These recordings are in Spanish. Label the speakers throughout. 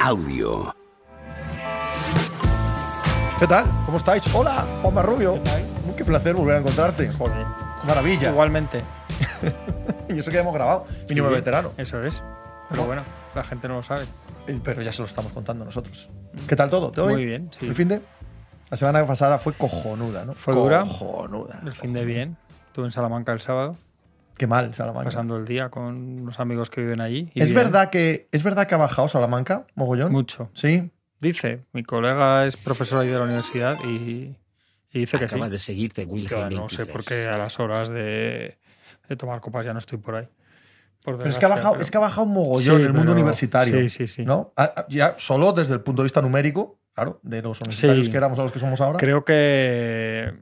Speaker 1: Audio.
Speaker 2: ¿Qué tal? ¿Cómo estáis? Hola, Juanma Rubio.
Speaker 3: ¿Qué tal?
Speaker 2: Qué placer volver a encontrarte.
Speaker 3: Joder.
Speaker 2: Maravilla.
Speaker 3: Igualmente.
Speaker 2: y eso que hemos grabado. Mínimo
Speaker 3: Sí,
Speaker 2: veterano.
Speaker 3: Eso es. Pero
Speaker 2: ¿No?
Speaker 3: bueno, la gente no lo sabe.
Speaker 2: Eh, Pero ya se lo estamos contando nosotros. ¿Qué tal todo?
Speaker 3: Muy bien, sí.
Speaker 2: ¿El fin de? La semana pasada fue cojonuda, ¿no?
Speaker 3: Fue dura.
Speaker 2: Cojonuda.
Speaker 3: El fin de bien. Estuve en Salamanca el sábado,
Speaker 2: Qué mal, Salamanca.
Speaker 3: pasando el día con unos amigos que viven allí. y
Speaker 2: ¿Es
Speaker 3: bien.
Speaker 2: verdad, que, ¿Es verdad que ha bajado Salamanca, mogollón?
Speaker 3: Mucho.
Speaker 2: Sí.
Speaker 3: Dice, mi colega es profesor ahí de la universidad y, y dice que
Speaker 4: Acaba
Speaker 3: sí.
Speaker 4: de seguirte Wilhelm
Speaker 3: no sé
Speaker 4: 23.
Speaker 3: por qué a las horas de, de tomar copas ya no estoy por ahí. Por
Speaker 2: Pero es que ha bajado,
Speaker 3: pero-
Speaker 2: es que ha bajado un mogollón
Speaker 3: Sí,
Speaker 2: en el mundo
Speaker 3: pero-
Speaker 2: universitario.
Speaker 3: Sí, sí, sí.
Speaker 2: ¿no? Ya solo desde el punto de vista numérico, claro, de los universitarios
Speaker 3: Sí.
Speaker 2: que éramos a los que somos ahora.
Speaker 3: Creo que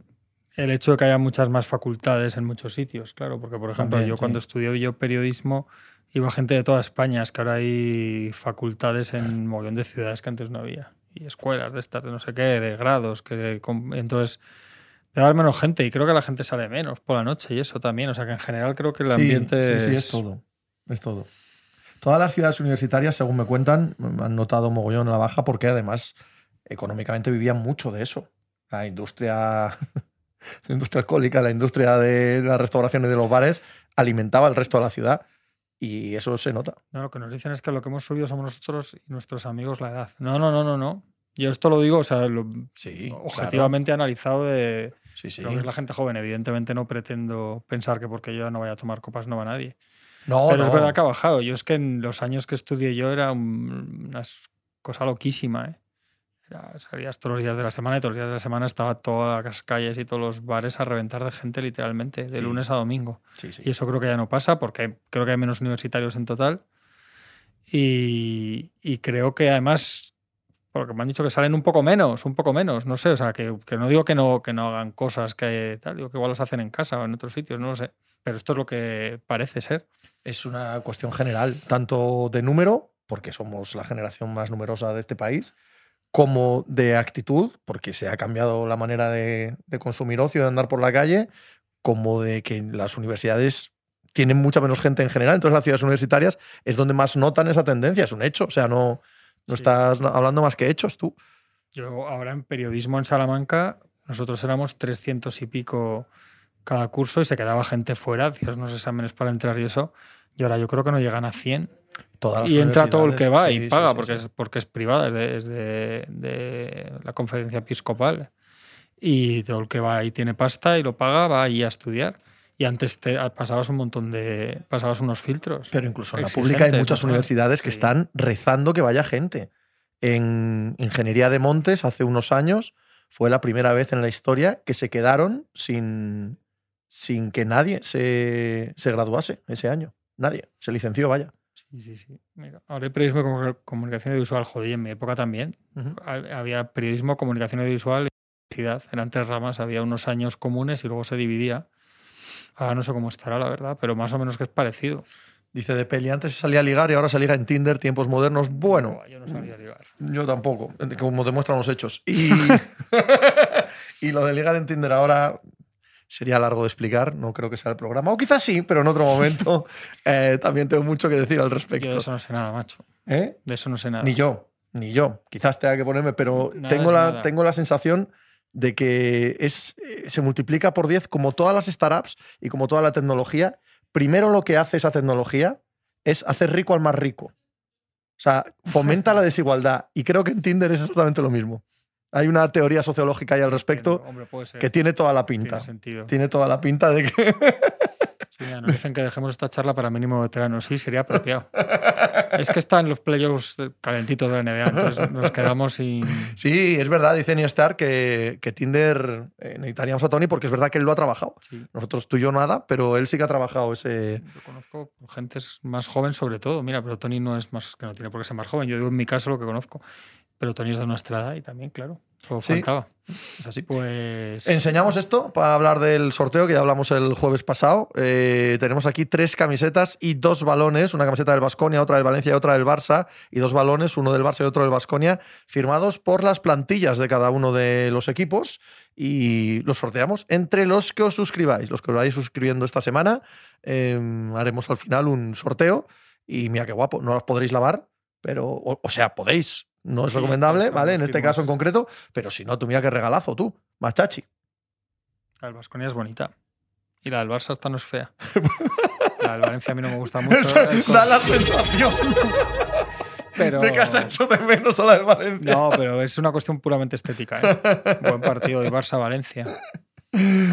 Speaker 3: el hecho de que haya muchas más facultades en muchos sitios, claro, porque por ejemplo
Speaker 2: También,
Speaker 3: yo
Speaker 2: sí.
Speaker 3: cuando estudié yo periodismo iba gente de toda España, es que ahora hay facultades en un montón de ciudades que antes no había y escuelas de estas, de no sé qué, de grados, que entonces debe haber menos gente y creo que la gente sale menos por la noche y eso también, o sea que en general creo que el
Speaker 2: Sí,
Speaker 3: ambiente
Speaker 2: Sí, sí, es
Speaker 3: es-
Speaker 2: todo. Es todo. Todas las ciudades universitarias, según me cuentan, han notado mogollón a la baja porque además económicamente vivían mucho de eso. La industria, la industria alcohólica, la industria de las restauraciones y de los bares alimentaba el resto de la ciudad y eso se nota.
Speaker 3: No, lo que nos dicen es que lo que hemos subido somos nosotros y nuestros amigos la edad. No, no, no, no, no. Yo esto lo digo, o sea, lo-
Speaker 2: Sí,
Speaker 3: objetivamente analizado de
Speaker 2: Sí, sí.
Speaker 3: Creo que es la gente joven. Evidentemente no pretendo pensar que porque yo ya no vaya a tomar copas no va nadie.
Speaker 2: No,
Speaker 3: Pero
Speaker 2: no.
Speaker 3: es verdad que ha bajado. Yo es que en los años que estudié yo era un- una cosa loquísima. ¿eh? Era- salías todos los días de la semana y todos los días de la semana estaba todas las calles y todos los bares a reventar de gente literalmente, de
Speaker 2: Sí.
Speaker 3: lunes a domingo.
Speaker 2: Sí, sí.
Speaker 3: Y eso creo que ya no pasa porque creo que hay menos universitarios en total. Y, y creo que además, porque me han dicho que salen un poco menos, un poco menos, no sé, o sea, que, que no digo que no, que no hagan cosas que tal, digo que igual las hacen en casa o en otros sitios, no lo sé. Pero esto es lo que parece ser.
Speaker 2: Es una cuestión general, tanto de número, porque somos la generación más numerosa de este país, como de actitud, porque se ha cambiado la manera de, de consumir ocio, de andar por la calle, como de que las universidades tienen mucha menos gente en general. Entonces, las ciudades universitarias es donde más notan esa tendencia, es un hecho. O sea, no, no
Speaker 3: Sí.
Speaker 2: estás hablando más que hechos tú.
Speaker 3: Yo ahora en periodismo en Salamanca, nosotros éramos 300 y pico cada curso y se quedaba gente fuera, hacías unos exámenes para entrar y eso. Y ahora yo creo que no llegan a 100. Y entra todo el que va
Speaker 2: universidades,
Speaker 3: y
Speaker 2: sí,
Speaker 3: paga
Speaker 2: sí, sí,
Speaker 3: porque,
Speaker 2: sí.
Speaker 3: Es, porque es privada, es, de, es de- de la conferencia episcopal. Y todo el que va y tiene pasta y lo paga va ahí a estudiar. Y antes te pasabas un montón de. pasabas unos filtros.
Speaker 2: Pero incluso en la pública hay muchas
Speaker 3: ¿no?
Speaker 2: universidades que
Speaker 3: Sí.
Speaker 2: están rezando que vaya gente. En Ingeniería de Montes, hace unos años, fue la primera vez en la historia que se quedaron sin, sin que nadie se, se graduase ese año. Nadie. Se licenció, vaya.
Speaker 3: Sí, sí, sí. Mira, ahora hay periodismo comu- comunicación audiovisual, joder, y en mi época también.
Speaker 2: Ujú.
Speaker 3: Ha- Había periodismo, comunicación audiovisual y publicidad. Eran tres ramas, había unos años comunes y luego se dividía. Ahora no sé cómo estará, la verdad, pero más o menos que es parecido.
Speaker 2: Dice de peli, antes se salía a ligar y ahora se liga en Tinder, tiempos modernos. Bueno,
Speaker 3: Buah, yo no sabía ligar.
Speaker 2: yo tampoco, como demuestran los hechos. Y, y lo de ligar en Tinder ahora sería largo de explicar, no creo que sea el programa. O quizás sí, pero en otro momento eh, también tengo mucho que decir al
Speaker 3: Yo de
Speaker 2: respecto.
Speaker 3: eso no sé nada, macho.
Speaker 2: ¿Eh?
Speaker 3: De eso no sé nada.
Speaker 2: Ni yo, ni yo. Quizás tenga que ponerme, pero
Speaker 3: Nada
Speaker 2: tengo la,
Speaker 3: nada.
Speaker 2: tengo la sensación de que es, eh, se multiplica por 10 como todas las startups y como toda la tecnología. Primero lo que hace esa tecnología es hacer rico al más rico. O sea, fomenta la desigualdad. Y creo que en Tinder es exactamente lo mismo. Hay una teoría sociológica ahí al respecto
Speaker 3: Hombre, puede ser.
Speaker 2: que tiene toda la
Speaker 3: Tiene
Speaker 2: pinta.
Speaker 3: sentido.
Speaker 2: Tiene toda la pinta de que...
Speaker 3: Sí, mira, nos dicen que dejemos esta charla para mínimo veterano. Sí, sería apropiado. es que están los playoffs calentitos de la NBA, entonces nos quedamos sin.
Speaker 2: Sí, es verdad, dice Niestar que, que Tinder eh, necesitaríamos a Tony porque es verdad que él lo ha trabajado.
Speaker 3: Sí.
Speaker 2: Nosotros tú y yo nada, pero él sí que ha trabajado ese...
Speaker 3: Yo conozco gente más joven, sobre todo. Mira, pero Tony no es más, que no tiene por qué ser más joven. Yo digo en mi caso lo que conozco. Es de nuestra edad y también, claro.
Speaker 2: Sí.
Speaker 3: faltaba.
Speaker 2: Es así.
Speaker 3: Pues.
Speaker 2: Enseñamos esto para hablar del sorteo que ya hablamos el jueves pasado. Eh, tenemos aquí tres camisetas y dos balones, una camiseta del Vasconia, otra del Valencia y otra del Barça, y dos balones, uno del Barça y otro del Vasconia, firmados por las plantillas de cada uno de los equipos y los sorteamos entre los que os suscribáis. Los que os vais suscribiendo esta semana, eh, haremos al final un sorteo y mira qué guapo, no las podréis lavar pero, o, o sea, podéis. No es
Speaker 3: Sí,
Speaker 2: recomendable,
Speaker 3: lo
Speaker 2: ¿vale? En este caso en concreto, pero si no, tú mira qué regalazo, tú, machachi.
Speaker 3: La del Vasconia es bonita. Y la del Barça esta no es fea. La del Valencia a mí no me gusta mucho. El
Speaker 2: da la sensación
Speaker 3: pero...
Speaker 2: de que has hecho de menos a la del Valencia.
Speaker 3: No, pero es una cuestión puramente estética. ¿eh? Buen partido de Barça-Valencia.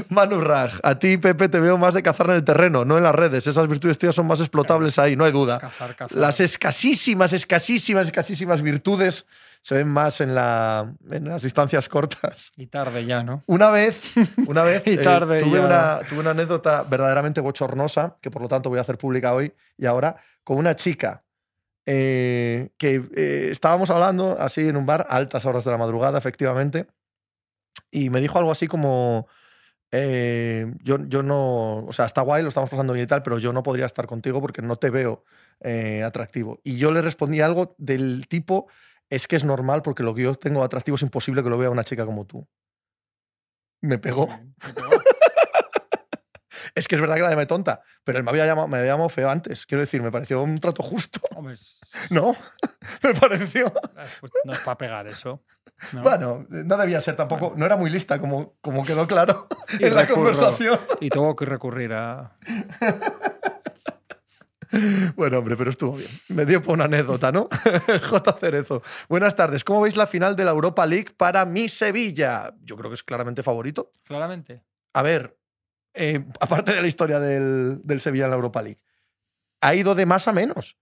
Speaker 2: Manu Raj, a ti, Pepe, te veo más de cazar en el terreno, no en las redes. Esas virtudes tuyas son más explotables ahí, no hay duda.
Speaker 3: Cazar, cazar.
Speaker 2: Las escasísimas, escasísimas, escasísimas virtudes se ven más en, la, en las distancias cortas.
Speaker 3: Y tarde ya, ¿no?
Speaker 2: Una vez, una vez
Speaker 3: Y
Speaker 2: eh,
Speaker 3: tarde
Speaker 2: tuve,
Speaker 3: ya.
Speaker 2: una, tuve una anécdota verdaderamente bochornosa, que por lo tanto voy a hacer pública hoy y ahora, con una chica eh, que eh, estábamos hablando así en un bar a altas horas de la madrugada, efectivamente, y me dijo algo así como, eh, yo, yo no, o sea, está guay, lo estamos pasando bien y tal, pero yo no podría estar contigo porque no te veo eh, atractivo. Y yo le respondí algo del tipo, es que es normal porque lo que yo tengo atractivo es imposible que lo vea una chica como tú. Me pegó.
Speaker 3: Me pegó.
Speaker 2: Es que es verdad que la llamé tonta, pero él me había llamado, me había llamado feo antes. Quiero decir, me pareció un trato justo.
Speaker 3: Hombre, es-
Speaker 2: No, me pareció.
Speaker 3: pues no es para pegar eso. ¿No?
Speaker 2: Bueno, no debía ser tampoco, no era muy lista, como, como quedó claro
Speaker 3: Y
Speaker 2: en la conversación.
Speaker 3: Y tengo que recurrir a.
Speaker 2: Bueno, hombre, pero estuvo bien. Me dio por una anécdota, ¿no? J. Cerezo. Buenas tardes. ¿Cómo veis la final de la Europa League para mi Sevilla? Yo creo que es claramente favorito.
Speaker 3: Claramente.
Speaker 2: A ver, eh, aparte de la historia del, del Sevilla en la Europa League, ha ido de más a menos.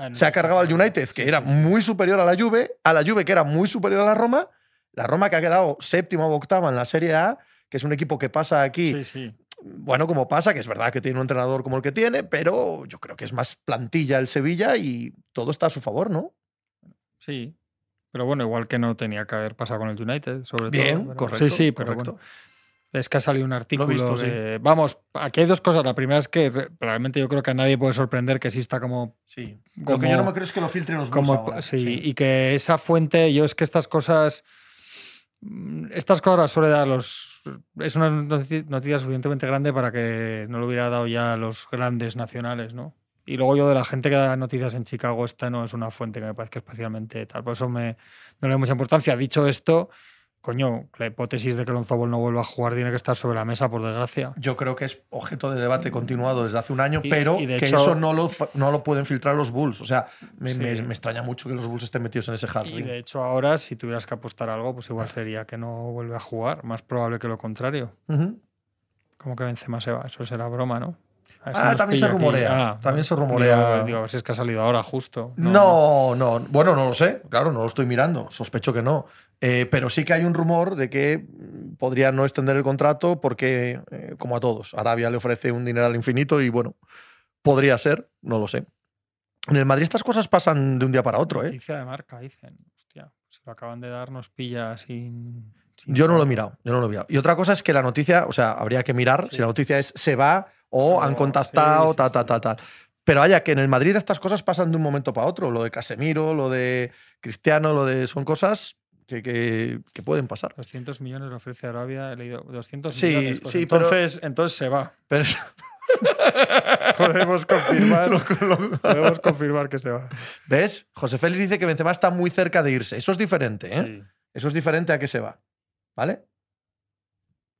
Speaker 3: Ah, no,
Speaker 2: Se ha
Speaker 3: está
Speaker 2: cargado al. United, que
Speaker 3: Sí,
Speaker 2: era
Speaker 3: sí,
Speaker 2: muy superior a la Juve, a la Juve, que era muy superior a la Roma, la Roma que ha quedado séptima o octava en la Serie A, que es un equipo que pasa aquí,
Speaker 3: Sí, sí.
Speaker 2: bueno, como pasa, que es verdad que tiene un entrenador como el que tiene, pero yo creo que es más plantilla el Sevilla y todo está a su favor, ¿no?
Speaker 3: Sí. Pero bueno, igual que no tenía que haber pasado con el United, sobre
Speaker 2: Bien,
Speaker 3: todo. pero-
Speaker 2: correcto.
Speaker 3: Sí, sí, pero
Speaker 2: correcto.
Speaker 3: bueno. Es que ha salido un artículo
Speaker 2: visto, sí.
Speaker 3: Vamos, aquí hay dos cosas. La primera es que re- realmente yo creo que a nadie puede sorprender que exista como...
Speaker 2: Sí. Lo
Speaker 3: Como-
Speaker 2: que yo no me creo es que lo filtren los
Speaker 3: como
Speaker 2: ahora.
Speaker 3: sí, y que esa fuente... Yo es que estas cosas... mm, Estas cosas las suele dar los... Es una noticia, suficientemente grande para que no lo hubiera dado ya a los grandes nacionales, ¿no? Y luego yo de la gente que da noticias en Chicago, esta no es una fuente que me parezca especialmente tal. Por eso me, no le doy mucha importancia. Dicho esto, coño, la hipótesis de que Lonzo Ball no vuelva a jugar tiene que estar sobre la mesa, por desgracia.
Speaker 2: Yo creo que es objeto de debate continuado desde hace un año,
Speaker 3: Y-
Speaker 2: pero
Speaker 3: y
Speaker 2: que
Speaker 3: hecho-
Speaker 2: eso no lo, no lo pueden filtrar los Bulls. O sea, me,
Speaker 3: Sí.
Speaker 2: me- me extraña mucho que los Bulls estén metidos en ese hard
Speaker 3: Y de hecho ahora, si tuvieras que apostar algo, pues igual sería que no vuelve a jugar. Más probable que lo contrario.
Speaker 2: Ujú.
Speaker 3: Como que Benzema se va. Eso será broma, ¿no?
Speaker 2: Ah,
Speaker 3: nos
Speaker 2: también se rumorea,
Speaker 3: Ah,
Speaker 2: también se rumorea.
Speaker 3: Digo, a ver si es que ha salido ahora justo.
Speaker 2: No, no, Bueno, no lo sé. Claro, no lo estoy mirando. Sospecho que no. Eh, pero sí que hay un rumor de que mm, podría no extender el contrato porque, eh, como a todos, Arabia le ofrece un dinero al infinito y bueno, podría ser, no lo sé. En el Madrid estas cosas pasan de un día para otro, ¿eh?
Speaker 3: Noticia de marca, dicen. Hostia, si lo acaban de dar, nos pilla sin. sin
Speaker 2: Yo no lo he mirado, yo no lo he mirado. Y otra cosa es que la noticia, o sea, habría que mirar
Speaker 3: Sí.
Speaker 2: si la noticia es se va o han contactado,
Speaker 3: sí, sí.
Speaker 2: ta, ta, ta. Pero haya que en el Madrid estas cosas pasan de un momento para otro. Lo de Casemiro, lo de Cristiano, lo de. Son cosas que, que- que pueden pasar.
Speaker 3: 200 millones ofrece Arabia, he leído 200
Speaker 2: Sí,
Speaker 3: millones. pues
Speaker 2: sí, pero-
Speaker 3: entonces, entonces se va.
Speaker 2: Pero
Speaker 3: Podemos confirmar,
Speaker 2: Lo- lo-
Speaker 3: podemos confirmar que se va.
Speaker 2: ¿Ves? José Félix dice que Benzema está muy cerca de irse. Eso es diferente, ¿eh?
Speaker 3: Sí.
Speaker 2: Eso es diferente a que se va. ¿Vale?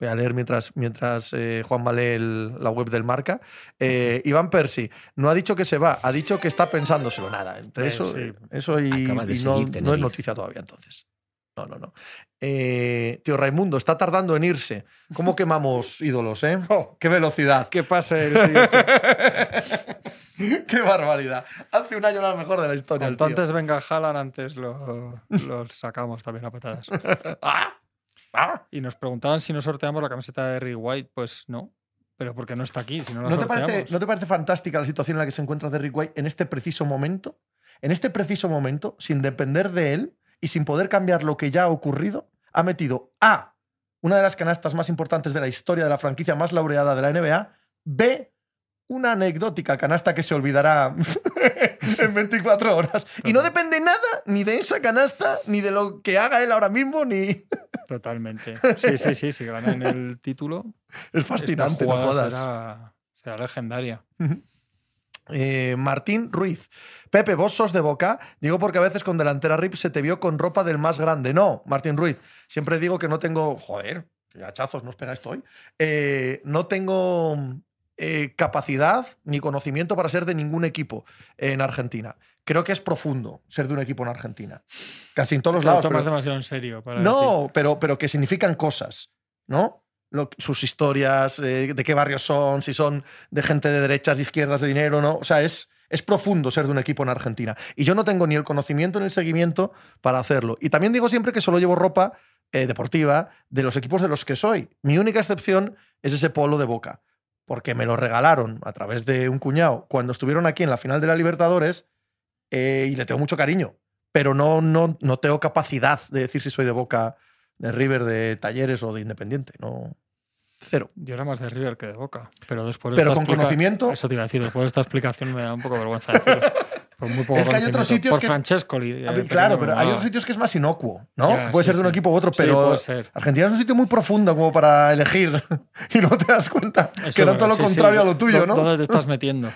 Speaker 2: Voy a leer mientras, mientras eh, Juan va lee el- la web del marca. Eh, Iván Persi no ha dicho que se va, ha dicho que está pensándoselo. Nada, entre
Speaker 3: Eh,
Speaker 2: eso,
Speaker 3: sí.
Speaker 2: eso y, no, es noticia todavía entonces. No, no, no. Eh, tío Raimundo, está tardando en irse. ¿Cómo quemamos ídolos, eh?
Speaker 3: Oh,
Speaker 2: ¡Qué velocidad!
Speaker 3: que pase.
Speaker 2: ¡Qué barbaridad! Hace un año lo mejor de la historia.
Speaker 3: antes venga Haaland, antes lo, lo sacamos también a patadas.
Speaker 2: ¡Ah! ¡Ah!
Speaker 3: Y nos preguntaban si no sorteamos la camiseta de Rick White. Pues no. Pero porque no está aquí, si no la
Speaker 2: ¿No te, parece,
Speaker 3: sorteamos.
Speaker 2: ¿No te parece fantástica la situación en la que se encuentra Derrick White en este preciso momento? En este preciso momento, sin depender de él y sin poder cambiar lo que ya ha ocurrido, ha metido A, una de las canastas más importantes de la historia de la franquicia más laureada de la NBA, B, una anecdótica canasta que se olvidará en 24 horas. Y no depende nada ni de esa canasta, ni de lo que haga él ahora mismo, ni...
Speaker 3: Totalmente. Sí, sí, sí. Si ganan el título,
Speaker 2: Es fascinante, no jodas.
Speaker 3: será, será legendaria.
Speaker 2: Eh, Martín Ruiz. Pepe, vos sos de boca. Digo porque a veces con delantera RIP se te vio con ropa del más grande. No, Martín Ruiz. Siempre digo que no tengo. Joder, que hachazos nos pega esto hoy. Eh, no tengo eh, capacidad ni conocimiento para ser de ningún equipo en Argentina. Creo que es profundo ser de un equipo en Argentina. Casi en todos los lados.
Speaker 3: tomas
Speaker 2: pero-
Speaker 3: demasiado en serio. para decir.
Speaker 2: no, pero, pero que significan cosas, ¿no? Sus historias, eh, de qué barrios son, si son de gente de derechas, de izquierdas, de dinero, ¿no? O sea, es, es profundo ser de un equipo en Argentina. Y yo no tengo ni el conocimiento ni el seguimiento para hacerlo. Y también digo siempre que solo llevo ropa eh, deportiva de los equipos de los que soy. Mi única excepción es ese polo de boca, porque me lo regalaron a través de un cuñado cuando estuvieron aquí en la final de la Libertadores eh, y le tengo mucho cariño pero no, no, no tengo capacidad de decir si soy de Boca, de River, de Talleres o de Independiente. No. Cero.
Speaker 3: Yo era más de River que de Boca. Pero después de
Speaker 2: Pero con
Speaker 3: explica-
Speaker 2: conocimiento.
Speaker 3: Eso te iba a decir. Después de esta explicación me da un poco vergüenza decirlo. Por muy poco
Speaker 2: Es que hay otros sitios
Speaker 3: Por
Speaker 2: que-
Speaker 3: eh,
Speaker 2: claro, pero hay otros sitios que es más inocuo, ¿no?
Speaker 3: Ya,
Speaker 2: puede
Speaker 3: sí,
Speaker 2: ser de un
Speaker 3: sí.
Speaker 2: equipo u otro,
Speaker 3: Sí,
Speaker 2: pero
Speaker 3: puede ser.
Speaker 2: Argentina es un sitio muy profundo como para elegir y no te das cuenta
Speaker 3: Eso
Speaker 2: que era todo lo
Speaker 3: sí, sí.
Speaker 2: contrario a lo tuyo,
Speaker 3: ¿Dó-
Speaker 2: ¿no?
Speaker 3: ¿Dónde te estás metiendo?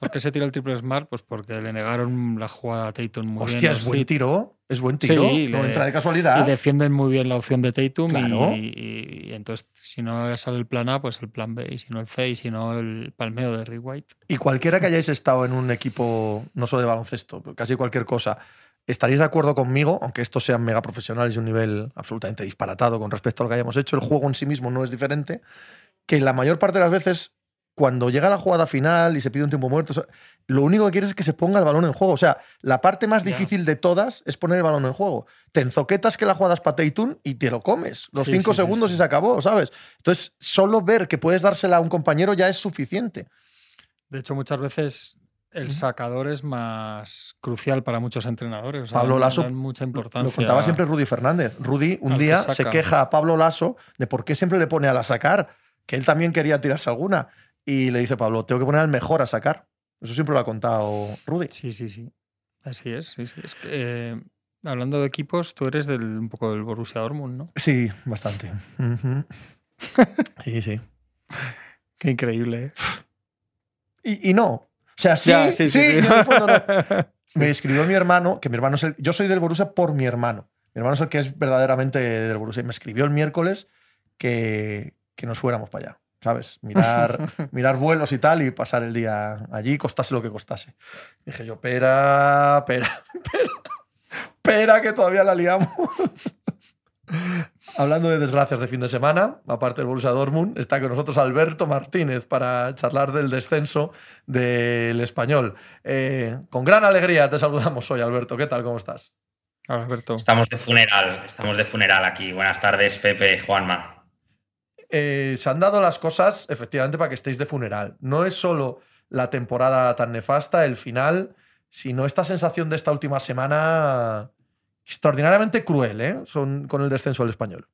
Speaker 3: ¿Por qué se tira el triple smart? Pues porque le negaron la jugada a Tatum muy bien.
Speaker 2: Hostia, es buen tiro. Es buen tiro.
Speaker 3: Sí,
Speaker 2: no
Speaker 3: le-
Speaker 2: entra de casualidad.
Speaker 3: Y defienden muy bien la opción de Tatum. y-
Speaker 2: Claro.
Speaker 3: Y, y entonces, si no sale el plan A, pues el plan B. Y si no el C, y si no el palmeo de Rick White.
Speaker 2: Y cualquiera que hayáis estado en un equipo, no solo de baloncesto, pero casi cualquier cosa, estaréis de acuerdo conmigo, aunque estos sean mega profesionales y un nivel absolutamente disparatado con respecto a lo que hayamos hecho, el juego en sí mismo no es diferente, que la mayor parte de las veces, cuando llega la jugada final y se pide un tiempo muerto, o sea, lo único que quieres es que se ponga el balón en juego. O sea, la parte más
Speaker 3: Ya.
Speaker 2: difícil de todas es poner el balón en juego. Te enzoquetas que la jugada es para Tatum y te lo comes. Los
Speaker 3: Sí,
Speaker 2: cinco
Speaker 3: sí,
Speaker 2: segundos
Speaker 3: sí.
Speaker 2: y se acabó, ¿sabes? Entonces, solo ver que puedes dársela a un compañero ya es suficiente.
Speaker 3: De hecho, muchas veces el sacador es más crucial para muchos entrenadores. o sea,
Speaker 2: Pablo Lasso
Speaker 3: mucha importancia.
Speaker 2: Lo contaba siempre Rudy Fernández. Rudy un
Speaker 3: que
Speaker 2: día se queja a Pablo Lasso de por qué siempre le pone a la sacar, que él también quería tirarse alguna. Y le dice Pablo, tengo que poner al mejor a sacar. Eso siempre lo ha contado Rudy.
Speaker 3: Sí, sí, sí. Así es. Sí, sí. Es que, eh, hablando de equipos, tú eres del, un poco del Borussia Dortmund, ¿no?
Speaker 2: Sí, bastante. Sí, sí.
Speaker 3: Qué increíble. ¿eh?
Speaker 2: Y, y no. O sea, sí,
Speaker 3: Ya,
Speaker 2: sí, en el fondo no. Me escribió mi hermano, que mi hermano es el, Yo soy del Borussia por mi hermano. Mi hermano es el que es verdaderamente del Borussia. Y me escribió el miércoles que, que nos fuéramos para allá. ¿Sabes? Mirar, mirar vuelos y tal y pasar el día allí, costase lo que costase. Dije yo, pera, pera, pera, pera, que todavía la liamos. Hablando de desgracias de fin de semana, aparte del Borussia Dortmund, está con nosotros Alberto Martínez para charlar del descenso del español. Eh, con gran alegría te saludamos hoy, Alberto. ¿Qué tal? ¿Cómo estás?
Speaker 3: Alberto.
Speaker 1: Estamos de funeral, estamos de funeral aquí. Buenas tardes, Pepe, Juanma.
Speaker 2: Eh, se han dado las cosas efectivamente para que estéis de funeral. No es solo la temporada tan nefasta, el final, sino esta sensación de esta última semana extraordinariamente cruel, ¿eh? Con el descenso del español.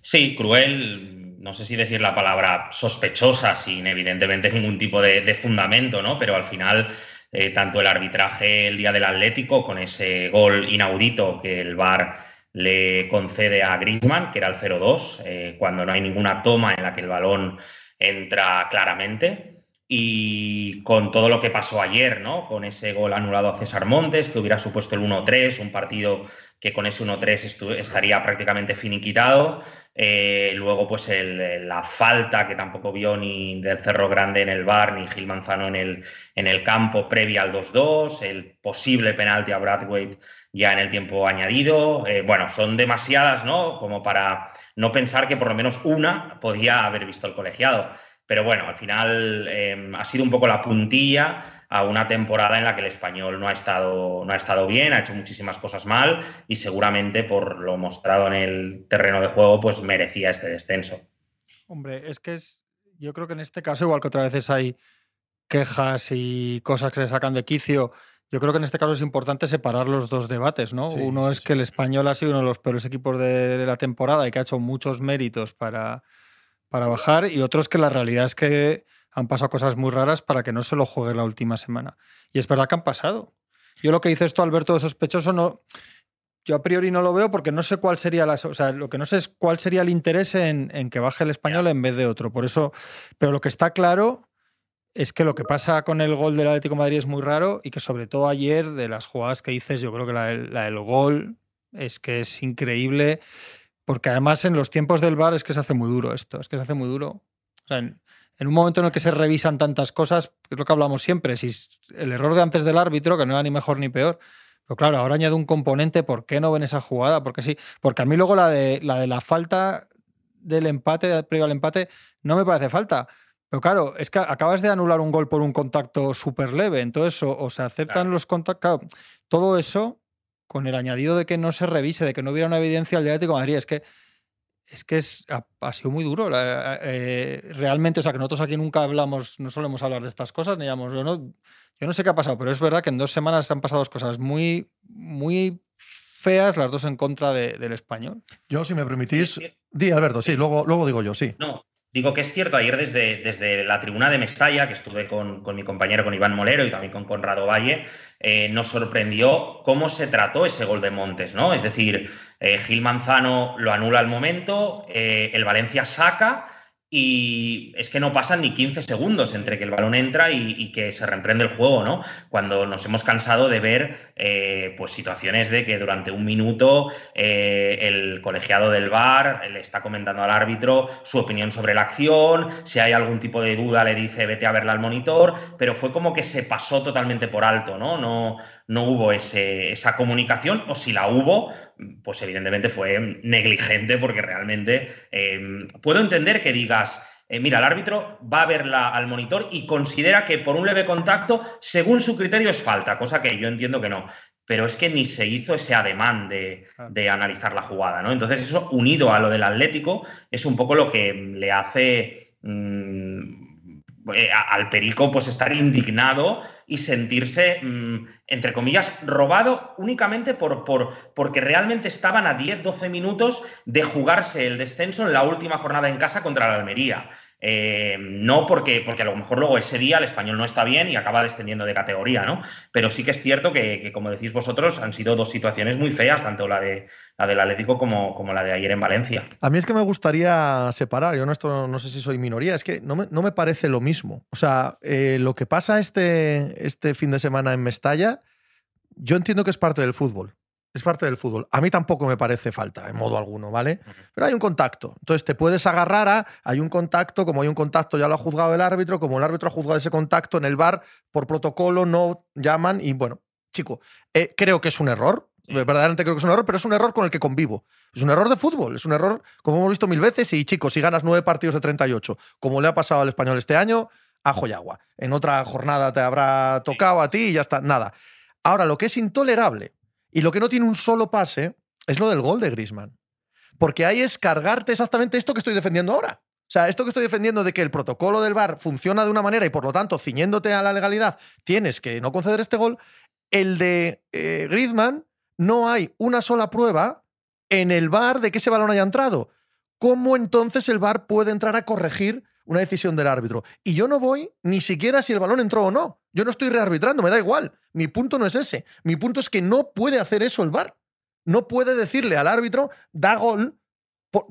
Speaker 1: Sí, cruel, no sé si decir la palabra sospechosa, sin evidentemente ningún tipo de, de fundamento, ¿no? Pero al final, eh, tanto el arbitraje el día del Atlético, con ese gol inaudito que el VAR le concede a Griezmann, que era el 0-2, eh, cuando no hay ninguna toma en la que el balón entra claramente. Y con todo lo que pasó ayer, ¿no? Con ese gol anulado a César Montes, que hubiera supuesto el 1-3, un partido que con ese 1-3 estaría prácticamente finiquitado. Eh, luego, pues la falta que tampoco vio ni del Cerro Grande en el bar, ni Gil Manzano en el, en el campo previa al 2-2, el posible penalti a Bradwaite ya en el tiempo añadido. Eh, bueno, son demasiadas, ¿no? Como para no pensar que por lo menos una podía haber visto el colegiado. Pero bueno, al final eh, ha sido un poco la puntilla a una temporada en la que el español no ha, estado, no ha estado bien, ha hecho muchísimas cosas mal y seguramente por lo mostrado en el terreno de juego, pues merecía este descenso.
Speaker 3: Hombre, es que es. Yo creo que en este caso, igual que otras veces hay quejas y cosas que se sacan de quicio, yo creo que en este caso es importante separar los dos debates, ¿no?
Speaker 2: Sí,
Speaker 3: uno
Speaker 2: sí,
Speaker 3: es
Speaker 2: sí.
Speaker 3: que el español ha sido uno de los peores equipos de, de la temporada y que ha hecho muchos méritos para, para bajar, y otro es que la realidad es que han pasado cosas muy raras para que no se lo juegue la última semana. Y es verdad que han pasado. Yo lo que dice esto, Alberto, de sospechoso, no. Yo a priori no lo veo porque no sé cuál sería la. O sea, lo que no sé es cuál sería el interés en, en que baje el español en vez de otro. Por eso. Pero lo que está claro es que lo que pasa con el gol del Atlético de Madrid es muy raro y que sobre todo ayer, de las jugadas que dices, yo creo que la, del, gol es que es increíble, porque además en los tiempos del bar es que se hace muy duro esto, es que se hace muy duro. en, un momento en el que se revisan tantas cosas, es lo que hablamos siempre, si el error de antes del árbitro, que no era ni mejor ni peor, pero claro, ahora añade un componente, ¿por qué no ven esa jugada? Porque sí, porque a mí luego la de la, de la falta del empate, previo al empate, no me parece falta pero claro, es que acabas de anular un gol por un contacto súper leve, entonces o, se aceptan los contactos. todo eso con el añadido de que no se revise, de que no hubiera una evidencia al Atlético de Madrid, es que es que es, ha, sido muy duro. Eh, realmente, o sea, que nosotros aquí nunca hablamos, no solemos hablar de estas cosas, ni digamos, yo no, yo no sé qué ha pasado, pero es verdad que en dos semanas han pasado dos cosas muy, muy feas, las dos en contra del español.
Speaker 2: Yo, si me permitís, di Alberto, sí, luego, luego digo yo, sí.
Speaker 1: No, Digo que es cierto, ayer desde, desde la tribuna de Mestalla, que estuve con, mi compañero, con Iván Molero y también con Conrado Valle, eh, nos sorprendió cómo se trató ese gol de Montes, ¿no? Es decir, eh, Gil Manzano lo anula al momento, eh, el Valencia saca y es que no pasan ni 15 segundos entre que el balón entra y, que se reemprende el juego, ¿no? Cuando nos hemos cansado de ver eh, pues situaciones de que durante un minuto eh, el colegiado del VAR le está comentando al árbitro su opinión sobre la acción, si hay algún tipo de duda le dice vete a verla al monitor, pero fue como que se pasó totalmente por alto, ¿no? No, no hubo esa comunicación, o si la hubo, pues evidentemente fue negligente porque realmente em, puedo entender que digas, eh, mira, el árbitro va a verla al monitor y considera que por un leve contacto, según su criterio, es falta, cosa que yo entiendo que no. Pero es que ni se hizo ese ademán de, analizar la jugada, ¿no? Entonces, eso unido a lo del Atlético es un poco lo que le hace. Mm, eh, al Perico pues estar indignado y sentirse, mm, entre comillas, robado únicamente por, por, porque realmente estaban a 10-12 minutos de jugarse el descenso en la última jornada en casa contra la Almería. Eh, no porque, porque a lo mejor luego ese día el español no está bien y acaba descendiendo de categoría, ¿no? Pero sí que es cierto que, como decís vosotros, han sido dos situaciones muy feas, tanto la, de, la del Atlético como, como la de ayer en Valencia.
Speaker 2: A mí es que me gustaría separar, yo no, esto, no sé si soy minoría, es que no me, no me parece lo mismo. O sea, eh, lo que pasa este, este fin de semana en Mestalla, yo entiendo que es parte del fútbol es parte del fútbol. A mí tampoco me parece falta, en modo alguno, ¿vale? Pero hay un contacto. Entonces te puedes agarrar a, hay un contacto, como hay un contacto ya lo ha juzgado el árbitro, como el árbitro ha juzgado ese contacto en el bar, por protocolo no llaman y bueno, chico, eh, creo que es un error, verdaderamente creo que es un error, pero es un error con el que convivo. Es un error de fútbol, es un error, como hemos visto mil veces, y chicos, si ganas nueve partidos de 38, como le ha pasado al español este año, ajo y agua. En otra jornada te habrá tocado a ti y ya está, nada. Ahora, lo que es intolerable y lo que no tiene un solo pase es lo del gol de Grisman. Porque ahí es cargarte exactamente esto que estoy defendiendo ahora. O sea, esto que estoy defendiendo de que el protocolo del VAR funciona de una manera y por lo tanto, ciñéndote a la legalidad, tienes que no conceder este gol. El de eh, Griezmann, no hay una sola prueba en el VAR de que ese balón haya entrado. ¿Cómo entonces el VAR puede entrar a corregir una decisión del árbitro? Y yo no voy ni siquiera si el balón entró o no. Yo no estoy rearbitrando, me da igual. Mi punto no es ese. Mi punto es que no puede hacer eso el VAR. No puede decirle al árbitro, da gol,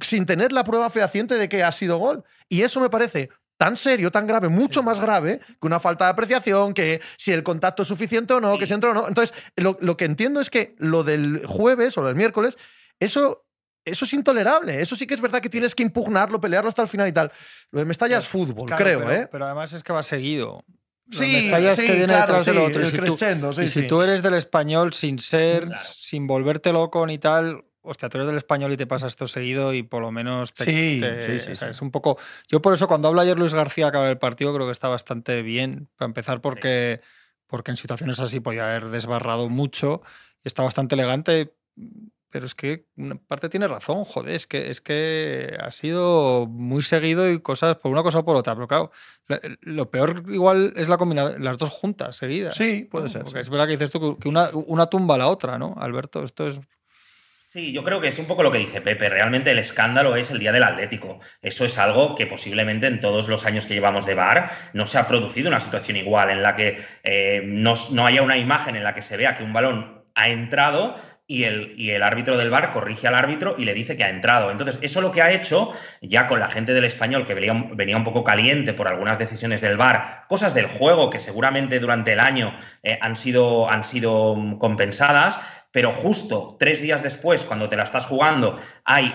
Speaker 2: sin tener la prueba fehaciente de que ha sido gol. Y eso me parece tan serio, tan grave, mucho más grave que una falta de apreciación, que si el contacto es suficiente o no, que si entró o no. Entonces, lo, que entiendo es que lo del jueves o lo del miércoles, eso, eso es intolerable. Eso sí que es verdad que tienes que impugnarlo, pelearlo hasta el final y tal. Lo de Mestalla es fútbol, creo, ¿eh?
Speaker 3: Pero además es que va seguido.
Speaker 2: Sí, sí, que viene detrás del otro.
Speaker 3: Y si, tú, eres del español sin ser, sin volverte loco ni tal, hostia, tú eres del español y te pasa esto seguido y por lo menos te,
Speaker 2: sí, sí,
Speaker 3: es un poco. Yo por eso cuando habla ayer Luis García acabar el partido creo que está bastante bien para empezar porque porque en situaciones así podía haber desbarrado mucho y está bastante elegante pero es que una parte tiene razón, joder, es que, es que ha sido muy seguido y cosas por una cosa o por otra. Pero claro, lo peor igual es la combinación, las dos juntas seguidas.
Speaker 2: Sí, puede ser.
Speaker 3: Es verdad que dices tú que una, una tumba a la otra, ¿no? Alberto, esto es
Speaker 1: Sí, yo creo que es un poco lo que dice Pepe. Realmente el escándalo es el día del Atlético. Eso es algo que posiblemente en todos los años que llevamos de bar no se ha producido una situación igual en la que eh, no, no, haya una imagen en la que se vea que un balón ha entrado y el, y el, árbitro del bar corrige al árbitro y le dice que ha entrado. Entonces, eso lo que ha hecho, ya con la gente del español que venía, venía un poco caliente por algunas decisiones del bar, cosas del juego que seguramente durante el año eh, han, sido, han sido compensadas, pero justo tres días después, cuando te la estás jugando, hay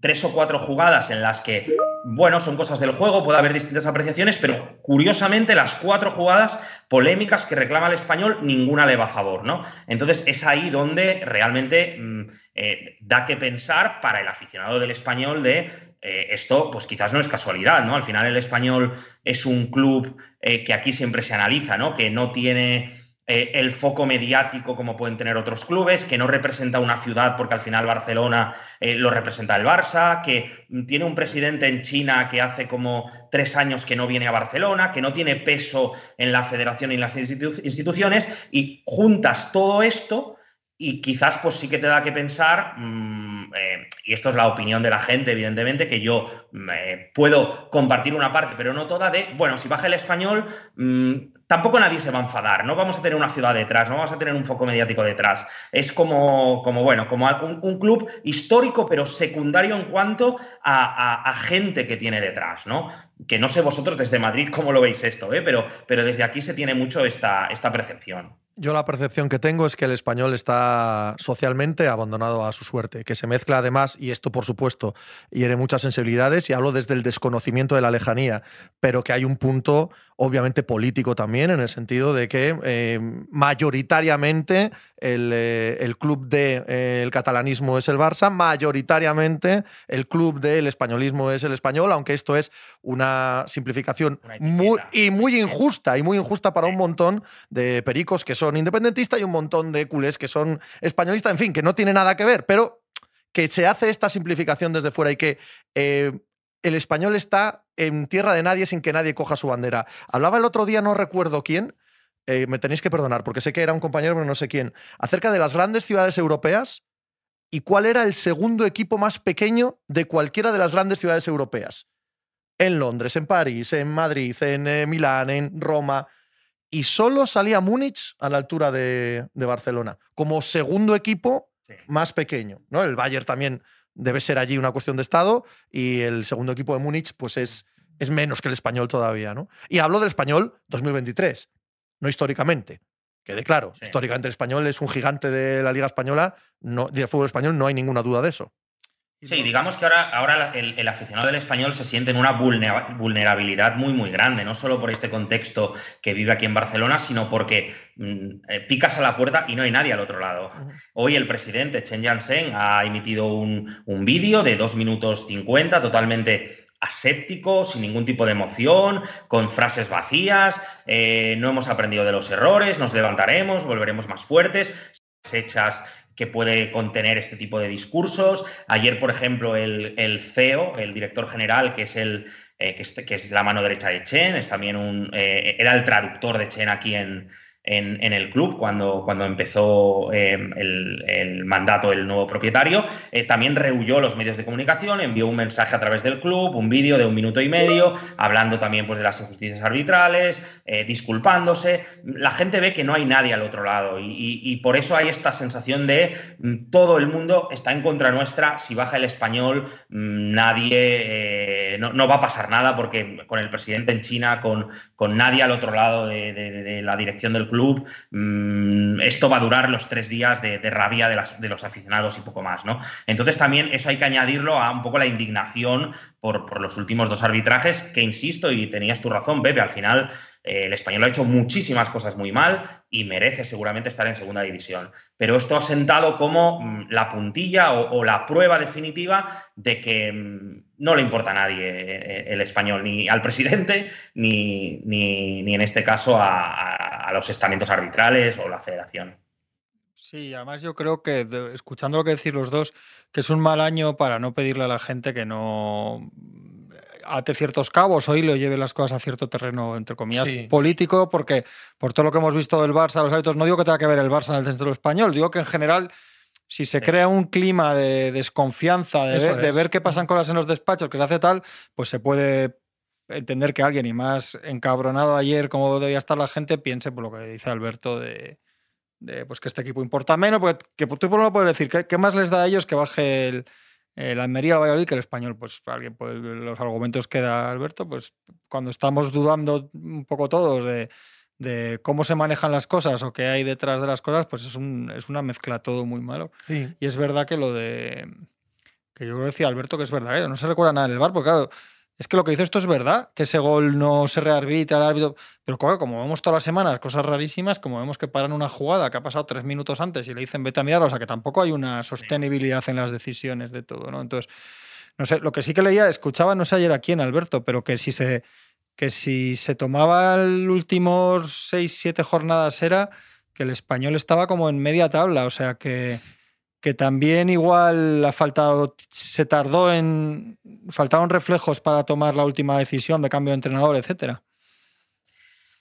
Speaker 1: tres o cuatro jugadas en las que, bueno, son cosas del juego, puede haber distintas apreciaciones, pero curiosamente las cuatro jugadas polémicas que reclama el español, ninguna le va a favor, ¿no? Entonces es ahí donde realmente mm, eh, da que pensar para el aficionado del español de eh, esto, pues quizás no es casualidad, ¿no? Al final el español es un club eh, que aquí siempre se analiza, ¿no? Que no tiene eh, el foco mediático como pueden tener otros clubes, que no representa una ciudad porque al final Barcelona eh, lo representa el Barça, que tiene un presidente en China que hace como tres años que no viene a Barcelona, que no tiene peso en la federación y en las instituciones, y juntas todo esto y quizás pues sí que te da que pensar, mm, eh, y esto es la opinión de la gente, evidentemente, que yo mm, puedo compartir una parte, pero no toda, de, bueno, si baja el español, mm, tampoco nadie se va a enfadar, no vamos a tener una ciudad detrás, no vamos a tener un foco mediático detrás. Es como, como bueno, como un, club histórico, pero secundario en cuanto a, gente que tiene detrás, ¿no? Que no sé vosotros desde Madrid cómo lo veis esto, ¿eh? pero, pero desde aquí se tiene mucho esta, esta percepción.
Speaker 2: Yo la percepción que tengo es que el español está socialmente abandonado a su suerte, que se mezcla además, y esto por supuesto hiere muchas sensibilidades, y hablo desde el desconocimiento de la lejanía, pero que hay un punto obviamente político también, en el sentido de que eh, mayoritariamente el, eh, club del de, eh, catalanismo es el Barça, mayoritariamente el club del españolismo es el español, aunque esto es una simplificación muy, y muy injusta, y muy injusta para un montón de pericos que son independentistas y un montón de culés que son españolistas, en fin, que no tiene nada que ver, pero que se hace esta simplificación desde fuera y que el español está en tierra de nadie sin que nadie coja su bandera. Hablaba el otro día, no recuerdo quién, eh, me tenéis que perdonar, porque sé que era un compañero, pero no sé quién, acerca de las grandes ciudades europeas y cuál era el segundo equipo más pequeño de cualquiera de las grandes ciudades europeas. En Londres, en París, en Madrid, en eh, Milán, en Roma. Y solo salía Múnich a la altura de, Barcelona, como segundo equipo más pequeño. ¿no? El Bayern también debe ser allí una cuestión de Estado y el segundo equipo de Múnich pues es, es menos que el español todavía. ¿no? Y hablo del español 2023, no históricamente. Quede claro, históricamente el español es un gigante de la Liga Española, no, del fútbol español, no hay ninguna duda de eso.
Speaker 1: Sí, digamos que ahora, ahora el, aficionado del español se siente en una vulnerabilidad muy, muy grande, no solo por este contexto que vive aquí en Barcelona, sino porque picas a la puerta y no hay nadie al otro lado. Hoy el presidente Chen Yansen ha emitido un, vídeo de 2 minutos 50, totalmente aséptico, sin ningún tipo de emoción, con frases vacías, eh, no hemos aprendido de los errores, nos levantaremos, volveremos más fuertes, hechas que puede contener este tipo de discursos. Ayer, por ejemplo, el, CEO, el director general, que es el eh, que, es, la mano derecha de Chen, es también un eh, era el traductor de Chen aquí en, en, el club cuando, cuando empezó eh, el, mandato del nuevo propietario. Eh, también rehuyó los medios de comunicación, envió un mensaje a través del club, un vídeo de un minuto y medio, hablando también pues, de las injusticias arbitrales, eh, disculpándose. La gente ve que no hay nadie al otro lado y, por eso hay esta sensación de mm, todo el mundo está en contra nuestra, si baja el español, mm, nadie, no, va a pasar nada porque con el presidente en China, con, con nadie al otro lado de la dirección del club, mm, esto va a durar los tres días de, rabia de, los aficionados y poco más, ¿no? Entonces también eso hay que añadirlo a un poco la indignación por, los últimos dos arbitrajes, que insisto, y tenías tu razón, Bebe, al final eh, el español ha hecho muchísimas cosas muy mal y merece seguramente estar en segunda división. Pero esto ha sentado como mm, la puntilla o, la prueba definitiva de que mm, no le importa a nadie eh, el español, ni al presidente, ni, ni, en este caso a, los estamentos arbitrales o la federación.
Speaker 3: Sí, además yo creo que, escuchando lo que decís los dos, que es un mal año para no pedirle a la gente que no ate ciertos cabos hoy lo lleve las cosas a cierto terreno, entre comillas, político, porque por todo lo que hemos visto del Barça, los hábitos, no digo que tenga que ver el Barça en el centro español, digo que en general, si se crea un clima de desconfianza, de, ver, qué pasan cosas en los despachos, que se hace tal, pues se puede entender que alguien, y más encabronado ayer como debía estar la gente, piense por lo que dice Alberto de pues que este equipo importa menos, porque que tú por lo puedes decir, ¿qué, más les da a ellos que baje el, la Almería, el Valladolid que el español? Pues alguien, pues los argumentos que da Alberto, pues cuando estamos dudando un poco todos de, de cómo se manejan las cosas o qué hay detrás de las cosas, pues es, un, es una mezcla todo muy malo. Y es verdad que lo de que yo creo que decía Alberto que es verdad, ¿eh? no se recuerda nada en el bar, porque claro, es que lo que dice esto es verdad, que ese gol no se rearbitra el árbitro. Pero como vemos todas las semanas cosas rarísimas, como vemos que paran una jugada que ha pasado tres minutos antes y le dicen vete a mirar, o sea que tampoco hay una sostenibilidad en las decisiones de todo, ¿no? Entonces, no sé, lo que sí que leía, escuchaba, no sé ayer aquí en Alberto, pero que si se, que si se tomaba el últimos seis, siete jornadas era que el español estaba como en media tabla, o sea que que también igual ha faltado, se tardó en, faltaron reflejos para tomar la última decisión de cambio de entrenador, etcétera.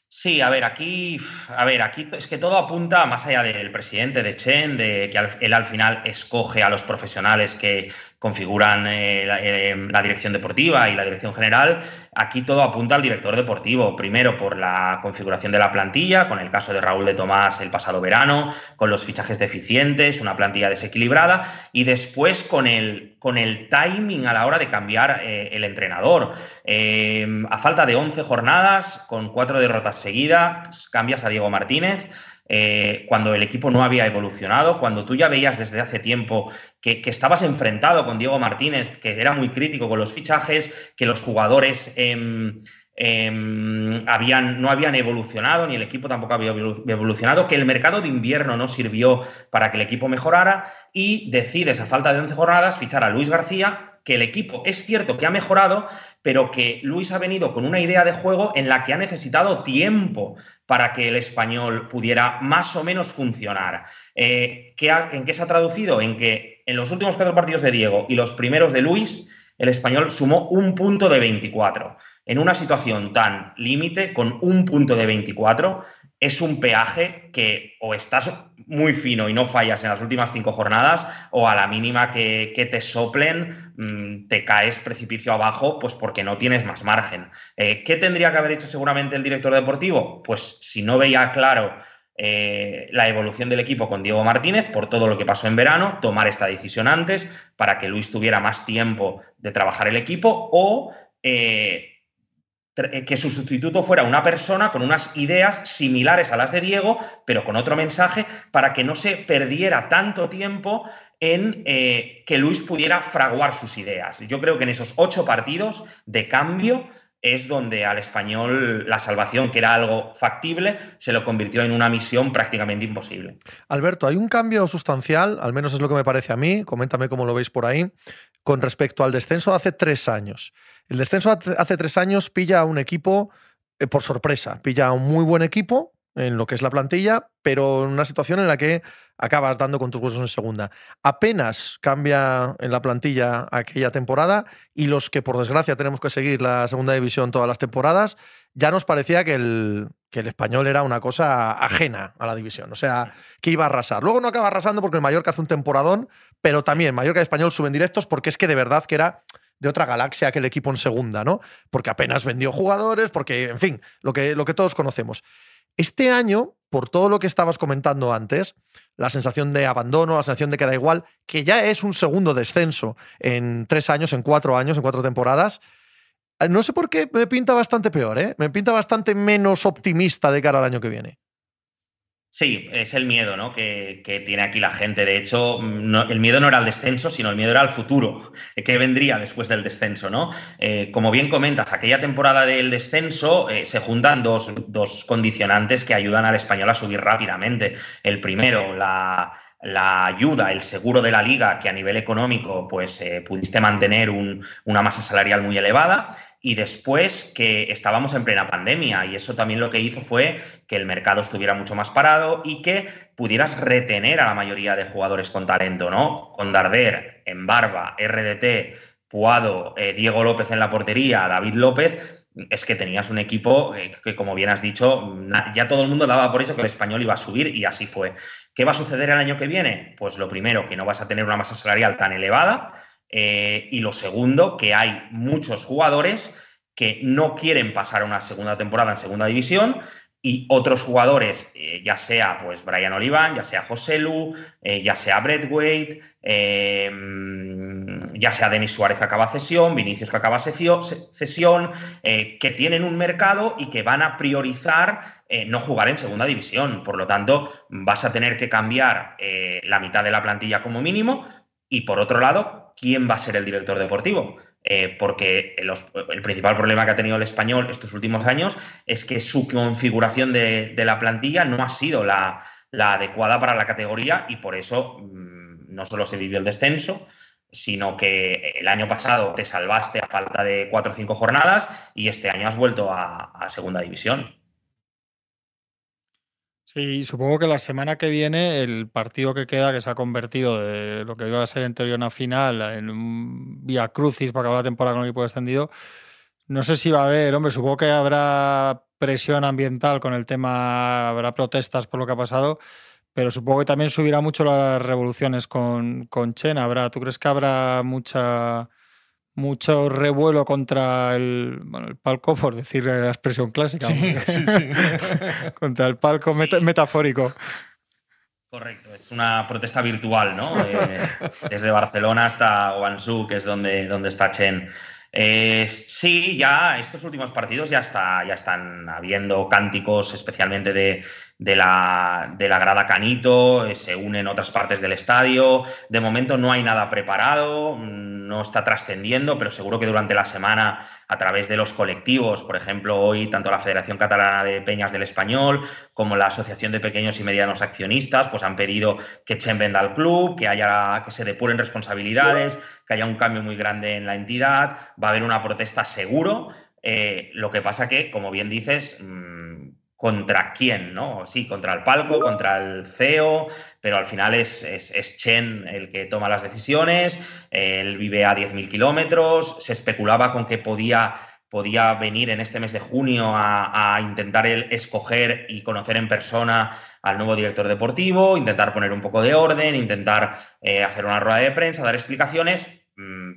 Speaker 1: Sí, a ver, aquí, a ver, aquí es que todo apunta, más allá del presidente de Chen, de que él al final escoge a los profesionales que configuran eh, eh, la, dirección deportiva y la dirección general, aquí todo apunta al director deportivo. Primero por la configuración de la plantilla, con el caso de Raúl de Tomás el pasado verano, con los fichajes deficientes, una plantilla desequilibrada, y después con el, con el timing a la hora de cambiar eh, el entrenador. a falta de 11 jornadas, con cuatro derrotas seguidas, cambias a Diego Martínez. Eh, cuando el equipo no había evolucionado, cuando tú ya veías desde hace tiempo que, estabas enfrentado con Diego Martínez, que era muy crítico con los fichajes, que los jugadores em, em, no habían evolucionado, ni el equipo tampoco había evolucionado, que el mercado de invierno no sirvió para que el equipo mejorara y decides a falta de 11 jornadas fichar a Luis García que el equipo es cierto que ha mejorado, pero que Luis ha venido con una idea de juego en la que ha necesitado tiempo para que el español pudiera más o menos funcionar. Eh, ¿En qué se ha traducido? En que en los últimos cuatro partidos de Diego y los primeros de Luis, el español sumó un punto de 24. En una situación tan límite, con un punto de 24, es un peaje que o estás muy fino y no fallas en las últimas cinco jornadas, o a la mínima que, te soplen, mm, te caes precipicio abajo, pues porque no tienes más margen. Eh, ¿Qué tendría que haber hecho seguramente el director deportivo? Pues si no veía claro eh, la evolución del equipo con Diego Martínez por todo lo que pasó en verano, tomar esta decisión antes para que Luis tuviera más tiempo de trabajar el equipo o eh, eh, que su sustituto fuera una persona con unas ideas similares a las de Diego, pero con otro mensaje, para que no se perdiera tanto tiempo en que Luis pudiera fraguar sus ideas. Yo creo que en esos ocho partidos de cambio es donde al español la salvación, que era algo factible, se lo convirtió en una misión prácticamente imposible.
Speaker 2: Alberto, hay un cambio sustancial, al menos es lo que me parece a mí, coméntame cómo lo veis por ahí, con respecto al descenso de hace tres años. El descenso hace tres años pilla a un equipo eh, por sorpresa, pilla a un muy buen equipo en lo que es la plantilla, pero en una situación en la que acabas dando con tus huesos en segunda. Apenas cambia en la plantilla aquella temporada y los que por desgracia tenemos que seguir la segunda división todas las temporadas, ya nos parecía que el, que el español era una cosa ajena a la división, o sea, que iba a arrasar. Luego no acaba arrasando porque el Mallorca hace un temporadón, pero también Mallorca y Español suben directos porque es que de verdad que era de otra galaxia que el equipo en segunda, ¿no? Porque apenas vendió jugadores, porque, en fin, lo que, lo que todos conocemos. Este año, por todo lo que estabas comentando antes, la sensación de abandono, la sensación de que da igual, que ya es un segundo descenso en tres años, en cuatro años, en cuatro temporadas, eh, no sé por qué me pinta bastante peor, ¿eh? Me pinta bastante menos optimista de cara al año que viene.
Speaker 1: Sí, es el miedo ¿no? que, tiene aquí la gente. De hecho, el miedo no era al descenso, sino el miedo era al futuro, que vendría después del descenso. ¿no? Eh, como bien comentas, aquella temporada del descenso eh, se juntan dos, dos condicionantes que ayudan al español a subir rápidamente. El primero, la, la ayuda, el seguro de la liga, que a nivel económico pues eh, pudiste mantener una masa salarial muy elevada y después que estábamos en plena pandemia y eso también lo que hizo fue que el mercado estuviera mucho más parado y que pudieras retener a la mayoría de jugadores con talento, ¿no? Con Darder, en Barba, RDT, Puado, eh, Diego López en la portería, David López, es que tenías un equipo que, como bien has dicho, ya todo el mundo daba por eso que el español iba a subir y así fue. ¿Qué va a suceder el año que viene? Pues lo primero, que no vas a tener una masa salarial tan elevada eh, y lo segundo, que hay muchos jugadores que no quieren pasar una segunda temporada en segunda división y otros jugadores, eh, ya sea pues Brian Oliván, ya sea José Lu, eh, ya sea Brett Wade, em, ya sea Denis Suárez que acaba cesión, Vinicius que acaba cesión, eh, que tienen un mercado y que van a priorizar no jugar en segunda división. Por lo tanto, vas a tener que cambiar la mitad de la plantilla como mínimo. Y por otro lado, ¿quién va a ser el director deportivo? Eh, porque el principal problema que ha tenido el español estos últimos años es que su configuración de, la plantilla no ha sido la, adecuada para la categoría y por eso mm, no solo se vivió el descenso, sino que el año pasado te salvaste a falta de cuatro o cinco jornadas y este año has vuelto a segunda división.
Speaker 3: Sí, supongo que la semana que viene el partido que queda, que se ha convertido de lo que iba a ser en teoría una final en un vía crucis para acabar la temporada con el equipo descendido, no sé si va a haber, hombre, supongo que habrá presión ambiental con el tema, habrá protestas por lo que ha pasado, pero supongo que también subirá mucho las revoluciones con, con Chen. ¿Habrá, ¿Tú crees que habrá mucha mucho revuelo contra el, bueno, el palco, por decir la expresión clásica. Sí, sí, sí. contra el palco metafórico.
Speaker 1: Correcto, es una protesta virtual, ¿no? Eh, desde Barcelona hasta Guangzhou, que es donde, donde está Chen. Eh, sí, ya estos últimos partidos ya, está, ya están habiendo cánticos, especialmente de, de, la, de la grada Canito, eh, se unen otras partes del estadio. De momento no hay nada preparado, mm, no está trascendiendo, pero seguro que durante la semana, a través de los colectivos, por ejemplo, hoy tanto la Federación Catalana de Peñas del Español como la Asociación de Pequeños y Medianos Accionistas, pues han pedido que Chen venda al club, que haya que se depuren responsabilidades, que haya un cambio muy grande en la entidad, va a haber una protesta seguro. Eh, lo que pasa que, como bien dices, mm, ¿contra quién? ¿no? Sí, contra el palco, contra el CEO, pero al final es, es, Chen el que toma las decisiones, él vive a 10.000 kilómetros, se especulaba con que podía podía venir en este mes de junio a, intentar escoger y conocer en persona al nuevo director deportivo, intentar poner un poco de orden, intentar eh, hacer una rueda de prensa, dar explicaciones,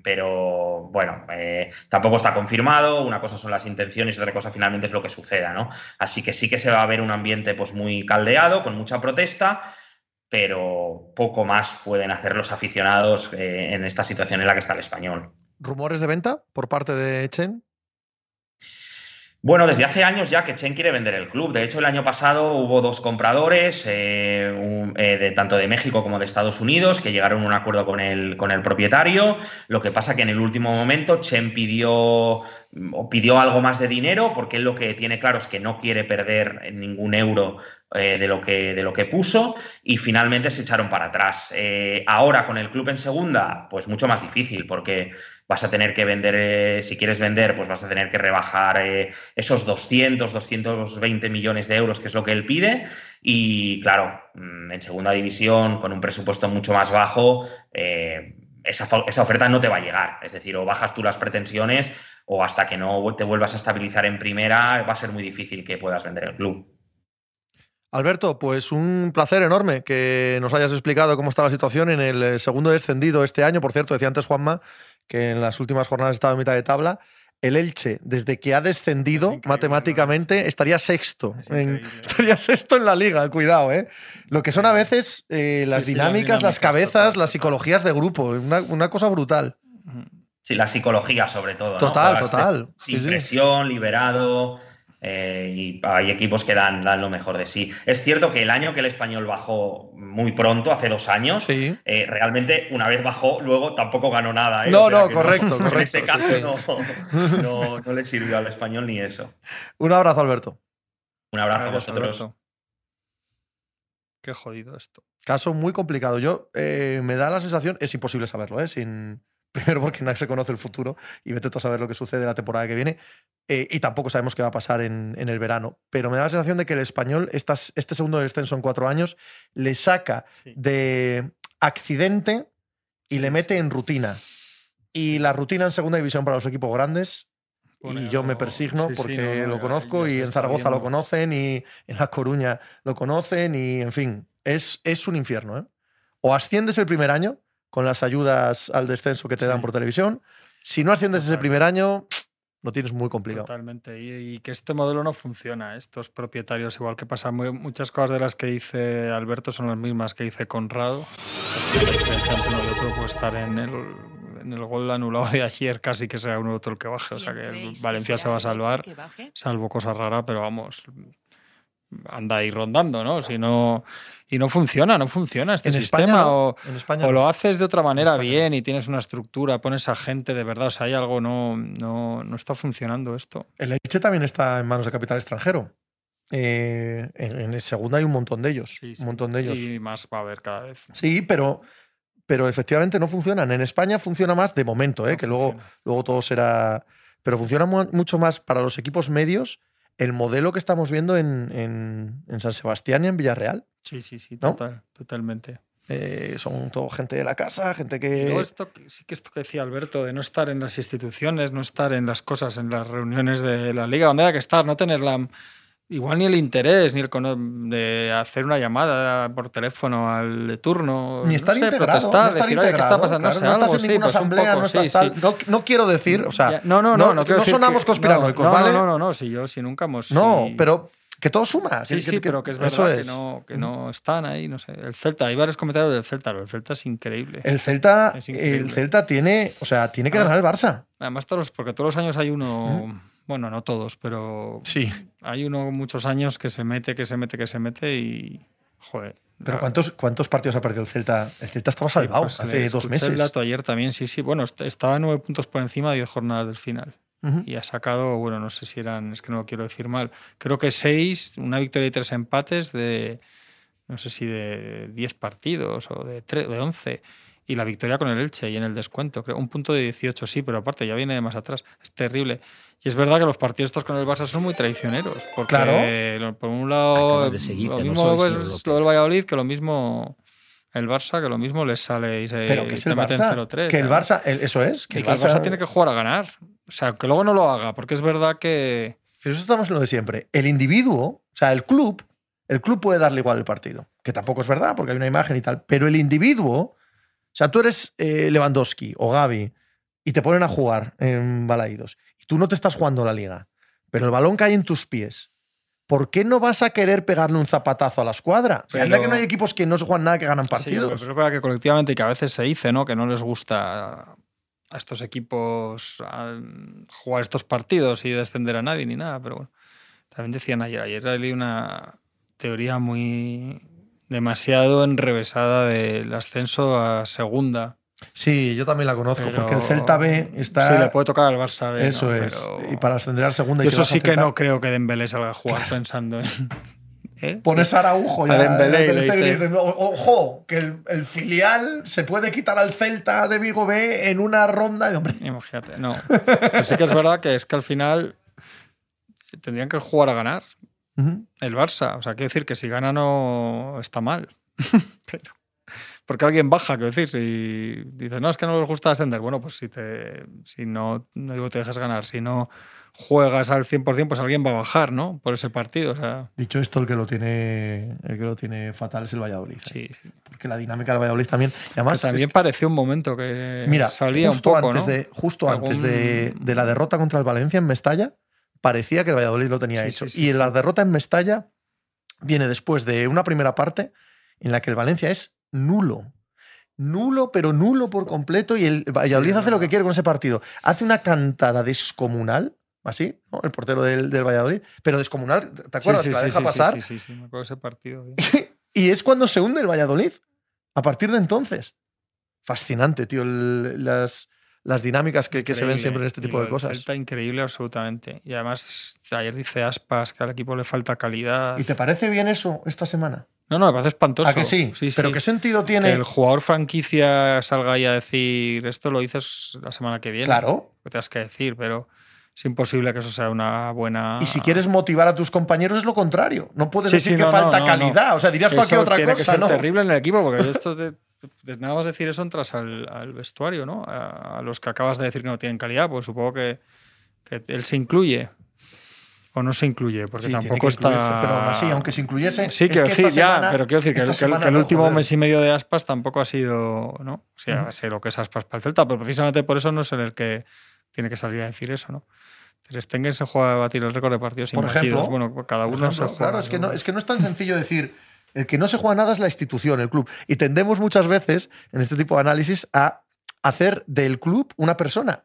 Speaker 1: pero bueno, eh, tampoco está confirmado, una cosa son las intenciones y otra cosa finalmente es lo que suceda, ¿no? Así que sí que se va a ver un ambiente pues muy caldeado, con mucha protesta, pero poco más pueden hacer los aficionados eh, en esta situación en la que está el español.
Speaker 2: ¿Rumores de venta por parte de Chen?
Speaker 1: Bueno, desde hace años ya que Chen quiere vender el club. De hecho, el año pasado hubo dos compradores, eh, eh, de, tanto de México como de Estados Unidos, que llegaron a un acuerdo con el, con el propietario. Lo que pasa que en el último momento Chen pidió, pidió algo más de dinero, porque él lo que tiene claro es que no quiere perder ningún euro eh, de, lo que, de lo que puso y finalmente se echaron para atrás. ahora con el club en segunda, pues mucho más difícil, porque vas a tener que vender, eh, si quieres vender, pues vas a tener que rebajar eh, esos 200, 220 millones de euros, que es lo que él pide. Y claro, mm, en segunda división, con un presupuesto mucho más bajo, eh, esa, esa, oferta no te va a llegar. Es decir, o bajas tú las pretensiones o hasta que no te vuelvas a estabilizar en primera, va a ser muy difícil que puedas vender el club.
Speaker 2: Alberto, pues un placer enorme que nos hayas explicado cómo está la situación en el segundo descendido este año. Por cierto, decía antes Juanma que en las últimas jornadas estaba en mitad de tabla. El Elche, desde que ha descendido matemáticamente, estaría sexto. En, estaría sexto en la liga, cuidado, ¿eh? Lo que son a veces eh, las, dinámicas, las, cabezas, las psicologías de grupo. Una, cosa brutal.
Speaker 1: Sí, la psicología sobre todo.
Speaker 2: Total, total.
Speaker 1: Sin presión, liberado. Eh, y hay equipos que dan, dan, lo mejor de sí. Es cierto que el año que el español bajó muy pronto, hace dos años, eh, realmente una vez bajó, luego tampoco ganó nada.
Speaker 2: ¿eh? No, no, correcto, correcto. En
Speaker 1: ese caso no, no, le sirvió al español ni eso.
Speaker 2: Un abrazo, Alberto.
Speaker 1: Un abrazo a vosotros.
Speaker 3: Qué jodido esto.
Speaker 2: Caso muy complicado. Yo me da la sensación, es imposible saberlo, ¿eh? Sin, Primero porque nadie se conoce el futuro y vete tú a saber lo que sucede la temporada que viene. Eh, y tampoco sabemos qué va a pasar en, el verano. Pero me da la sensación de que el español, este segundo descenso en cuatro años, le saca de accidente y le mete en rutina. Y la rutina en segunda división para los equipos grandes y yo me persigno porque lo conozco y en Zaragoza lo conocen y en La Coruña lo conocen y, en fin, es, es un infierno. ¿eh? O asciendes el primer año con las ayudas al descenso que te dan por televisión. Si no asciendes ese primer año, Lo tienes muy complicado.
Speaker 3: Totalmente. Y, y que este modelo no funciona. Estos propietarios, igual que pasa muy- muchas cosas de las que dice Alberto, son las mismas que dice Conrado. La diferencia entre uno y otro puede estar en el, en el gol anulado de ayer, casi que sea uno u otro el que baje. O sea que el Valencia se va a salvar, salvo cosas raras, pero vamos, anda ahí rondando, ¿no? Si no y no funciona, no funciona este
Speaker 2: En
Speaker 3: sistema.
Speaker 2: España,
Speaker 3: o,
Speaker 2: en España
Speaker 3: o
Speaker 2: no.
Speaker 3: lo haces de otra manera bien y tienes una estructura, pones a gente de verdad. O sea, hay algo, no, no, no está funcionando esto.
Speaker 2: El Elche también está en manos de capital extranjero. Eh, en, en el segundo hay un montón de ellos.
Speaker 3: Sí, sí.
Speaker 2: Un montón de ellos.
Speaker 3: Y más va a haber cada vez.
Speaker 2: Sí, pero, pero efectivamente no funcionan. En España funciona más de momento, ¿eh?
Speaker 3: No
Speaker 2: que luego,
Speaker 3: funciona.
Speaker 2: luego todo será. Pero funciona mu- mucho más para los equipos medios el modelo que estamos viendo en, en- en San Sebastián y en Villarreal.
Speaker 3: Sí, sí, sí,
Speaker 2: ¿No?
Speaker 3: total, totalmente.
Speaker 2: Eh, son todo gente de la casa, gente que.
Speaker 3: luego esto, sí que esto que decía Alberto, de no estar en las instituciones, no estar en las cosas, en las reuniones de la liga, donde haya que estar, no tener la, igual ni el interés, ni el de hacer una llamada por teléfono al de turno,
Speaker 2: Ni
Speaker 3: no
Speaker 2: estar
Speaker 3: sé,
Speaker 2: integrado.
Speaker 3: protestar,
Speaker 2: no estar
Speaker 3: decir, oye, ¿qué está
Speaker 2: integrado,
Speaker 3: pasando?
Speaker 2: claro,
Speaker 3: no sé,
Speaker 2: no estás
Speaker 3: algo,
Speaker 2: en
Speaker 3: sí,
Speaker 2: ninguna
Speaker 3: pues
Speaker 2: asamblea,
Speaker 3: poco,
Speaker 2: no,
Speaker 3: sí, sí.
Speaker 2: no, no quiero decir, o sea,
Speaker 3: no, no,
Speaker 2: no-
Speaker 3: no, no,
Speaker 2: no sonamos
Speaker 3: que-
Speaker 2: conspiranoicos,
Speaker 3: no, no,
Speaker 2: ¿vale?
Speaker 3: No, no, no, si yo, si nunca hemos.
Speaker 2: no,
Speaker 3: si-
Speaker 2: pero que todo suma.
Speaker 3: Sí,
Speaker 2: que-
Speaker 3: sí,
Speaker 2: que-
Speaker 3: pero que es
Speaker 2: eso
Speaker 3: verdad que
Speaker 2: es.
Speaker 3: no, que no están ahí, no sé. El Celta, hay varios comentarios del Celta, pero el Celta es increíble.
Speaker 2: El Celta, el. Celta tiene, o sea, tiene que
Speaker 3: Además-
Speaker 2: ganar el Barça.
Speaker 3: Además, todos, porque todos los años hay uno, bueno, no todos, pero
Speaker 2: Sí.
Speaker 3: hay uno muchos años que se mete, que se mete, que se mete y. Joder.
Speaker 2: Pero
Speaker 3: la-
Speaker 2: ¿cuántos, ¿cuántos partidos ha perdido el Celta? El Celta estaba
Speaker 3: sí,
Speaker 2: salvado
Speaker 3: pues,
Speaker 2: hace dos meses.
Speaker 3: El dato ayer también, sí, sí. Bueno, est- estaba nueve puntos por encima de 10 jornadas del final.
Speaker 2: Ujú.
Speaker 3: Y ha sacado, bueno, no sé si eran, es que no lo quiero decir mal, creo que seis, una victoria y tres empates de, no sé si de 10 partidos o de, tre- de 11. Y la victoria con el Elche y en el descuento, creo, un punto de 18, sí, pero aparte ya viene de más atrás. Es terrible. Y es verdad que los partidos estos con el Barça son muy traicioneros. Porque,
Speaker 2: Claro.
Speaker 3: por un lado,
Speaker 4: Acabo de seguirte,
Speaker 3: lo
Speaker 4: no
Speaker 3: mismo
Speaker 4: soy
Speaker 3: es
Speaker 4: señor
Speaker 3: lo del Valladolid que lo mismo el Barça, que lo mismo les sale y se
Speaker 2: Pero que es el
Speaker 3: meten
Speaker 2: Barça.
Speaker 3: 0-3.
Speaker 2: que el
Speaker 3: ¿no?
Speaker 2: Barça, el- eso es. Que
Speaker 3: y que el Barça tiene que jugar a ganar. O sea, que luego no lo haga, porque es verdad que.
Speaker 2: Pero eso estamos en lo de siempre. El individuo, o sea, el club, el club puede darle igual el partido. Que tampoco es verdad, porque hay una imagen y tal. Pero el individuo, o sea, tú eres eh, Lewandowski o Gaby y te ponen a jugar en Balaídos y tú no te estás jugando la liga, pero el balón cae en tus pies. ¿Por qué no vas a querer pegarle un zapatazo a la escuadra? Anda
Speaker 3: Pero-
Speaker 2: que no hay equipos que no se juegan nada que ganan
Speaker 3: Sí,
Speaker 2: partidos.
Speaker 3: pero es verdad que colectivamente y que a veces se dice, ¿no? Que no les gusta a estos equipos a- jugar estos partidos y descender a nadie ni nada, pero bueno. También decían ayer, ayer leí una teoría muy demasiado enrevesada del ascenso a segunda.
Speaker 2: Sí, yo también la conozco,
Speaker 3: pero-
Speaker 2: porque el Celta B está.
Speaker 3: Sí, le puede tocar al Barça B.
Speaker 2: Eso
Speaker 3: ¿no?
Speaker 2: es.
Speaker 3: Pero-
Speaker 2: Y para ascender al segunda y
Speaker 3: eso
Speaker 2: a
Speaker 3: sí que no creo que Dembélé salga a jugar pensando en... ¿Eh?
Speaker 2: Pones a Araujo y
Speaker 3: A
Speaker 2: a
Speaker 3: Dembélé dice-
Speaker 2: dices, "O- ojo, que el, el filial se puede quitar al Celta de Vigo B en una ronda de hombre.
Speaker 3: Imagínate, no. Pero sí que es verdad que es que al final tendrían que jugar a ganar El Barça. O sea, quiero decir que si gana no está mal. Pero- porque alguien baja, quiero decir, si dices, no, es que no les gusta ascender, bueno, pues si, te, si no, no digo te dejas ganar, si no juegas al 100%, pues alguien va a bajar, ¿no? Por ese partido. O sea,
Speaker 2: Dicho esto, el que lo tiene, el que lo tiene fatal es el Valladolid. ¿eh?
Speaker 3: sí. sí.
Speaker 2: Porque la dinámica del Valladolid también.
Speaker 3: Que
Speaker 2: además,
Speaker 3: también
Speaker 2: es-
Speaker 3: pareció un momento que
Speaker 2: mira,
Speaker 3: salía
Speaker 2: justo,
Speaker 3: un poco,
Speaker 2: antes,
Speaker 3: ¿no?
Speaker 2: de, justo antes de, de la derrota contra el Valencia en Mestalla, parecía que el Valladolid lo tenía
Speaker 3: Sí,
Speaker 2: hecho.
Speaker 3: sí, sí,
Speaker 2: y la derrota en Mestalla viene después de una primera parte en la que el Valencia es nulo. Nulo, pero nulo por completo. Y el Valladolid hace lo que quiere con ese partido. Hace una cantada descomunal, así, ¿no? el portero del, del Valladolid, pero descomunal, ¿te acuerdas?
Speaker 3: Sí, sí,
Speaker 2: que la deja
Speaker 3: sí,
Speaker 2: pasar.
Speaker 3: Sí, sí, sí, me acuerdo ese partido.
Speaker 2: Y es cuando se hunde el Valladolid. A partir de entonces. Fascinante, tío, el- las, las dinámicas que, que se ven siempre en este tipo de cosas.
Speaker 3: Celta increíble absolutamente. Y además, ayer dice Aspas que al equipo le falta calidad.
Speaker 2: ¿Y te parece bien eso esta semana?
Speaker 3: No, no, me parece espantoso.
Speaker 2: ¿A que sí? ¿Pero qué sentido
Speaker 3: Que
Speaker 2: tiene?
Speaker 3: el jugador franquicia salga ahí a decir esto lo dices la semana que viene.
Speaker 2: Claro.
Speaker 3: Que tengas que decir, pero es imposible que eso sea una buena.
Speaker 2: Y si quieres motivar a tus compañeros es lo contrario. No puedes
Speaker 3: Sí,
Speaker 2: decir
Speaker 3: sí,
Speaker 2: que
Speaker 3: no,
Speaker 2: falta
Speaker 3: no, no.
Speaker 2: calidad. O sea, dirías
Speaker 3: Que
Speaker 2: cualquier otra
Speaker 3: tiene que
Speaker 2: cosa,
Speaker 3: ser
Speaker 2: ¿no?
Speaker 3: terrible en el equipo, porque esto de nada más decir eso entras al, al vestuario, ¿no? A, a los que acabas de decir que no tienen calidad, pues supongo que, que él se incluye. O no se incluye, porque
Speaker 2: Sí,
Speaker 3: tampoco está.
Speaker 2: Pero aún así, aunque se incluyese.
Speaker 3: Sí, quiero decir, ya,
Speaker 2: semana-
Speaker 3: pero quiero decir que, el- que último
Speaker 2: joder.
Speaker 3: mes y medio de Aspas tampoco ha sido, ¿no? O sea,
Speaker 2: Ujú.
Speaker 3: sé lo que es Aspas para el Celta, pero precisamente por eso no es en el que tiene que salir a decir eso, ¿no? Ter se juega a batir el récord de partidos
Speaker 2: Por
Speaker 3: imbatidos.
Speaker 2: ejemplo,
Speaker 3: bueno, cada
Speaker 2: Por
Speaker 3: uno
Speaker 2: ejemplo,
Speaker 3: se juega.
Speaker 2: Claro, es que, no, es que no es tan sencillo decir. El que no se juega nada es la institución, el club. Y tendemos muchas veces, en este tipo de análisis, a hacer del club una persona.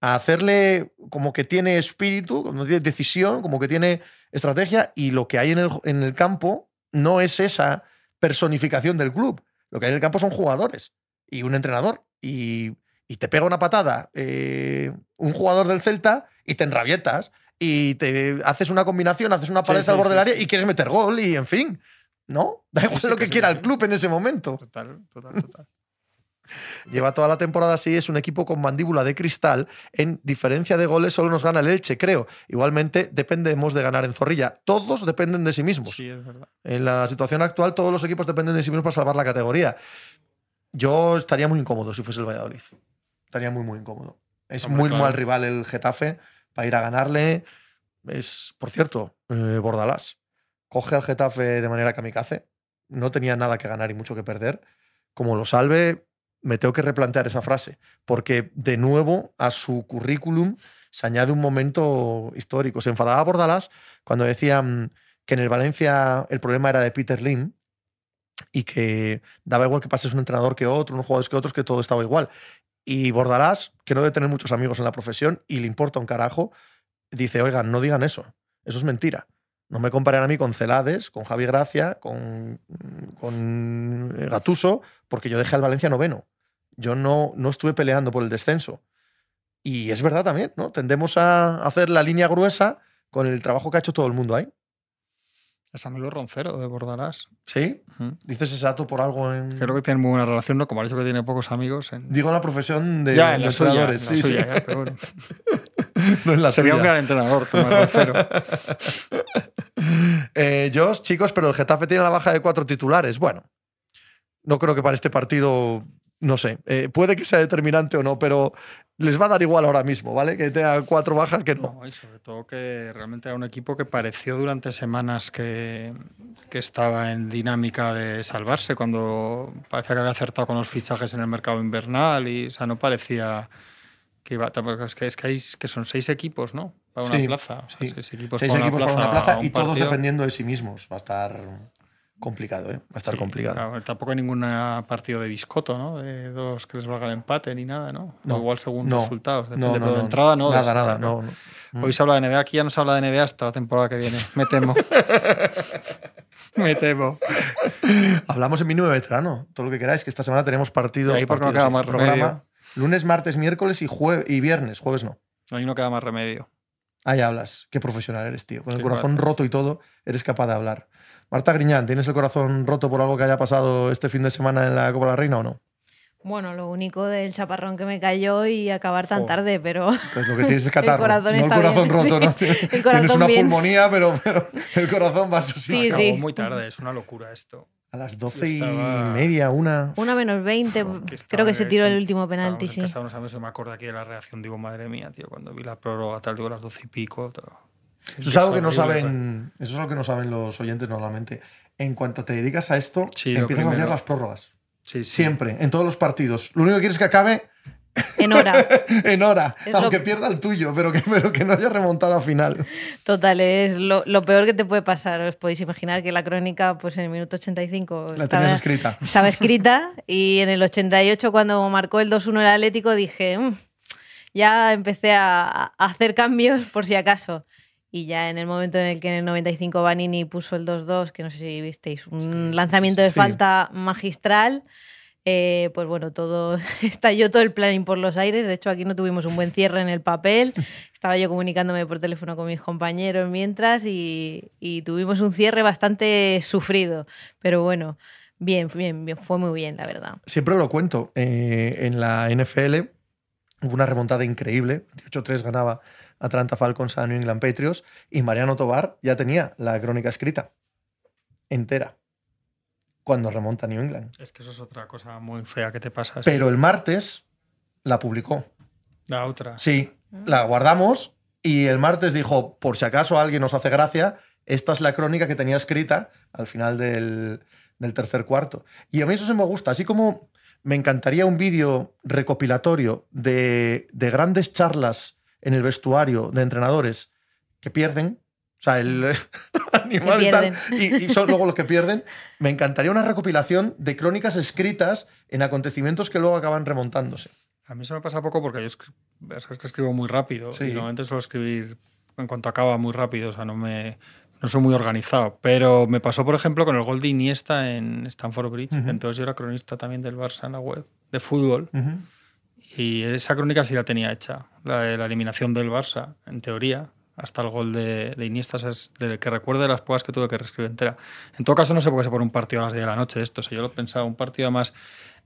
Speaker 2: A hacerle como que tiene espíritu, como tiene decisión, como que tiene estrategia. Y lo que hay en el, en el campo no es esa personificación del club. Lo que hay en el campo son jugadores y un entrenador. Y, y te pega una patada eh, un jugador del Celta y te enrabietas y te haces una combinación, haces una pared
Speaker 3: sí,
Speaker 2: al borde
Speaker 3: sí,
Speaker 2: del área y quieres meter gol y en fin, ¿no? Da igual
Speaker 3: sí,
Speaker 2: lo
Speaker 3: que
Speaker 2: quiera el club en ese momento.
Speaker 3: Total, total, total.
Speaker 2: Lleva toda la temporada así, es un equipo con mandíbula de cristal. En diferencia de goles solo nos gana el Elche, creo. Igualmente dependemos de ganar en Zorrilla. Todos dependen de sí mismos.
Speaker 3: Sí, es verdad.
Speaker 2: En la situación actual todos los equipos dependen de sí mismos para salvar la categoría. Yo estaría muy incómodo si fuese el Valladolid. Estaría muy, muy incómodo. Es
Speaker 3: Hombre,
Speaker 2: muy
Speaker 3: claro.
Speaker 2: mal rival el Getafe para ir a ganarle. Es, por cierto, eh, Bordalás. Coge al Getafe de manera kamikaze. No tenía nada que ganar y mucho que perder. Como lo salve, me tengo que replantear esa frase. Porque de nuevo a su currículum se añade un momento histórico. Se enfadaba Bordalás cuando decían que en el Valencia el problema era de Peter Lim y que daba igual que pases un entrenador que otro, unos jugadores que otros, que todo estaba igual. Y Bordalás, que no debe tener muchos amigos en la profesión y le importa un carajo, dice, oigan, no digan eso, eso es mentira. No me comparen a mí con Celades, con Javi Gracia, con, con eh, Gatuso, porque yo dejé al Valencia noveno. Yo no, no estuve peleando por el descenso. Y es verdad también, ¿no? Tendemos a hacer la línea gruesa con el trabajo que ha hecho todo el mundo ahí.
Speaker 3: Es amigo Roncero de Bordalás.
Speaker 2: ¿Sí? Dices exacto por algo en.
Speaker 3: Creo que tiene muy buena relación, ¿no? Como ha dicho que tiene pocos amigos. En...
Speaker 2: Digo en la profesión de,
Speaker 3: ya, en
Speaker 2: de
Speaker 3: la suya, en
Speaker 2: entrenadores. sí,
Speaker 3: suya,
Speaker 2: sí.
Speaker 3: ya, pero bueno.
Speaker 2: no en la
Speaker 3: Sería un gran entrenador, Tomás Roncero.
Speaker 2: Eh, Josh, chicos, pero el Getafe tiene la baja de cuatro titulares. Bueno, no creo que para este partido, no sé, eh, puede que sea determinante o no, pero les va a dar igual ahora mismo, ¿vale? Que tenga cuatro bajas que no.
Speaker 3: No, y sobre todo que realmente era un equipo que pareció durante semanas que, estaba en dinámica de salvarse, cuando parecía que había acertado con los fichajes en el mercado invernal y, o sea, no parecía que iba. Es que, es que son seis equipos, ¿no? Para una
Speaker 2: Sí,
Speaker 3: plaza. O sea,
Speaker 2: sí.
Speaker 3: Seis equipos,
Speaker 2: Seis
Speaker 3: para,
Speaker 2: equipos
Speaker 3: una
Speaker 2: para
Speaker 3: plaza,
Speaker 2: una plaza
Speaker 3: un
Speaker 2: y todos dependiendo de sí mismos. Va a estar complicado, ¿eh? Va a estar
Speaker 3: Sí,
Speaker 2: complicado.
Speaker 3: claro, tampoco hay ningún partido de biscoto, ¿no? De dos que les valga el empate ni nada, ¿no? Igual según
Speaker 2: no,
Speaker 3: resultados. Depende,
Speaker 2: No, no,
Speaker 3: pero de entrada no.
Speaker 2: Nada, nada. No.
Speaker 3: Hoy se habla de NBA, aquí ya no se habla de NBA hasta la temporada que viene, me temo. me temo.
Speaker 2: Hablamos en de veterano. Todo lo que queráis, que esta semana tenemos partido.
Speaker 3: Y ahí porque no queda más
Speaker 2: programa.
Speaker 3: remedio.
Speaker 2: Lunes, martes, miércoles y, jue- y viernes. Jueves no.
Speaker 3: Ahí no queda más remedio.
Speaker 2: Ahí hablas. Qué profesional eres, tío. Con el
Speaker 3: Sí,
Speaker 2: corazón roto y todo, eres capaz de hablar. Marta Griñán, ¿tienes el corazón roto por algo que haya pasado este fin de semana en la Copa de la Reina o no?
Speaker 4: Bueno, lo único del chaparrón que me cayó y acabar tan tarde, pero
Speaker 2: Pues lo que tienes es catarro.
Speaker 4: corazón
Speaker 2: no el
Speaker 4: está
Speaker 2: corazón
Speaker 4: bien,
Speaker 2: roto,
Speaker 4: sí.
Speaker 2: ¿no?
Speaker 4: El
Speaker 2: Tienes una
Speaker 4: bien.
Speaker 2: pulmonía, pero, pero el corazón va a su
Speaker 4: sí.
Speaker 3: muy tarde, es una locura esto.
Speaker 2: A las doce y
Speaker 3: Estaba-
Speaker 2: media, una.
Speaker 4: una menos 20,
Speaker 3: Jo, que
Speaker 4: creo que se
Speaker 3: en
Speaker 4: tiró el último penalti, sí.
Speaker 3: casa unos amigos y me acuerdo aquí de la reacción. Digo, madre mía, tío, cuando vi la prórroga, tal, digo, las doce y pico. todo.
Speaker 2: Eso es algo que no saben. Eso es algo que no saben los oyentes normalmente. En cuanto te dedicas a esto,
Speaker 3: Sí,
Speaker 2: empiezas a hacer las prórrogas.
Speaker 3: Sí, sí.
Speaker 2: Siempre, en todos los partidos. Lo único que quieres es que acabe
Speaker 4: En hora.
Speaker 2: en hora,
Speaker 4: Es lo-
Speaker 2: aunque pierda el tuyo, pero que, pero que no haya remontada final.
Speaker 4: Total, es lo, lo peor que te puede pasar. Os podéis imaginar que la crónica, pues en el minuto 85,
Speaker 2: La
Speaker 4: estaba,
Speaker 2: tenías escrita.
Speaker 4: estaba escrita y en el 88, cuando marcó el 2-1 el Atlético, dije, "Mm", ya empecé a, a hacer cambios por si acaso. Y ya en el momento en el que en el 95 Vanini puso el 2-2, que no sé si visteis, un lanzamiento de
Speaker 2: sí.
Speaker 4: falta magistral, eh, pues bueno, todo estalló todo el planning por los aires. De hecho, aquí no tuvimos un buen cierre en el papel. Estaba yo comunicándome por teléfono con mis compañeros mientras y, y tuvimos un cierre bastante sufrido. Pero bueno, bien, bien, bien, fue muy bien, la verdad.
Speaker 2: Siempre lo cuento. eh, en la NFL hubo una remontada increíble. 28-3 ganaba Atlanta Falcons a New England Patriots y Mariano Tobar ya tenía la crónica escrita entera cuando remonta New England.
Speaker 3: Es que eso es otra cosa muy fea que te pasa. sí.
Speaker 2: Pero el martes la publicó.
Speaker 3: La otra.
Speaker 2: Sí, la guardamos y el martes dijo, por si acaso a alguien nos hace gracia, esta es la crónica que tenía escrita al final del, del tercer cuarto. Y a mí eso se me gusta, así como me encantaría un vídeo recopilatorio de, de grandes charlas en el vestuario de entrenadores que pierden. O sea, el animal tal, y, y son luego los que pierden. Me encantaría una recopilación de crónicas escritas en acontecimientos que luego acaban remontándose.
Speaker 3: A mí eso me pasa poco porque yo es que escribo muy rápido.
Speaker 2: Sí.
Speaker 3: Y normalmente suelo escribir en cuanto acaba muy rápido. O sea, no me. No soy muy organizado. Pero me pasó, por ejemplo, con el gol de Iniesta en Stamford Bridge. Entonces yo era cronista también del Barça en la web de fútbol. Y esa crónica sí la tenía hecha. La de la eliminación del Barça, en teoría. Hasta el gol de, de Iniesta, es del que recuerdo de las pocas que tuve que reescribir entera. En todo caso, no sé por qué se pone un partido a las 10 de la noche de esto. O sea, yo lo pensaba, un partido además.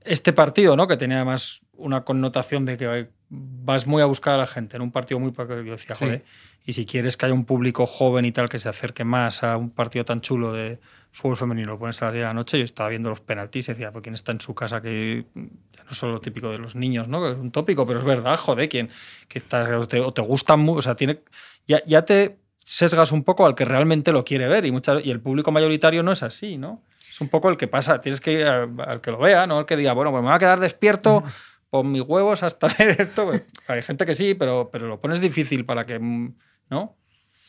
Speaker 3: Este partido, ¿no? Que tenía además una connotación de que vas muy a buscar a la gente en un partido muy. Yo decía,
Speaker 2: Sí.
Speaker 3: joder. Y si quieres que haya un público joven y tal que se acerque más a un partido tan chulo de fútbol femenino, lo pones a las 10 de la noche. Yo estaba viendo los penaltis y decía, pues quién está en su casa que ya no solo lo típico de los niños, ¿no? Que es un tópico, pero es verdad, joder, quién que está, o, te, o te gustan mucho, o sea, tiene, ya, ya te sesgas un poco al que realmente lo quiere ver y, muchas, y el público mayoritario no es así, ¿no? Es un poco el que pasa, tienes que ir al, que lo vea, ¿no? Al que diga, bueno, pues me voy a quedar despierto con mis huevos hasta ver esto. Pues, hay gente que sí, pero, pero lo pones difícil para que, ¿no?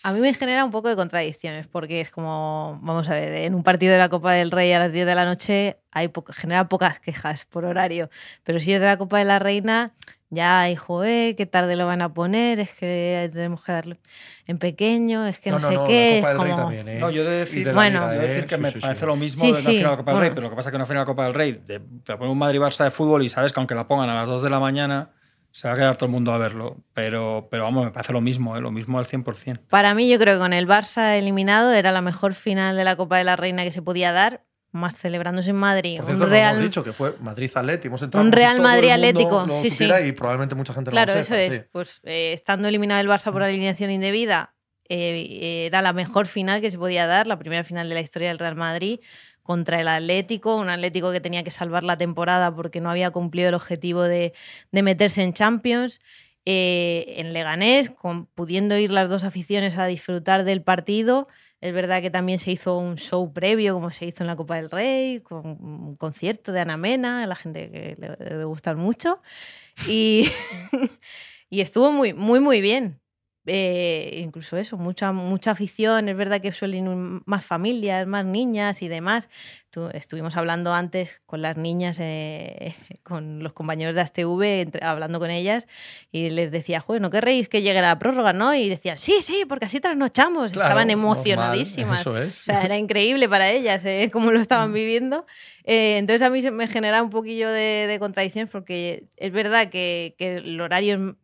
Speaker 4: A mí me genera un poco de contradicciones, porque es como, vamos a ver, en un partido de la Copa del Rey a las 10 de la noche hay po- genera pocas quejas por horario, pero si es de la Copa de la Reina, ya hay, joder, qué tarde lo van a poner, es que tenemos que darle en pequeño, es que no, sé
Speaker 2: la
Speaker 4: qué,
Speaker 2: Copa
Speaker 4: es
Speaker 2: del Rey
Speaker 4: como...
Speaker 2: también, ¿eh?
Speaker 3: No, yo he de decir,
Speaker 2: de la
Speaker 4: Bueno.
Speaker 2: Liga,
Speaker 3: yo he de
Speaker 2: ¿eh?
Speaker 3: decir que
Speaker 2: Sí,
Speaker 3: me
Speaker 2: sí, sí.
Speaker 3: parece lo mismo
Speaker 4: Sí,
Speaker 3: de una
Speaker 4: sí,
Speaker 3: final de la Copa del Rey,
Speaker 4: bueno.
Speaker 3: pero lo que pasa es que una final de la Copa del Rey, de, te pone un Madrid-Barça de fútbol y sabes que aunque la pongan a las 2 de la mañana, se va a quedar todo el mundo a verlo. Pero, pero vamos, me parece lo mismo, ¿eh? lo mismo al 100%.
Speaker 4: Para mí, yo creo que con el Barça eliminado era la mejor final de la Copa de la Reina que se podía dar, más celebrándose en Madrid.
Speaker 2: Por
Speaker 4: un
Speaker 2: cierto, no
Speaker 4: Real...
Speaker 2: hemos dicho que fue Madrid-Atleti. Hemos entrado
Speaker 4: Un Real Madrid Atlético, sí, sí.
Speaker 2: Y probablemente mucha gente
Speaker 4: Claro,
Speaker 2: lo
Speaker 4: eso
Speaker 2: sepa,
Speaker 4: es.
Speaker 2: sí.
Speaker 4: Pues eh, estando eliminado el Barça por alineación indebida, eh, era la mejor final que se podía dar, la primera final de la historia del Real Madrid contra el Atlético, un Atlético que tenía que salvar la temporada porque no había cumplido el objetivo de, meterse en Champions. Eh, en Leganés, pudiendo ir las dos aficiones a disfrutar del partido. Es verdad que también se hizo un show previo, como se hizo en la Copa del Rey, con un concierto de Ana Mena, a la gente que le, le gustan mucho. Y, y estuvo muy, muy, muy bien. Eh, incluso eso, mucha, mucha afición. Es verdad que suelen más familias, más niñas y demás. Tu- estuvimos hablando antes con las niñas, eh, con los compañeros de ASTV, entre- hablando con ellas, y les decía, joder, ¿no querréis que llegue la prórroga? ¿no? Y decían, sí, sí, porque así trasnochamos.
Speaker 2: Claro,
Speaker 4: Estaban
Speaker 2: normal,
Speaker 4: emocionadísimas.
Speaker 2: Eso
Speaker 4: O sea, era increíble para ellas eh, cómo lo estaban viviendo. Eh, entonces a mí me genera un poquillo de, de contradicciones porque es verdad que, que el horario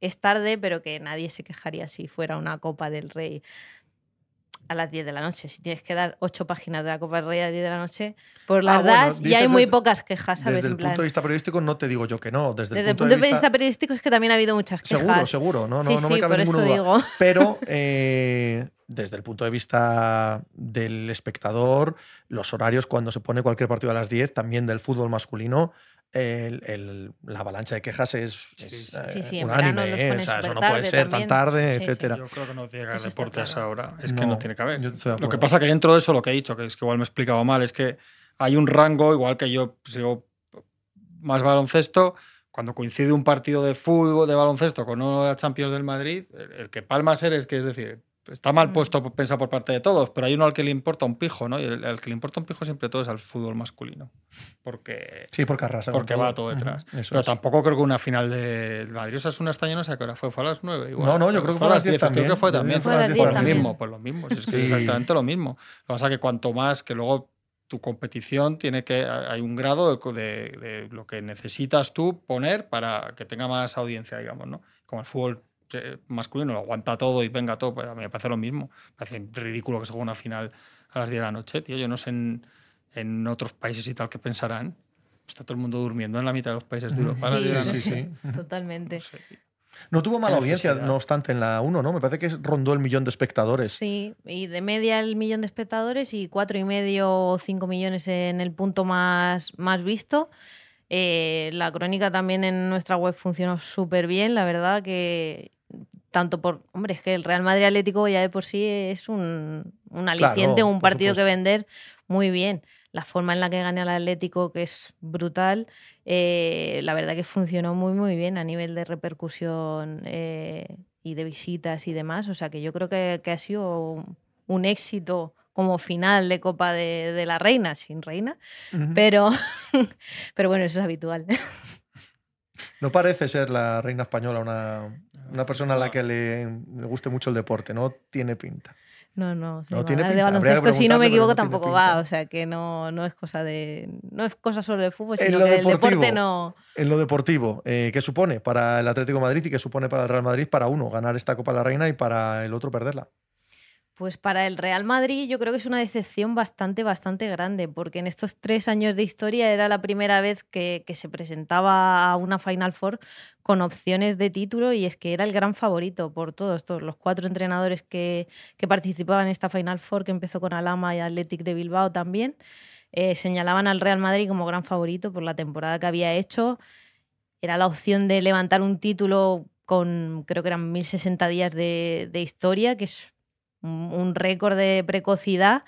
Speaker 4: es, tarde, pero que nadie se quejaría si fuera una Copa del Rey a las 10 de la noche. Si tienes que dar ocho páginas de la Copa del Rey a las 10 de la noche, por las
Speaker 2: Ah, bueno,
Speaker 4: das y hay muy
Speaker 2: desde-
Speaker 4: pocas quejas, ¿sabes?
Speaker 2: Desde el
Speaker 4: En plan,
Speaker 2: punto de vista periodístico no te digo yo que no. Desde,
Speaker 4: desde el punto de vista periodístico es que también ha habido muchas quejas.
Speaker 2: Seguro, seguro. No, no,
Speaker 4: sí,
Speaker 2: no
Speaker 4: sí,
Speaker 2: me cabe
Speaker 4: por eso
Speaker 2: ninguna duda.
Speaker 4: digo.
Speaker 2: Pero eh, desde el punto de vista del espectador, los horarios cuando se pone cualquier partido a las 10, también del fútbol masculino, el- el- la avalancha de quejas es, es,
Speaker 3: sí.
Speaker 2: eh,
Speaker 4: Sí, sí, verano los
Speaker 2: ¿eh? O sea, eso no puede ser
Speaker 4: también.
Speaker 2: tan tarde,
Speaker 4: Sí, sí.
Speaker 2: etcétera.
Speaker 3: Yo creo que no tiene que haber esa
Speaker 4: claro.
Speaker 3: hora. Es que
Speaker 2: No,
Speaker 3: tiene que haber. Lo que pasa que dentro de eso lo que he dicho, que es que igual me he explicado mal, es que hay un rango, igual que yo sigo más baloncesto, cuando coincide un partido de fútbol, de baloncesto con uno de la Champions del Madrid, el, el que palma ser es que es decir, está mal
Speaker 4: Mm.
Speaker 3: puesto pensar por parte de todos, pero hay uno al que le importa un pijo, ¿no? Y el, al que le importa un pijo siempre todo es al fútbol masculino. Porque
Speaker 2: Sí, porque arrasa.
Speaker 3: porque va todo detrás. Pero
Speaker 2: es.
Speaker 3: tampoco creo que una final del Madrid Osasuna este año no sé a qué hora fue, fue a las 9 igual.
Speaker 2: No, no, yo creo que fue a las 10
Speaker 3: creo que
Speaker 2: también.
Speaker 3: fue también.
Speaker 4: Fue a las 10
Speaker 3: Pues lo
Speaker 4: también.
Speaker 3: mismo, pues lo mismo, es que es exactamente lo mismo. Lo que pasa es que cuanto más que luego tu competición tiene que hay un grado de, de- de lo que necesitas tú poner para que tenga más audiencia, digamos, ¿no? Como el fútbol masculino lo aguanta todo y venga todo, pues a mí me parece lo mismo. Me parece ridículo que se juegue una final a las 10 de la noche, tío. Yo no sé en, en otros países y tal qué pensarán. Está todo el mundo durmiendo en la mitad de los países de Europa.
Speaker 4: Sí,
Speaker 3: 10 de la
Speaker 2: sí, sí, sí.
Speaker 4: Totalmente.
Speaker 3: No sé.
Speaker 2: No tuvo mala audiencia, no obstante, en la 1, ¿no? Me parece que rondó el millón de espectadores.
Speaker 4: Sí, y de media el millón de espectadores y cuatro y medio o cinco millones en el punto más, más visto. Eh, la crónica también en nuestra web funcionó súper bien, la verdad que tanto por, hombre, es que el Real Madrid Atlético ya de por sí es un, un aliciente,
Speaker 2: Claro,
Speaker 4: un partido que vender muy bien. La forma en la que gana el Atlético, que es brutal, eh, la verdad que funcionó muy, muy bien a nivel de repercusión eh, y de visitas y demás. O sea que yo creo que, que ha sido un éxito como final de Copa de, de la Reina, sin reina, pero, pero bueno, eso es habitual.
Speaker 2: No parece ser la reina española una, una persona a la que le, le guste mucho el deporte, no tiene pinta.
Speaker 4: No, no,
Speaker 2: No
Speaker 4: de,
Speaker 2: tiene
Speaker 4: de
Speaker 2: pinta, que
Speaker 4: baloncesto, si no me equivoco,
Speaker 2: no
Speaker 4: tampoco va. O sea que no, no es cosa de. No es cosa solo del fútbol,
Speaker 2: En
Speaker 4: sino
Speaker 2: lo
Speaker 4: que el deporte
Speaker 2: deportivo.
Speaker 4: no.
Speaker 2: En lo deportivo, eh, ¿qué supone para el Atlético de Madrid y qué supone para el Real Madrid para uno ganar esta Copa de la Reina y para el otro perderla?
Speaker 4: Pues para el Real Madrid yo creo que es una decepción bastante, bastante grande, porque en estos tres años de historia era la primera vez que, se presentaba a una Final Four con opciones de título y es que era el gran favorito por todos, los cuatro entrenadores que, que participaban en esta Final Four, que empezó con Alama y Athletic de Bilbao también, eh, señalaban al Real Madrid como gran favorito por la temporada que había hecho. Era la opción de levantar un título con, creo que eran 1060 días de, de historia, que es un, récord de precocidad.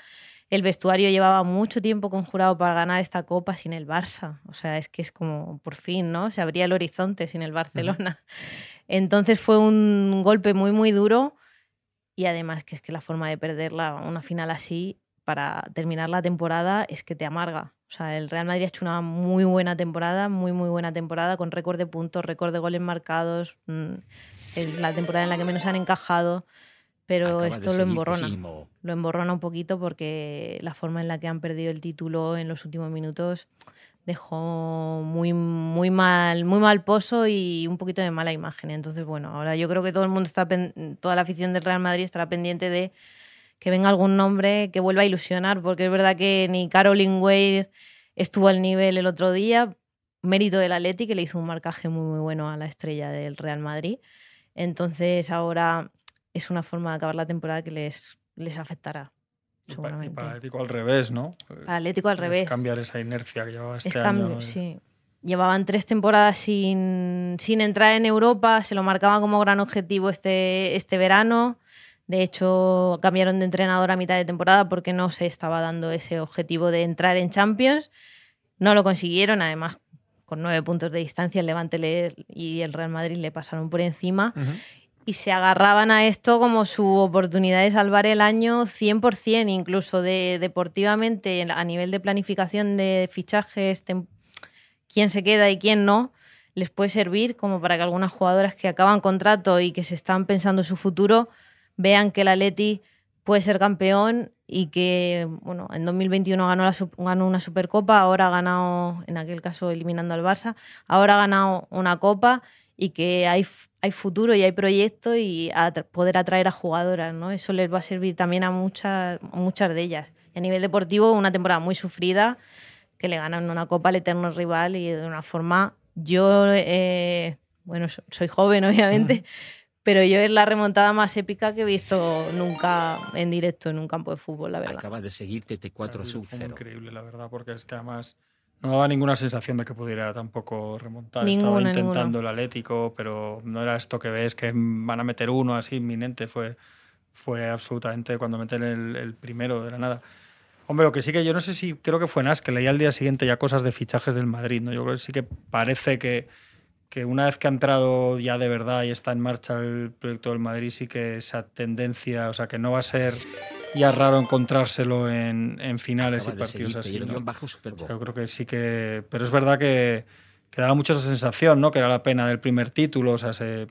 Speaker 4: El vestuario llevaba mucho tiempo conjurado para ganar esta copa sin el Barça. O sea, es que es como por fin, ¿no? Se abría el horizonte sin el Barcelona. Entonces fue un golpe muy, muy duro. Y además que es que la forma de perderla, una final así, para terminar la temporada, es que te amarga. O sea, el Real Madrid ha hecho una muy buena temporada, muy, muy buena temporada, con récord de puntos, récord de goles marcados, mm, la temporada en la que menos han encajado, pero
Speaker 5: Acaba
Speaker 4: esto lo emborrona lo emborrona un poquito porque la forma en la que han perdido el título en los últimos minutos dejó muy, muy, mal, muy mal pozo y un poquito de mala imagen. Entonces, bueno, ahora yo creo que todo el mundo está, toda la afición del Real Madrid estará pendiente de que venga algún nombre que vuelva a ilusionar, porque es verdad que ni Caroline Wade estuvo al nivel el otro día, mérito del Atleti, que le hizo un marcaje muy, muy bueno a la estrella del Real Madrid. Entonces, ahora es una forma de acabar la temporada que les, les afectará.
Speaker 3: Pa- y
Speaker 4: seguramente.
Speaker 3: para Atlético al revés, ¿no?
Speaker 4: Para Atlético al
Speaker 3: Es
Speaker 4: revés.
Speaker 3: cambiar esa inercia que llevaba este
Speaker 4: Es
Speaker 3: año.
Speaker 4: sí. Llevaban tres temporadas sin, sin entrar en Europa, se lo marcaban como gran objetivo este, este verano. De hecho, cambiaron de entrenador a mitad de temporada porque no se estaba dando ese objetivo de entrar en Champions. No lo consiguieron, además, con nueve puntos de distancia, el Levante le- y el Real Madrid le pasaron por encima. Y se agarraban a esto como su oportunidad de salvar el año 100%, incluso de, deportivamente, a nivel de planificación de fichajes, quién se queda y quién no, les puede servir como para que algunas jugadoras que acaban contrato y que se están pensando en su futuro vean que el Atleti puede ser campeón y que, bueno, en 2021 ganó, la, ganó una Supercopa, ahora ha ganado, en aquel caso eliminando al Barça, ahora ha ganado una Copa y que hay, hay futuro y hay proyecto y a poder atraer a jugadoras, ¿no? Eso les va a servir también a muchas, a muchas de ellas. Y a nivel deportivo, una temporada muy sufrida, que le ganan una copa al eterno rival y de una forma... Yo, eh, bueno, so- soy joven obviamente, pero yo es la remontada más épica que he visto nunca en directo en un campo de fútbol, la verdad.
Speaker 5: Acaba de seguirte T4
Speaker 3: Fue
Speaker 5: sub
Speaker 3: muy
Speaker 5: 0.
Speaker 3: increíble, la verdad, porque es que además no daba ninguna sensación de que pudiera tampoco remontar.
Speaker 4: Ninguna,
Speaker 3: Estaba intentando
Speaker 4: ninguna.
Speaker 3: el Atlético, pero no era esto que ves que van a meter uno así inminente. Fue, fue absolutamente cuando meten el, el primero de la nada. Hombre, lo que sí que yo no sé si creo que fue Nas que leía al día siguiente ya cosas de fichajes del Madrid, ¿no? Yo creo que sí que parece que, que una vez que ha entrado ya de verdad y está en marcha el proyecto del Madrid, sí que esa tendencia, o sea, que no va a ser ya raro encontrárselo en, en finales
Speaker 5: Acaba
Speaker 3: y partidos así.
Speaker 5: y
Speaker 3: ¿no?
Speaker 5: bajo.
Speaker 3: Yo creo que sí que. Pero es verdad que, que daba mucho esa sensación, ¿no? Que era la pena del primer título. O sea, se-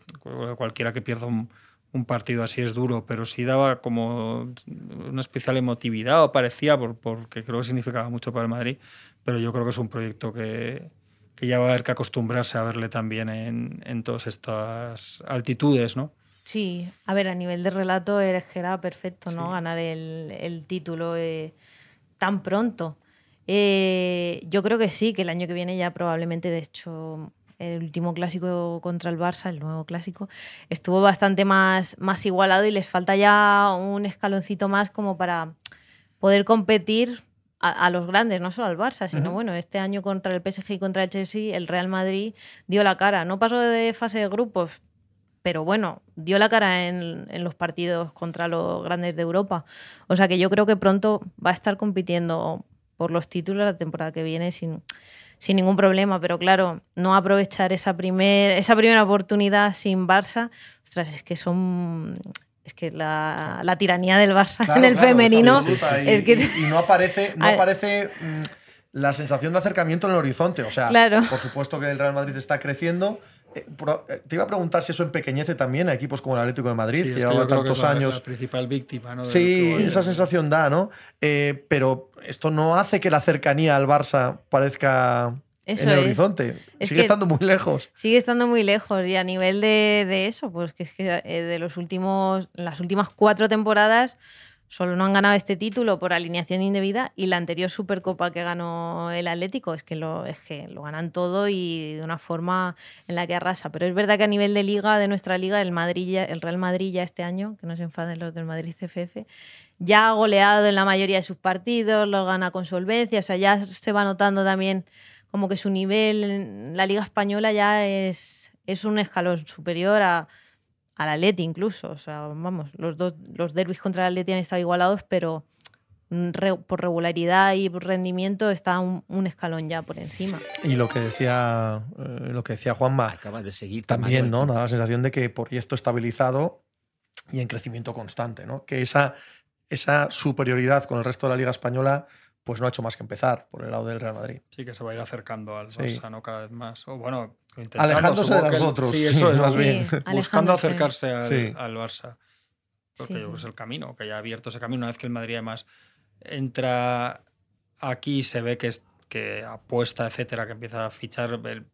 Speaker 3: cualquiera que pierda un, un partido así es duro, pero sí daba como una especial emotividad, o parecía, por, porque creo que significaba mucho para el Madrid. Pero yo creo que es un proyecto que, que ya va a haber que acostumbrarse a verle también en, en todas estas altitudes, ¿no?
Speaker 4: Sí, a ver, a nivel de relato era que era perfecto, ¿no?
Speaker 3: Sí.
Speaker 4: Ganar el, el título eh, tan pronto. Eh, yo creo que sí, que el año que viene ya probablemente, de hecho, el último clásico contra el Barça, el nuevo clásico, estuvo bastante más, más igualado y les falta ya un escaloncito más como para poder competir a, a los grandes, no solo al Barça, sino bueno, este año contra el PSG y contra el Chelsea, el Real Madrid dio la cara. No pasó de fase de grupos, pero bueno, dio la cara en, en los partidos contra los grandes de Europa. O sea que yo creo que pronto va a estar compitiendo por los títulos la temporada que viene sin, sin ningún problema, pero claro, no aprovechar esa, primer, esa primera oportunidad sin Barça, ostras, es que son es que la, la tiranía del Barça
Speaker 2: Claro,
Speaker 4: en el
Speaker 2: claro,
Speaker 4: femenino
Speaker 2: es y,
Speaker 4: es que
Speaker 2: y- y no aparece, no aparece mm, la sensación de acercamiento en el horizonte. O sea,
Speaker 4: Claro.
Speaker 2: por supuesto que el Real Madrid está creciendo. Eh, eh, te iba a preguntar si eso empequeñece también a equipos como el Atlético de Madrid,
Speaker 3: Sí,
Speaker 2: que
Speaker 3: es que
Speaker 2: llevaba
Speaker 3: que es
Speaker 2: tantos
Speaker 3: la,
Speaker 2: años.
Speaker 3: la principal víctima. ¿no?
Speaker 2: Sí, esa sensación da, ¿no? Eh, pero esto no hace que la cercanía al Barça parezca
Speaker 4: Eso
Speaker 2: en el
Speaker 4: es.
Speaker 2: horizonte.
Speaker 4: Es
Speaker 2: Sigue
Speaker 4: que-
Speaker 2: estando muy lejos.
Speaker 4: sigue estando muy lejos y a nivel de, de eso, pues que es que de los últimos, las últimas cuatro temporadas solo no han ganado este título por alineación indebida y la anterior Supercopa que ganó el Atlético es que lo, es que lo ganan todo y de una forma en la que arrasa. Pero es verdad que a nivel de liga, de nuestra liga, el Madrid, ya- el Real Madrid ya este año, que no se enfaden los del Madrid CFF, ya ha goleado en la mayoría de sus partidos, los gana con solvencia, o sea, ya se va notando también como que su nivel en la Liga Española ya es, es un escalón superior a, al Atleti incluso. O sea, vamos, los dos los derbis contra el Atleti han estado igualados, pero re- por regularidad y por rendimiento está un, un escalón ya por encima.
Speaker 2: Y lo que decía, eh, lo que decía Juanma,
Speaker 5: Acaba de seguir
Speaker 2: también, ¿no? Da la sensación de que proyecto estabilizado y en crecimiento constante, ¿no? Que esa, esa superioridad con el resto de la Liga Española pues no ha hecho más que empezar por el lado del Real Madrid.
Speaker 3: Sí, que se va a ir acercando al
Speaker 2: Sí.
Speaker 3: Barça, ¿no? Cada vez más. O bueno,
Speaker 2: Alejándose de
Speaker 3: que el-
Speaker 2: nosotros,
Speaker 3: Sí, eso
Speaker 2: sí,
Speaker 3: es,
Speaker 2: más bien.
Speaker 3: Buscando acercarse al,
Speaker 2: Sí.
Speaker 3: al Barça. Porque
Speaker 4: Sí,
Speaker 3: yo creo que
Speaker 4: sí.
Speaker 3: es el camino, que ya ha abierto ese camino. Una vez que el Madrid además entra aquí, se ve que, es, que apuesta, etcétera, que empieza a fichar, el-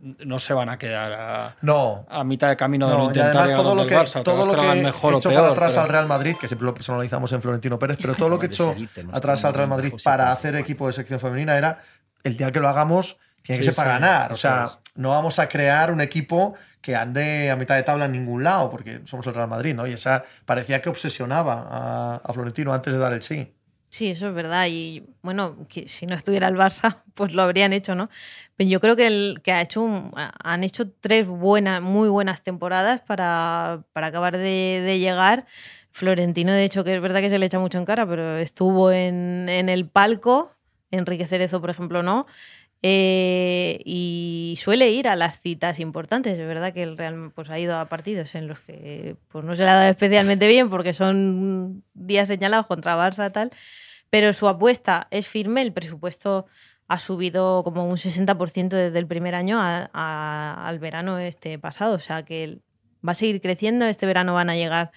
Speaker 3: no se van a quedar a,
Speaker 2: No,
Speaker 3: a mitad de camino de
Speaker 2: no,
Speaker 3: no
Speaker 2: y
Speaker 3: intentar
Speaker 2: además
Speaker 3: llegar
Speaker 2: todo lo que,
Speaker 3: el Barça.
Speaker 2: todo lo
Speaker 3: que
Speaker 2: que
Speaker 3: mejor o
Speaker 2: echó
Speaker 3: peor.
Speaker 2: para atrás
Speaker 3: pero-
Speaker 2: al Real Madrid, que siempre lo personalizamos en Florentino Pérez, pero todo lo que
Speaker 5: de seguirte nuestro
Speaker 2: atrás al Real Madrid para hacer equipo de sección femenina era el día que lo hagamos tiene que
Speaker 3: Sí,
Speaker 2: ser para
Speaker 3: sí,
Speaker 2: ganar. O sea,
Speaker 3: es.
Speaker 2: No vamos a crear un equipo que ande a mitad de tabla en ningún lado, porque somos el Real Madrid, ¿no? Y esa parecía que obsesionaba a, a Florentino antes de dar el sí.
Speaker 4: Sí, eso es verdad. Y bueno, que si no estuviera el Barça, pues lo habrían hecho, ¿no? Pero yo creo que, el, que ha hecho un- han hecho tres buenas, muy buenas temporadas para, para acabar de, de llegar. Florentino, de hecho, que es verdad que se le echa mucho en cara, pero estuvo en, en el palco. Enrique Cerezo, por ejemplo, no. Eh, y suele ir a las citas importantes. Es verdad que el Real pues, ha ido a partidos en los que pues, no se le ha dado especialmente bien porque son días señalados contra Barça tal. Pero su apuesta es firme. El presupuesto ha subido como un 60% desde el primer año al verano este pasado. O sea que va a seguir creciendo. Este verano van a llegar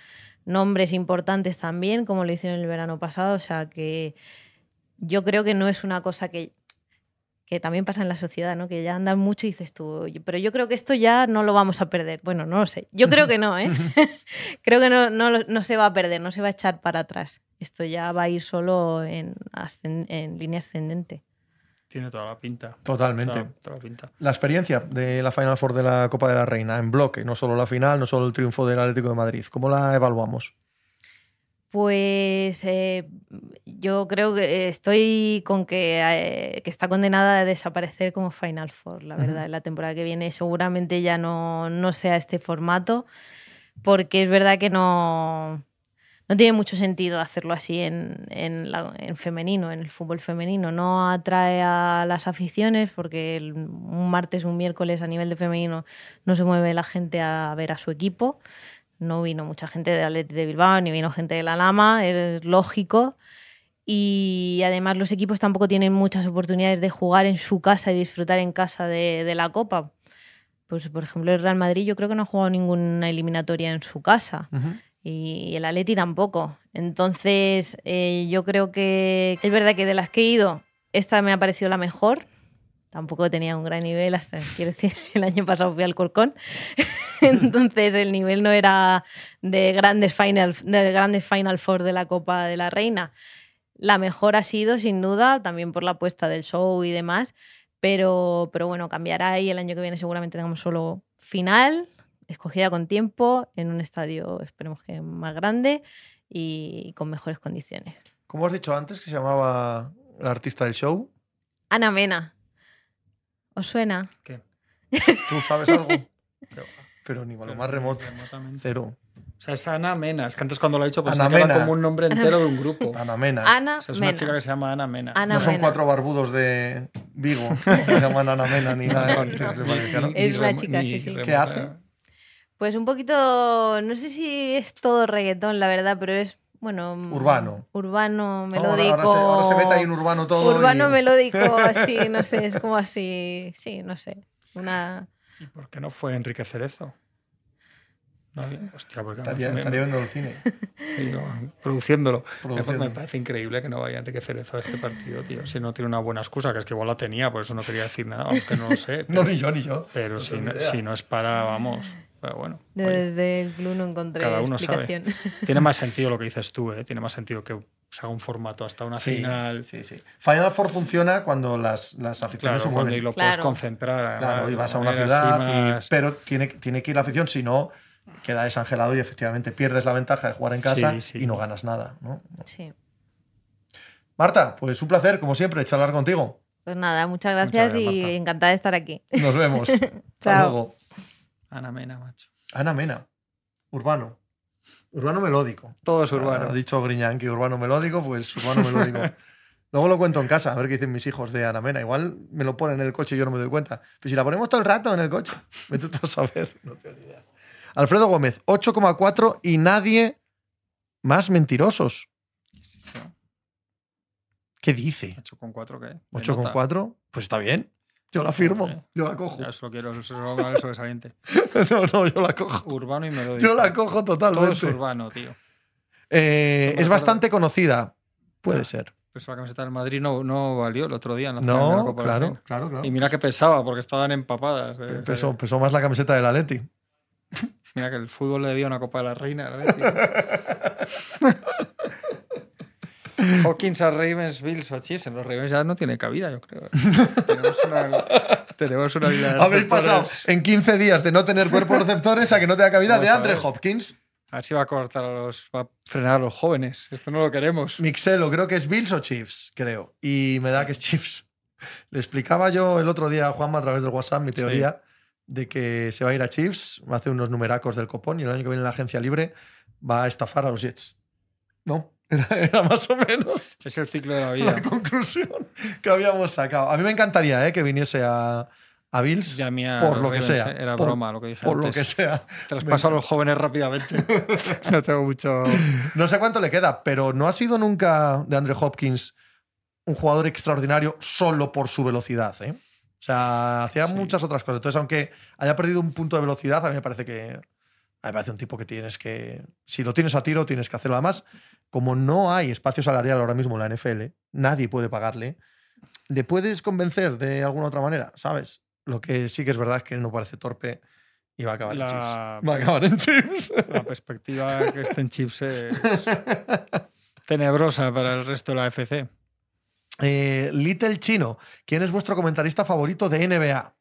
Speaker 4: nombres importantes también, como lo hicieron el verano pasado. O sea que yo creo que no es una cosa que que también pasa en la sociedad, ¿no? Que ya andan mucho y dices tú, "Oye, pero yo creo que esto ya no lo vamos a perder. Bueno, no lo sé. Yo creo que no, ¿eh? creo que no, no, no se va a perder, no se va a echar para atrás. Esto ya va a ir solo en, línea ascendente.
Speaker 3: Tiene toda la pinta.
Speaker 2: Totalmente.
Speaker 3: Toda, toda la pinta.
Speaker 2: La experiencia de la Final Four de la Copa de la Reina en bloque, no solo la final, no solo el triunfo del Atlético de Madrid. ¿Cómo la evaluamos?
Speaker 4: Pues eh, yo creo que estoy con que, eh, que está condenada a desaparecer como Final Four, la verdad. La temporada que viene seguramente ya no, no sea este formato, porque es verdad que no, no tiene mucho sentido hacerlo así en, en, la- en femenino, en el fútbol femenino. No atrae a las aficiones porque el- un martes, un miércoles a nivel de femenino no se mueve la gente a ver a su equipo. No vino mucha gente de Athletic de Bilbao, ni vino gente de la Lama, es lógico. Y además los equipos tampoco tienen muchas oportunidades de jugar en su casa y disfrutar en casa de, de la Copa. Pues, por ejemplo, el Real Madrid yo creo que no ha jugado ninguna eliminatoria en su casa y el Atleti tampoco. Entonces, eh, yo creo que es verdad que de las que he ido, esta me ha parecido la mejor. Tampoco tenía un gran nivel, hasta quiero decir, el año pasado fui al Corcón. Entonces, el nivel no era de grandes Final, de grandes final Four de la Copa de la Reina. La mejor ha sido, sin duda, también por la apuesta del show y demás. Pero, pero bueno, cambiará y el año que viene seguramente tengamos solo final, escogida con tiempo, en un estadio, esperemos que más grande y con mejores condiciones.
Speaker 2: ¿Cómo has dicho antes que se llamaba la artista del show?
Speaker 4: Ana Mena. ¿Os suena?
Speaker 3: ¿Qué?
Speaker 2: ¿Tú sabes algo?
Speaker 3: Pero-
Speaker 2: Pero ni lo más remoto.
Speaker 3: remotamente.
Speaker 2: Cero.
Speaker 3: O sea, es Ana Mena. Es que antes cuando lo he dicho
Speaker 2: Ana
Speaker 3: que era
Speaker 2: Mena.
Speaker 3: como un nombre entero de un grupo.
Speaker 2: Ana Mena.
Speaker 4: Ana
Speaker 3: O sea, es una chica que se llama Ana Mena.
Speaker 4: Ana
Speaker 2: no son
Speaker 4: Mena.
Speaker 2: cuatro barbudos de, Vigo. No se llaman Ana Mena ni nada.
Speaker 4: No.
Speaker 2: que parezca, ¿no?
Speaker 4: Es
Speaker 3: Ni
Speaker 4: una chica, sí, sí.
Speaker 2: ¿Qué hace?
Speaker 4: Pues un poquito, no sé si es todo reggaetón, la verdad, pero es, bueno... mm,
Speaker 2: Urbano.
Speaker 4: Urbano,
Speaker 2: ahora-
Speaker 4: melódico.
Speaker 2: ahora, se, ahora se mete ahí en urbano todo.
Speaker 4: Urbano
Speaker 2: y-
Speaker 4: melódico, así, no sé, es como así, sí, no sé. Una...
Speaker 3: ¿Y por qué no fue Enrique Cerezo? No había- hostia, porque
Speaker 2: Estaría,
Speaker 3: me-
Speaker 2: estaría viendo el cine.
Speaker 3: digo, produciéndolo. Me- parece increíble que no vaya Enrique Cerezo a este partido, tío. Si no tiene una buena excusa, que es que igual la tenía, por eso no quería decir nada, aunque no lo sé.
Speaker 2: No, ni yo, ni yo.
Speaker 3: pero
Speaker 2: No
Speaker 3: si, no, si no es para, vamos. Pero bueno. oye,
Speaker 4: Desde el club no encontré
Speaker 3: Cada uno sabe.
Speaker 4: explicación.
Speaker 3: tiene más sentido lo que dices tú, ¿eh? Tiene más sentido que se haga un formato hasta una
Speaker 2: Sí,
Speaker 3: final.
Speaker 2: sí, sí. Final Four funciona cuando las, las aficiones
Speaker 3: Claro,
Speaker 2: se mueven.
Speaker 3: y lo puedes
Speaker 4: Claro.
Speaker 3: concentrar. además,
Speaker 2: Claro, y vas a una ciudad,
Speaker 3: así
Speaker 2: y-
Speaker 3: más-
Speaker 2: pero tiene, tiene que ir la afición, si no, queda desangelado y efectivamente pierdes la ventaja de jugar en casa
Speaker 3: Sí, sí.
Speaker 2: y no ganas nada. ¿no?
Speaker 4: Sí.
Speaker 2: Marta, pues un placer, como siempre, charlar contigo.
Speaker 4: Pues nada, muchas gracias,
Speaker 3: gracias,
Speaker 4: y
Speaker 3: Marta.
Speaker 4: encantada de estar aquí.
Speaker 2: Nos vemos. Hasta luego.
Speaker 3: Ana Mena, macho.
Speaker 2: Ana Mena, urbano. Urbano melódico.
Speaker 3: Todo es urbano.
Speaker 2: Ha dicho Griñán que urbano melódico, pues urbano melódico. Luego lo cuento en casa, a ver qué dicen mis hijos de Ana Mena. Igual me lo ponen en el coche y yo no me doy cuenta. Pero si la ponemos todo el rato en el coche, vete tú a saber. No tengo ni idea. Alfredo Gómez, 8,4 y nadie más mentirosos. ¿Qué dice?
Speaker 3: 8 con 4, ¿qué? De
Speaker 2: 8,4? Pues está bien. Yo la firmo. Yo la cojo.
Speaker 3: Ya solo quiero eso vale sobresaliente.
Speaker 2: No, no, yo la cojo.
Speaker 3: Urbano y melódico.
Speaker 2: Yo la cojo
Speaker 3: Todo es
Speaker 2: totalmente.
Speaker 3: urbano, tío.
Speaker 2: Eh,
Speaker 3: No
Speaker 2: es bastante conocida. Puede
Speaker 3: Ah.
Speaker 2: ser.
Speaker 3: Pues la camiseta del Madrid no, no valió el otro día en la final de la
Speaker 2: No,
Speaker 3: Copa del
Speaker 2: claro,
Speaker 3: Rey.
Speaker 2: claro, claro.
Speaker 3: Y mira que pesaba, porque estaban empapadas. eh,
Speaker 2: pesó más la camiseta del Atleti.
Speaker 3: Mira que el fútbol le debía una Copa de la Reina. Hawkins a Ravens, Bills o Chiefs. En los Ravens ya no tiene cabida, yo creo. tenemos una, tenemos una vida de
Speaker 2: Habéis pasado en 15 días de no tener cuerpo receptores a que no tenga cabida
Speaker 3: Vamos
Speaker 2: de Andre. Hopkins.
Speaker 3: A ver si va a cortar a los. va a frenar a los jóvenes. Esto no lo queremos.
Speaker 2: Mixelo, creo que es Bills o Chiefs, creo. Y me da que es Chiefs. Le explicaba yo el otro día a Juanma a través del WhatsApp mi teoría de que se va a ir a Chiefs, va a hacer unos numeracos del copón y el año que viene en la agencia libre va a estafar a los Jets. No, era, era más o menos
Speaker 3: Es el ciclo de la vida.
Speaker 2: la conclusión que habíamos sacado. A mí me encantaría eh, que viniese a, a Bills
Speaker 3: Ya mía,
Speaker 2: por lo
Speaker 3: Ravens,
Speaker 2: que sea.
Speaker 3: eh, Era
Speaker 2: por,
Speaker 3: broma lo que dije
Speaker 2: por lo que sea.
Speaker 3: Traspaso a los jóvenes rápidamente. no tengo mucho.
Speaker 2: No sé cuánto le queda, pero no ha sido nunca de Andre Hopkins un jugador extraordinario solo por su velocidad. ¿eh? O sea, hacía
Speaker 3: Sí.
Speaker 2: muchas otras cosas. Entonces, aunque haya perdido un punto de velocidad, a mí me parece que. A mí me parece un tipo que tienes que. Si lo tienes a tiro, tienes que hacerlo. Además, como no hay espacio salarial ahora mismo en la NFL, nadie puede pagarle. ¿Le puedes convencer de alguna otra manera? ¿Sabes? Lo que sí que es verdad es que él no parece torpe y va a acabar
Speaker 3: La-
Speaker 2: en Chips. Va a acabar en Chips.
Speaker 3: La perspectiva que estén chips es tenebrosa para el resto de la FC.
Speaker 2: Eh, Little Chino, ¿quién es vuestro comentarista favorito de NBA?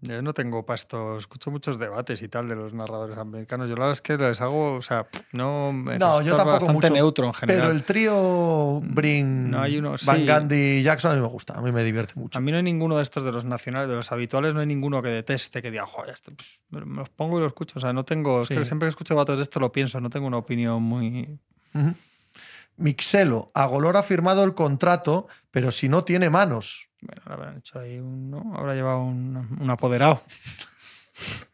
Speaker 3: Yo no tengo pasto, escucho muchos debates y tal de los narradores americanos. Yo la verdad es que les hago, o sea, no. me
Speaker 2: No, yo tampoco
Speaker 3: bastante
Speaker 2: mucho,
Speaker 3: neutro en general.
Speaker 2: Pero el trío Brin,
Speaker 3: No hay uno-
Speaker 2: Van
Speaker 3: sí.
Speaker 2: Gundy y Jackson a mí me gusta, a mí me divierte mucho.
Speaker 3: A mí no hay ninguno de estos de los nacionales, de los habituales, no hay ninguno que deteste, que diga, joder, esto, pues, me los pongo y los escucho. O sea, no tengo. Es
Speaker 2: Sí.
Speaker 3: que siempre que escucho debates de esto lo pienso, no tengo una opinión muy.
Speaker 2: Mixelo, Agolor ha firmado el contrato, pero si no tiene manos.
Speaker 3: Bueno, ahora habrán hecho ahí un. ¿no? Habrá llevado un, un apoderado.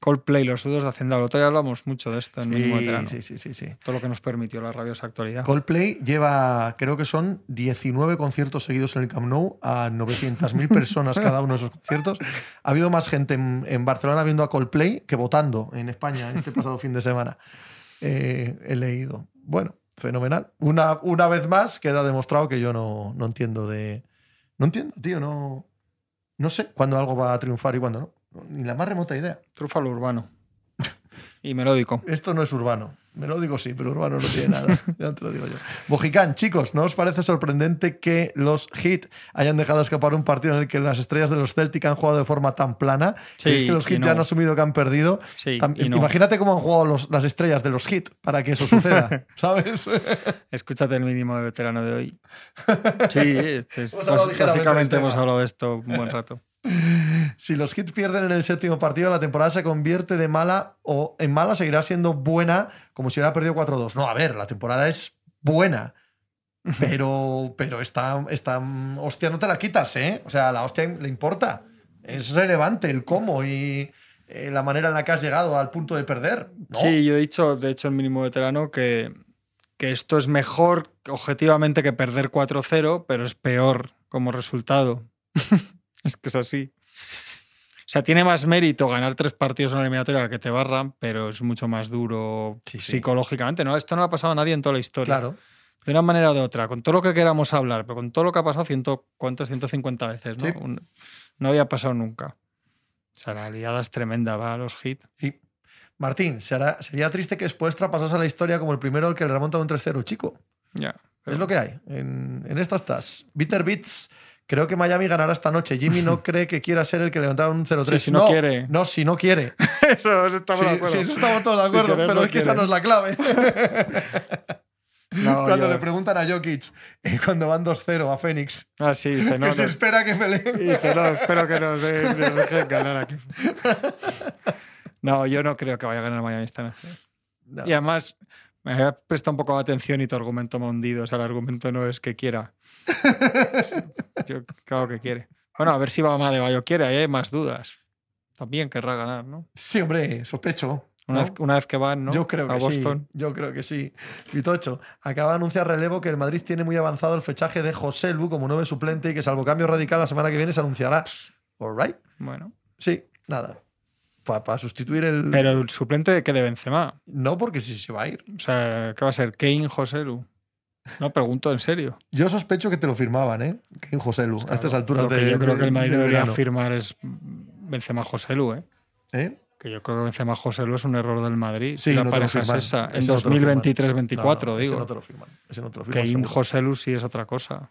Speaker 3: Coldplay, los sudos de Hacendado. El otro día hablamos mucho de esto en
Speaker 2: Sí,
Speaker 3: Veterano.
Speaker 2: sí, sí, sí, sí.
Speaker 3: Todo lo que nos permitió la rabiosa actualidad.
Speaker 2: Coldplay lleva, creo que son 19 conciertos seguidos en el Camp Nou a 900.000 personas cada uno de esos conciertos. Ha habido más gente en, en Barcelona viendo a Coldplay que votando en España este pasado fin de semana. Eh, he leído. Bueno, fenomenal. Una, una vez más queda demostrado que yo no, no entiendo de... No entiendo, tío, no... No sé cuándo algo va a triunfar y cuándo no. Ni la más remota idea.
Speaker 3: Trúfalo urbano. Y melódico.
Speaker 2: Esto no es urbano. Me lo digo sí, pero urbano no tiene nada. ya te lo digo yo. Bojicán, chicos, ¿no os parece sorprendente que los Heat hayan dejado escapar un partido en el que las estrellas de los Celtic han jugado de forma tan plana?
Speaker 3: Sí,
Speaker 2: ¿Creéis que los
Speaker 3: y
Speaker 2: Heat
Speaker 3: no.
Speaker 2: ya han asumido que han perdido?
Speaker 3: Sí, y no.
Speaker 2: Imagínate cómo han jugado los- las estrellas de los Heat para que eso suceda, ¿sabes?
Speaker 3: Escúchate el mínimo de veterano de hoy. Sí, este es-
Speaker 2: Hemos
Speaker 3: básicamente hemos hablado de esto un buen rato.
Speaker 2: Si los Heat pierden en el séptimo partido, la temporada se convierte de mala o en mala seguirá siendo buena como si hubiera perdido 4-2. No, a ver, la temporada es buena. Pero, pero esta, esta hostia no te la quitas, ¿eh? O sea, la hostia le importa. Es relevante el cómo y eh, la manera en la que has llegado al punto de perder. ¿no?
Speaker 3: Sí, yo he dicho, de hecho, el mínimo veterano, que, que esto es mejor objetivamente que perder 4-0, pero es peor como resultado. es que es así. O sea, tiene más mérito ganar tres partidos en la eliminatoria que te barran, pero es mucho más duro
Speaker 2: Sí, sí.
Speaker 3: psicológicamente. ¿no? Esto no le ha pasado a nadie en toda la historia.
Speaker 2: Claro.
Speaker 3: De una manera o de otra, con todo lo que queramos hablar, pero con todo lo que ha pasado, ciento, ¿cuántos? 150 veces, ¿no?
Speaker 2: Sí.
Speaker 3: Un- no había pasado nunca. O sea, la liada es tremenda, va a los hits.
Speaker 2: Y Martín, será- sería triste que Spoelstra pasase a la historia como el primero al que le remonta un 3-0, chico.
Speaker 3: Ya.
Speaker 2: Es lo que hay. En, en esta estás. Bitter Beats. Creo que Miami ganará esta noche. Jimmy no cree que quiera ser el que levantaba un 0-3.
Speaker 3: Sí, si no quiere.
Speaker 2: No, si no quiere.
Speaker 3: Eso estamos
Speaker 2: Sí,
Speaker 3: de acuerdo.
Speaker 2: sí, eso estamos todos de
Speaker 3: Si
Speaker 2: acuerdo.
Speaker 3: querer,
Speaker 2: pero
Speaker 3: no
Speaker 2: es que esa
Speaker 3: quiere.
Speaker 2: no es la clave.
Speaker 3: No,
Speaker 2: cuando
Speaker 3: yo-
Speaker 2: le preguntan a Jokic, eh, cuando van 2-0 a Phoenix,
Speaker 3: Ah, sí, dice, no,
Speaker 2: que se
Speaker 3: no.
Speaker 2: espera que peleen.
Speaker 3: dice, no, espero que nos, de- nos dejen ganar aquí. No, yo no creo que vaya a ganar Miami esta noche.
Speaker 2: No.
Speaker 3: Y además, me he prestado un poco de atención y tu argumento me ha hundido. O sea, el argumento no es que quiera. Yo creo que quiere. Bueno, a ver si va Madebayo quiere, ahí hay más dudas. También querrá ganar, ¿no?
Speaker 2: Sí, hombre, sospecho.
Speaker 3: Una,
Speaker 2: ¿no?
Speaker 3: vez, una vez que van, ¿no?
Speaker 2: Yo creo
Speaker 3: a
Speaker 2: que
Speaker 3: Boston.
Speaker 2: sí. Yo creo que sí. Pitocho, acaba de anunciar relevo que el Madrid tiene muy avanzado el fechaje de José Lu como nueve suplente y que salvo cambio radical la semana que viene se anunciará. All right.
Speaker 3: Bueno.
Speaker 2: Sí, nada. Para sustituir el.
Speaker 3: Pero el suplente de que de Benzema.
Speaker 2: No, porque sí se va a ir.
Speaker 3: O sea, ¿qué va a ser? Kane Joselu. No, pregunto en serio.
Speaker 2: Yo sospecho que te lo firmaban, ¿eh? Que en José Lu, a estas alturas
Speaker 3: lo que
Speaker 2: de.
Speaker 3: Yo creo
Speaker 2: de-
Speaker 3: que el Madrid
Speaker 2: de
Speaker 3: debería firmar es Benzema Joselu, ¿eh?
Speaker 2: ¿Eh?
Speaker 3: Que yo creo que Benzema Joselu es un error del Madrid.
Speaker 2: Sí,
Speaker 3: la
Speaker 2: no
Speaker 3: pareja es esa.
Speaker 2: Ese
Speaker 3: En
Speaker 2: no te lo firman.
Speaker 3: 2023-24,
Speaker 2: No, no, Ese
Speaker 3: digo.
Speaker 2: no te lo firman. Ese no te lo firman.
Speaker 3: Kane
Speaker 2: seguro.
Speaker 3: Joselu sí es otra cosa.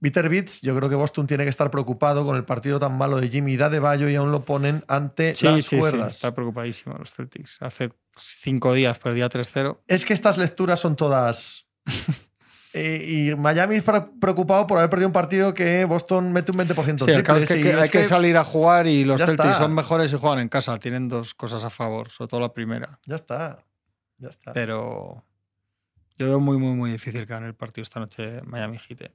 Speaker 2: Bitter Beats, yo creo que Boston tiene que estar preocupado con el partido tan malo de Jimmy y de Bayo y aún lo ponen ante
Speaker 3: Sí,
Speaker 2: las
Speaker 3: sí, sí.
Speaker 2: cuerdas.
Speaker 3: Está preocupadísimo los Celtics. Hace cinco días perdía 3-0.
Speaker 2: Es que estas lecturas son todas. Eh, y Miami está preocupado por haber perdido un partido que Boston mete un 20% en
Speaker 3: Sí, el caso es que,
Speaker 2: es
Speaker 3: hay que,
Speaker 2: que
Speaker 3: salir a jugar y los Celtics
Speaker 2: está.
Speaker 3: son mejores y juegan en casa. Tienen dos cosas a favor, sobre todo la primera.
Speaker 2: Ya está. Ya está.
Speaker 3: Pero yo veo muy, muy, muy difícil que gane el partido esta noche Miami Heat. eh.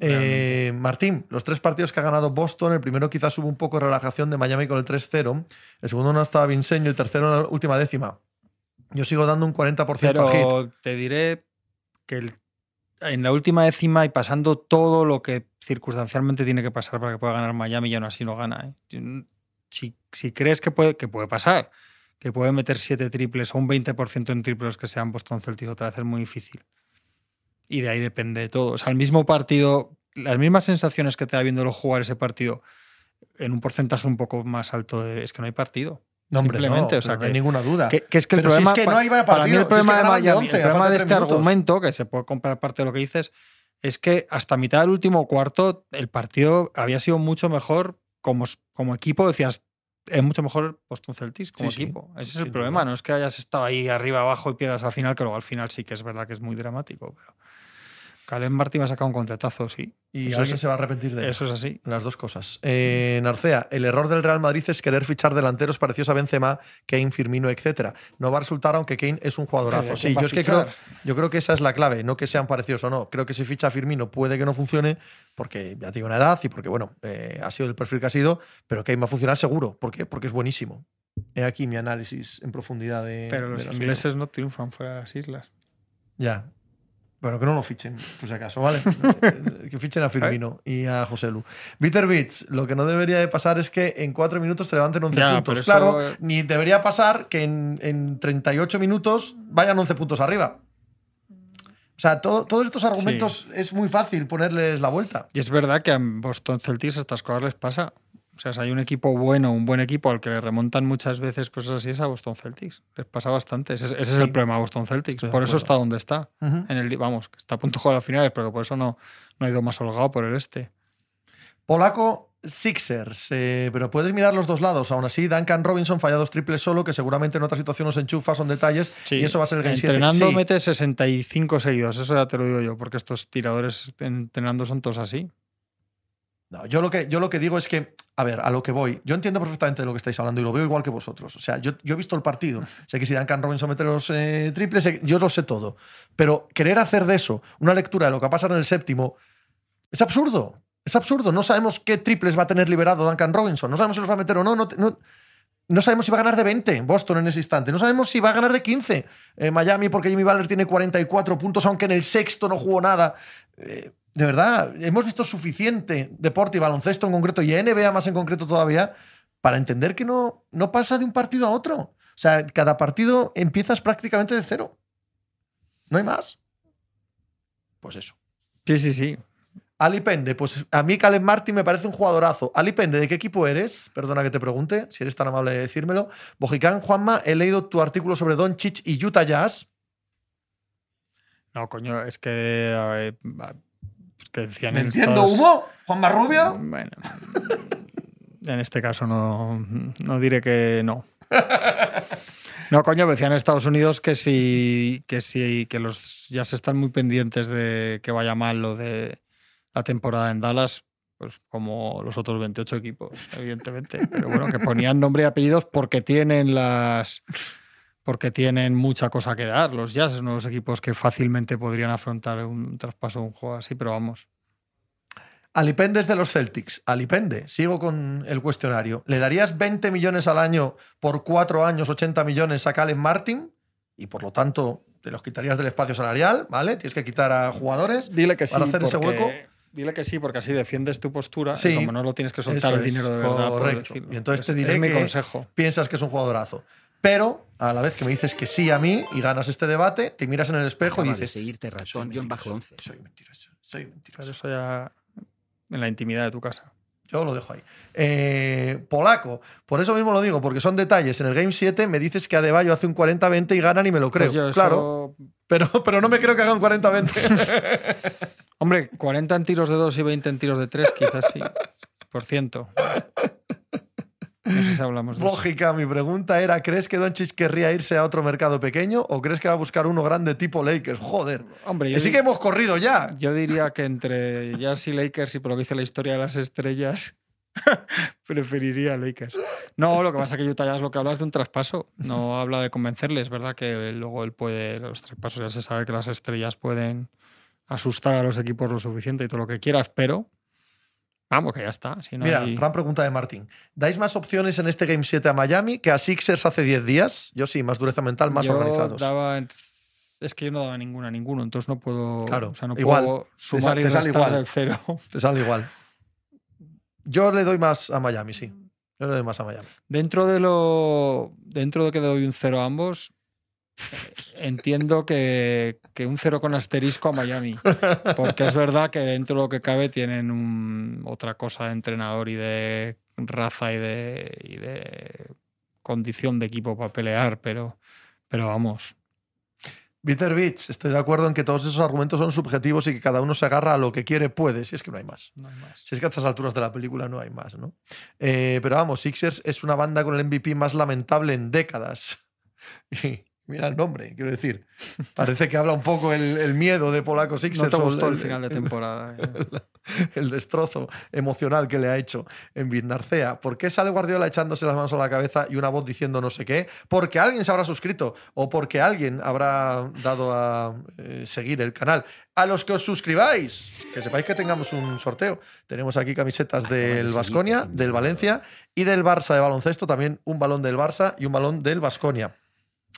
Speaker 2: Eh, Martín, los tres partidos que ha ganado Boston, el primero quizás hubo un poco de relajación de Miami con el 3-0, el segundo no estaba y el tercero en la última décima. Yo sigo dando un 40% a Heat.
Speaker 3: Pero te diré que el- en la última décima y pasando todo lo que circunstancialmente tiene que pasar para que pueda ganar Miami y aún así no gana. ¿eh? Si, si crees que puede, que puede pasar, que puede meter siete triples o un 20% en triples que sean Boston Celtics otra vez es muy difícil. Y de ahí depende todo. O sea, el mismo partido, las mismas sensaciones que te da viéndolo jugar ese partido en un porcentaje un poco más alto de, es que no hay partido.
Speaker 2: No, hombre, no,
Speaker 3: simplemente, o sea
Speaker 2: no hay
Speaker 3: que-
Speaker 2: ninguna duda.
Speaker 3: Que, que es que el
Speaker 2: Pero si es
Speaker 3: problema,
Speaker 2: que no
Speaker 3: pa-
Speaker 2: hay partido,
Speaker 3: para mí el problema de Miami,
Speaker 2: 11
Speaker 3: el
Speaker 2: a
Speaker 3: problema de este
Speaker 2: minutos.
Speaker 3: argumento, que se puede comprar parte de lo que dices, es que hasta mitad del último cuarto el partido había sido mucho mejor como, como equipo, decías, es mucho mejor Boston Celtics como
Speaker 2: Sí, sí,
Speaker 3: equipo. Ese es el problema, no es que hayas estado ahí arriba, abajo y pierdas al final, que luego al final sí que es verdad que es muy dramático, pero Caleb Martin ha sacado un contratazo, sí.
Speaker 2: y
Speaker 3: eso
Speaker 2: alguien
Speaker 3: es-
Speaker 2: se va a arrepentir de
Speaker 3: Eso es así.
Speaker 2: Las dos cosas. Eh, Narcea, el error del Real Madrid es querer fichar delanteros parecidos a Benzema, Kane, Firmino, etcétera. No va a resultar aunque Kane es un jugadorazo.
Speaker 3: ¿Quién
Speaker 2: Sí,
Speaker 3: va a
Speaker 2: yo es que creo,
Speaker 3: fichar?
Speaker 2: yo creo que esa es la clave, no que sean parecidos o no. Creo que si ficha a Firmino puede que no funcione, porque ya tiene una edad y porque, bueno, eh, ha sido el perfil que ha sido, pero Kane va a funcionar seguro. ¿Por qué? Porque es buenísimo. He aquí mi análisis en profundidad de.
Speaker 3: Pero los ingleses no triunfan fuera de las islas.
Speaker 2: Ya. Bueno, que no lo fichen, por si acaso, ¿vale? Que fichen a Firmino y a José Lu. Bitter Beats, lo que no debería de pasar es que en cuatro minutos te levanten 11
Speaker 3: Ya,
Speaker 2: puntos.
Speaker 3: pero eso-
Speaker 2: Claro, ni debería pasar que en, en 38 minutos vayan 11 puntos arriba. O sea, todo- todos estos argumentos es muy fácil ponerles la vuelta.
Speaker 3: Y es verdad que a Boston Celtics estas cosas les pasa. O sea, si hay un equipo bueno, un buen equipo al que le remontan muchas veces cosas así, es a Boston Celtics. Les pasa bastante. Ese, ese es el problema de Boston Celtics.
Speaker 2: Estoy
Speaker 3: Por eso está donde está.
Speaker 2: Ujú.
Speaker 3: En el, vamos, está a punto de jugar a las finales, pero por eso no, no ha ido más holgado por el este.
Speaker 2: Polaco Sixers, eh, pero puedes mirar los dos lados. Aún así, Duncan Robinson falla dos triples solo, que seguramente en otra situación nos enchufa, son detalles, y eso va a ser el game 7.
Speaker 3: Entrenando
Speaker 2: Sí.
Speaker 3: mete 65 seguidos, eso ya te lo digo yo, porque estos tiradores entrenando son todos así.
Speaker 2: No, yo lo, que, yo lo que digo es que, a ver, a lo que voy, yo entiendo perfectamente de lo que estáis hablando y lo veo igual que vosotros. O sea, yo, yo he visto el partido, sé que si Duncan Robinson mete los eh, triples, yo lo sé todo. Pero querer hacer de eso una lectura de lo que ha pasado en el séptimo es absurdo. Es absurdo. No sabemos qué triples va a tener liberado Duncan Robinson. No sabemos si los va a meter o no. No, no, no sabemos si va a ganar de 20 Boston en ese instante. No sabemos si va a ganar de 15 eh, Miami porque Jimmy Butler tiene 44 puntos, aunque en el sexto no jugó nada. Eh, de verdad, hemos visto suficiente deporte y baloncesto en concreto y NBA más en concreto todavía para entender que no, no pasa de un partido a otro. O sea, cada partido empiezas prácticamente de cero. No hay más. Pues eso.
Speaker 3: Sí, sí, sí.
Speaker 2: Ali Pende, pues a mí Caleb Martin me parece un jugadorazo. Ali Pende, ¿de qué equipo eres? Perdona que te pregunte, si eres tan amable de decírmelo. Bojicán, Juanma, he leído tu artículo sobre Don Chich y Utah Jazz.
Speaker 3: No, coño, es que. ver, que decían
Speaker 2: ¿Me
Speaker 3: en
Speaker 2: entiendo,
Speaker 3: Estados-
Speaker 2: Hugo? ¿Juanma Rubio?
Speaker 3: Bueno, en este caso no, no diré que no. No, coño, decían en Estados Unidos que sí, que sí, que los ya se están muy pendientes de que vaya mal lo de la temporada en Dallas, pues como los otros 28 equipos, evidentemente. Pero bueno, que ponían nombre y apellidos porque tienen las porque tienen mucha cosa que dar. Los Jazz son los equipos que fácilmente podrían afrontar un traspaso de un juego así, pero vamos.
Speaker 2: Alipende es de los Celtics. Alipende, sigo con el cuestionario. ¿Le darías 20 millones al año por cuatro años, 80 millones a Caleb Martin? Y por lo tanto, te los quitarías del espacio salarial, ¿vale? Tienes que quitar a jugadores.
Speaker 3: Dile que sí.
Speaker 2: para hacer ese hueco.
Speaker 3: Dile que sí, porque así defiendes tu postura
Speaker 2: Sí,
Speaker 3: y como no lo tienes que soltar el
Speaker 2: es,
Speaker 3: dinero de verdad.
Speaker 2: correcto. Y entonces te
Speaker 3: Es-
Speaker 2: diré
Speaker 3: es mi
Speaker 2: que-
Speaker 3: consejo.
Speaker 2: Piensas que es un jugadorazo. Pero a la vez que me dices que sí a mí y ganas este debate, te miras en el espejo y
Speaker 5: Acaba de
Speaker 2: dices:
Speaker 5: seguirte
Speaker 2: soy
Speaker 5: ratón guion bajo
Speaker 2: mentiroso,
Speaker 5: 11.
Speaker 2: soy mentiroso, soy mentiroso.
Speaker 3: Pero eso ya en la intimidad de tu casa.
Speaker 2: Yo lo dejo ahí. Eh, polaco, por eso mismo lo digo, porque son detalles. En el Game 7 me dices que Adebayo hace un 40-20 y ganan y me lo creo.
Speaker 3: Pues yo
Speaker 2: Claro,
Speaker 3: eso-
Speaker 2: pero, pero no me creo que haga un 40-20.
Speaker 3: Hombre, 40 en tiros de 2 y 20 en tiros de 3, quizás sí. Por ciento. No sé si hablamos de eso.
Speaker 2: Mi pregunta era: ¿crees que Doncic querría irse a otro mercado pequeño o crees que va a buscar uno grande tipo Lakers? Joder.
Speaker 3: Hombre, yo,
Speaker 2: Que sí que hemos corrido ya.
Speaker 3: yo diría que entre Jazz y Lakers y por lo que dice la historia de las estrellas, preferiría Lakers. No, lo que pasa es que Utah Jazz lo que habla es de un traspaso. No habla de convencerles, ¿verdad? Que luego él puede, los traspasos ya se sabe que las estrellas pueden asustar a los equipos lo suficiente y todo lo que quieras, pero vamos, que ya está. Si no
Speaker 2: Mira,
Speaker 3: hay-
Speaker 2: gran pregunta de Martín. ¿Dais más opciones en este Game 7 a Miami que a Sixers hace 10 días? Yo sí, más dureza mental, más
Speaker 3: Yo
Speaker 2: organizados.
Speaker 3: daba- es que yo no daba ninguna a ninguno, entonces no puedo,
Speaker 2: Claro,
Speaker 3: o sea, no
Speaker 2: igual.
Speaker 3: puedo sumar y
Speaker 2: te sale
Speaker 3: restar
Speaker 2: igual.
Speaker 3: del cero.
Speaker 2: Te sale igual. Yo le doy más a Miami, sí. Yo le doy más a Miami.
Speaker 3: Dentro de lo dentro de que doy un cero a ambos, entiendo que, que un cero con asterisco a Miami, porque es verdad que dentro de lo que cabe tienen un- otra cosa de entrenador y de raza y de, y de condición de equipo para pelear, pero, pero vamos.
Speaker 2: Bitter Beach, estoy de acuerdo en que todos esos argumentos son subjetivos y que cada uno se agarra a lo que quiere, puede, si es que no hay más.
Speaker 3: no hay más.
Speaker 2: Si es que a estas alturas de la película no hay más, ¿no? Eh, pero vamos, Sixers es una banda con el MVP más lamentable en décadas. Y mira el nombre, quiero decir. Parece que habla un poco el, el miedo de Polaco Sixers.
Speaker 3: No te gustó el final de temporada.
Speaker 2: el destrozo emocional que le ha hecho en Vidnarcea. ¿Por qué sale Guardiola echándose las manos a la cabeza y una voz diciendo no sé qué? Porque alguien se habrá suscrito o porque alguien habrá dado a eh, seguir el canal. A los que os suscribáis, que sepáis que tengamos un sorteo. Tenemos aquí camisetas
Speaker 5: de
Speaker 2: del Vasconia, del Valencia y del Barça de baloncesto. También un balón del Barça y un balón del Vasconia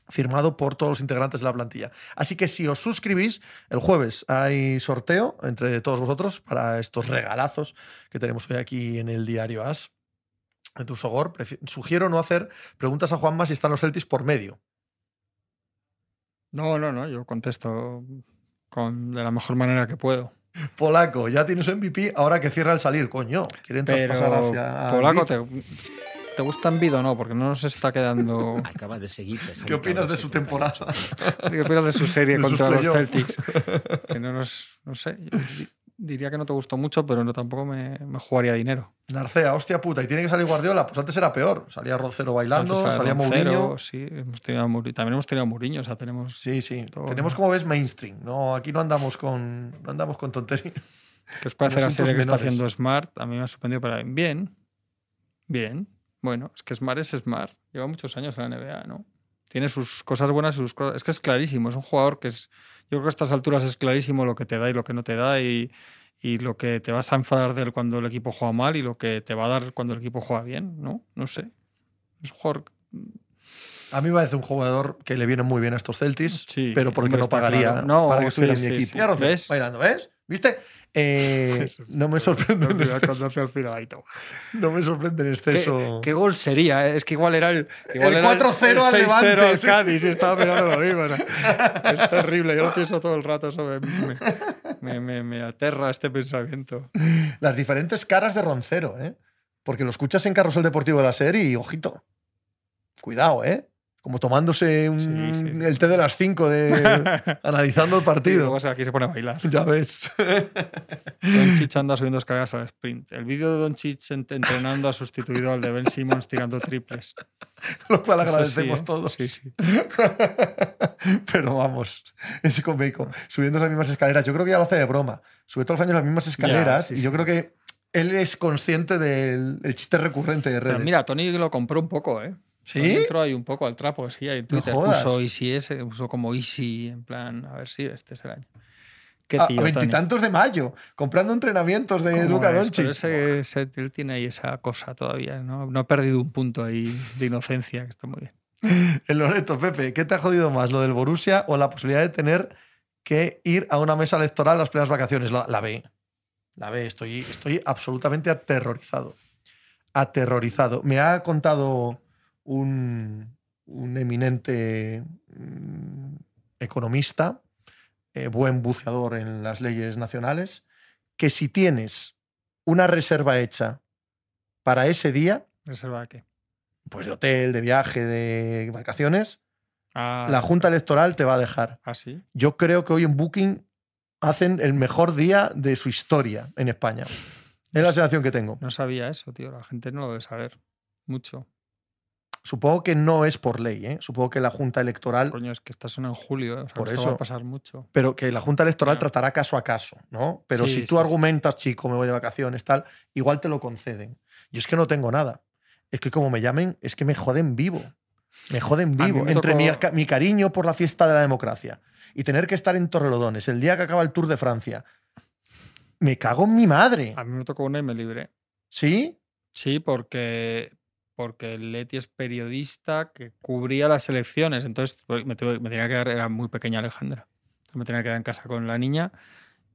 Speaker 2: firmado por todos los integrantes de la plantilla. Así que si os suscribís, el jueves hay sorteo entre todos vosotros para estos regalazos que tenemos hoy aquí en el diario AS. De tu Sogor, sugiero no hacer preguntas a Juanma si están los Celtics por medio.
Speaker 3: No, no, no, yo contesto con, de la mejor manera que puedo.
Speaker 2: Polaco, ya tienes MVP, ahora que cierra el salir, coño. Quieren traspasar hacia.
Speaker 3: Polaco. ¿te, ¿te gusta Envido o no? Porque no nos está quedando...
Speaker 5: Acaba de seguirte.
Speaker 2: ¿Qué opinas de su temporada?
Speaker 3: ¿Qué opinas de su serie
Speaker 2: De
Speaker 3: contra los. Celtics? Que no nos... No sé, diría que no te gustó mucho, pero no tampoco me, me jugaría dinero.
Speaker 2: Narcea, hostia puta, y tiene que salir Guardiola. Pues antes era peor. Salía Roncero bailando, salía
Speaker 3: Roncero,
Speaker 2: Mourinho.
Speaker 3: Sí, hemos tenido a Muri- también hemos tenido a Mourinho, o sea, tenemos...
Speaker 2: Sí, sí.
Speaker 3: Todo,
Speaker 2: Tenemos como ves mainstream. No, aquí no andamos con, no andamos con tonterías.
Speaker 3: ¿Qué os parece la serie que está haciendo Smart? A mí me ha sorprendido para bien. Bien. Bueno, es que Smart es Smart. Lleva muchos años en la NBA, ¿no? Tiene sus cosas buenas y sus cosas. Es que es clarísimo. Es un jugador que es. Yo creo que a estas alturas es clarísimo lo que te da y lo que no te da. Y, y lo que te vas a enfadar de él cuando el equipo juega mal y lo que te va a dar cuando el equipo juega bien, ¿no? No sé. Es un jugador.
Speaker 2: A mí me parece un jugador que le viene muy bien a estos Celtics,
Speaker 3: Sí,
Speaker 2: pero porque no pagaría
Speaker 3: claro. No,
Speaker 2: para que estuviera
Speaker 3: sí,
Speaker 2: en mi
Speaker 3: sí,
Speaker 2: equipo. Mira, Rocío,
Speaker 3: ¿Ves?
Speaker 2: bailando, ¿ves? ¿Viste? Eh, no me sorprende en
Speaker 3: No, mira,
Speaker 2: exceso.
Speaker 3: cuando hace al final.
Speaker 2: No me sorprende en
Speaker 3: ¿Qué,
Speaker 2: exceso.
Speaker 3: qué gol sería? eh? Es que igual era el. igual
Speaker 2: El
Speaker 3: era
Speaker 2: 4-0 al
Speaker 3: 6-0
Speaker 2: Levante,
Speaker 3: al. Cádiz y estaba mirando lo mismo. o sea, es terrible. Yo lo pienso todo el rato. Eso me, me- me- me- me aterra este pensamiento.
Speaker 2: Las diferentes caras de Roncero, ¿eh? Porque lo escuchas en Carrusel Deportivo de la serie y, ojito, cuidado, ¿eh? Como tomándose un-
Speaker 3: Sí, sí.
Speaker 2: el té de las 5 de analizando el
Speaker 3: Y
Speaker 2: partido.
Speaker 3: luego aquí se pone a bailar.
Speaker 2: Ya ves.
Speaker 3: Doncic anda subiendo escaleras al sprint. El vídeo de Doncic ent- entrenando ha sustituido al de Ben Simmons tirando triples.
Speaker 2: Lo cual
Speaker 3: Eso
Speaker 2: agradecemos
Speaker 3: ¿eh?
Speaker 2: todos.
Speaker 3: Sí, sí.
Speaker 2: Pero vamos, ese con Bacon, subiendo esas mismas escaleras. Yo creo que ya lo hace de broma. Sube todos los años las mismas escaleras
Speaker 3: sí,
Speaker 2: y yo
Speaker 3: sí.
Speaker 2: creo que él es consciente del el chiste recurrente de redes.
Speaker 3: Pero mira, Tony lo compró un poco, ¿eh?
Speaker 2: ¿Sí?
Speaker 3: Tony entró ahí un poco al trapo, sí, ahí en
Speaker 2: No
Speaker 3: Twitter.
Speaker 2: jodas.
Speaker 3: puso Easy ese, puso como Easy, en plan, a ver si este es el año. Qué
Speaker 2: a
Speaker 3: tío,
Speaker 2: a veintitantos de mayo, comprando entrenamientos de
Speaker 3: ¿Cómo
Speaker 2: Luca? Doncic.
Speaker 3: Pero ese, ese- él tiene ahí esa cosa todavía, ¿no? No ha perdido un punto ahí de inocencia, que está muy bien.
Speaker 2: El Loreto, Pepe, ¿qué te ha jodido más, lo del Borussia o la posibilidad de tener que ir a una mesa electoral las primeras vacaciones? La, la B. La B, estoy, estoy absolutamente aterrorizado. Aterrorizado. Me ha contado un, un eminente mm, economista, eh, buen buceador en las leyes nacionales, que si tienes una reserva hecha para ese día,
Speaker 3: ¿Reserva de qué?
Speaker 2: pues de hotel, de viaje, de vacaciones,
Speaker 3: Ah,
Speaker 2: la Junta Electoral te va a dejar.
Speaker 3: ¿Ah, sí?
Speaker 2: Yo creo que hoy en Booking hacen el mejor día de su historia en España. Es la sensación que tengo.
Speaker 3: No sabía eso, tío. La gente no lo debe saber mucho.
Speaker 2: Supongo que no es por ley, ¿eh? supongo que la Junta Electoral,
Speaker 3: Coño, es que esta son en julio, ¿eh? o sea,
Speaker 2: Por eso.
Speaker 3: va a pasar mucho.
Speaker 2: pero que la Junta Electoral tratará caso a caso, ¿no? Pero
Speaker 3: Sí,
Speaker 2: si tú
Speaker 3: sí, sí.
Speaker 2: argumentas, chico, me voy de vacaciones, tal, igual te lo conceden. Yo es que no tengo nada. Es que como me llamen, es que me joden vivo. Me joden vivo.
Speaker 3: me
Speaker 2: Entre mi, cariño por la fiesta de la democracia y tener que estar en Torrelodones el día que acaba el Tour de Francia, me cago en mi madre.
Speaker 3: A mí me tocó una y me libré.
Speaker 2: ¿Sí?
Speaker 3: Sí, porque, porque Leti es periodista que cubría las elecciones. Entonces pues, me, me tenía que quedar, era muy pequeña Alejandra. Me tenía que quedar en casa con la niña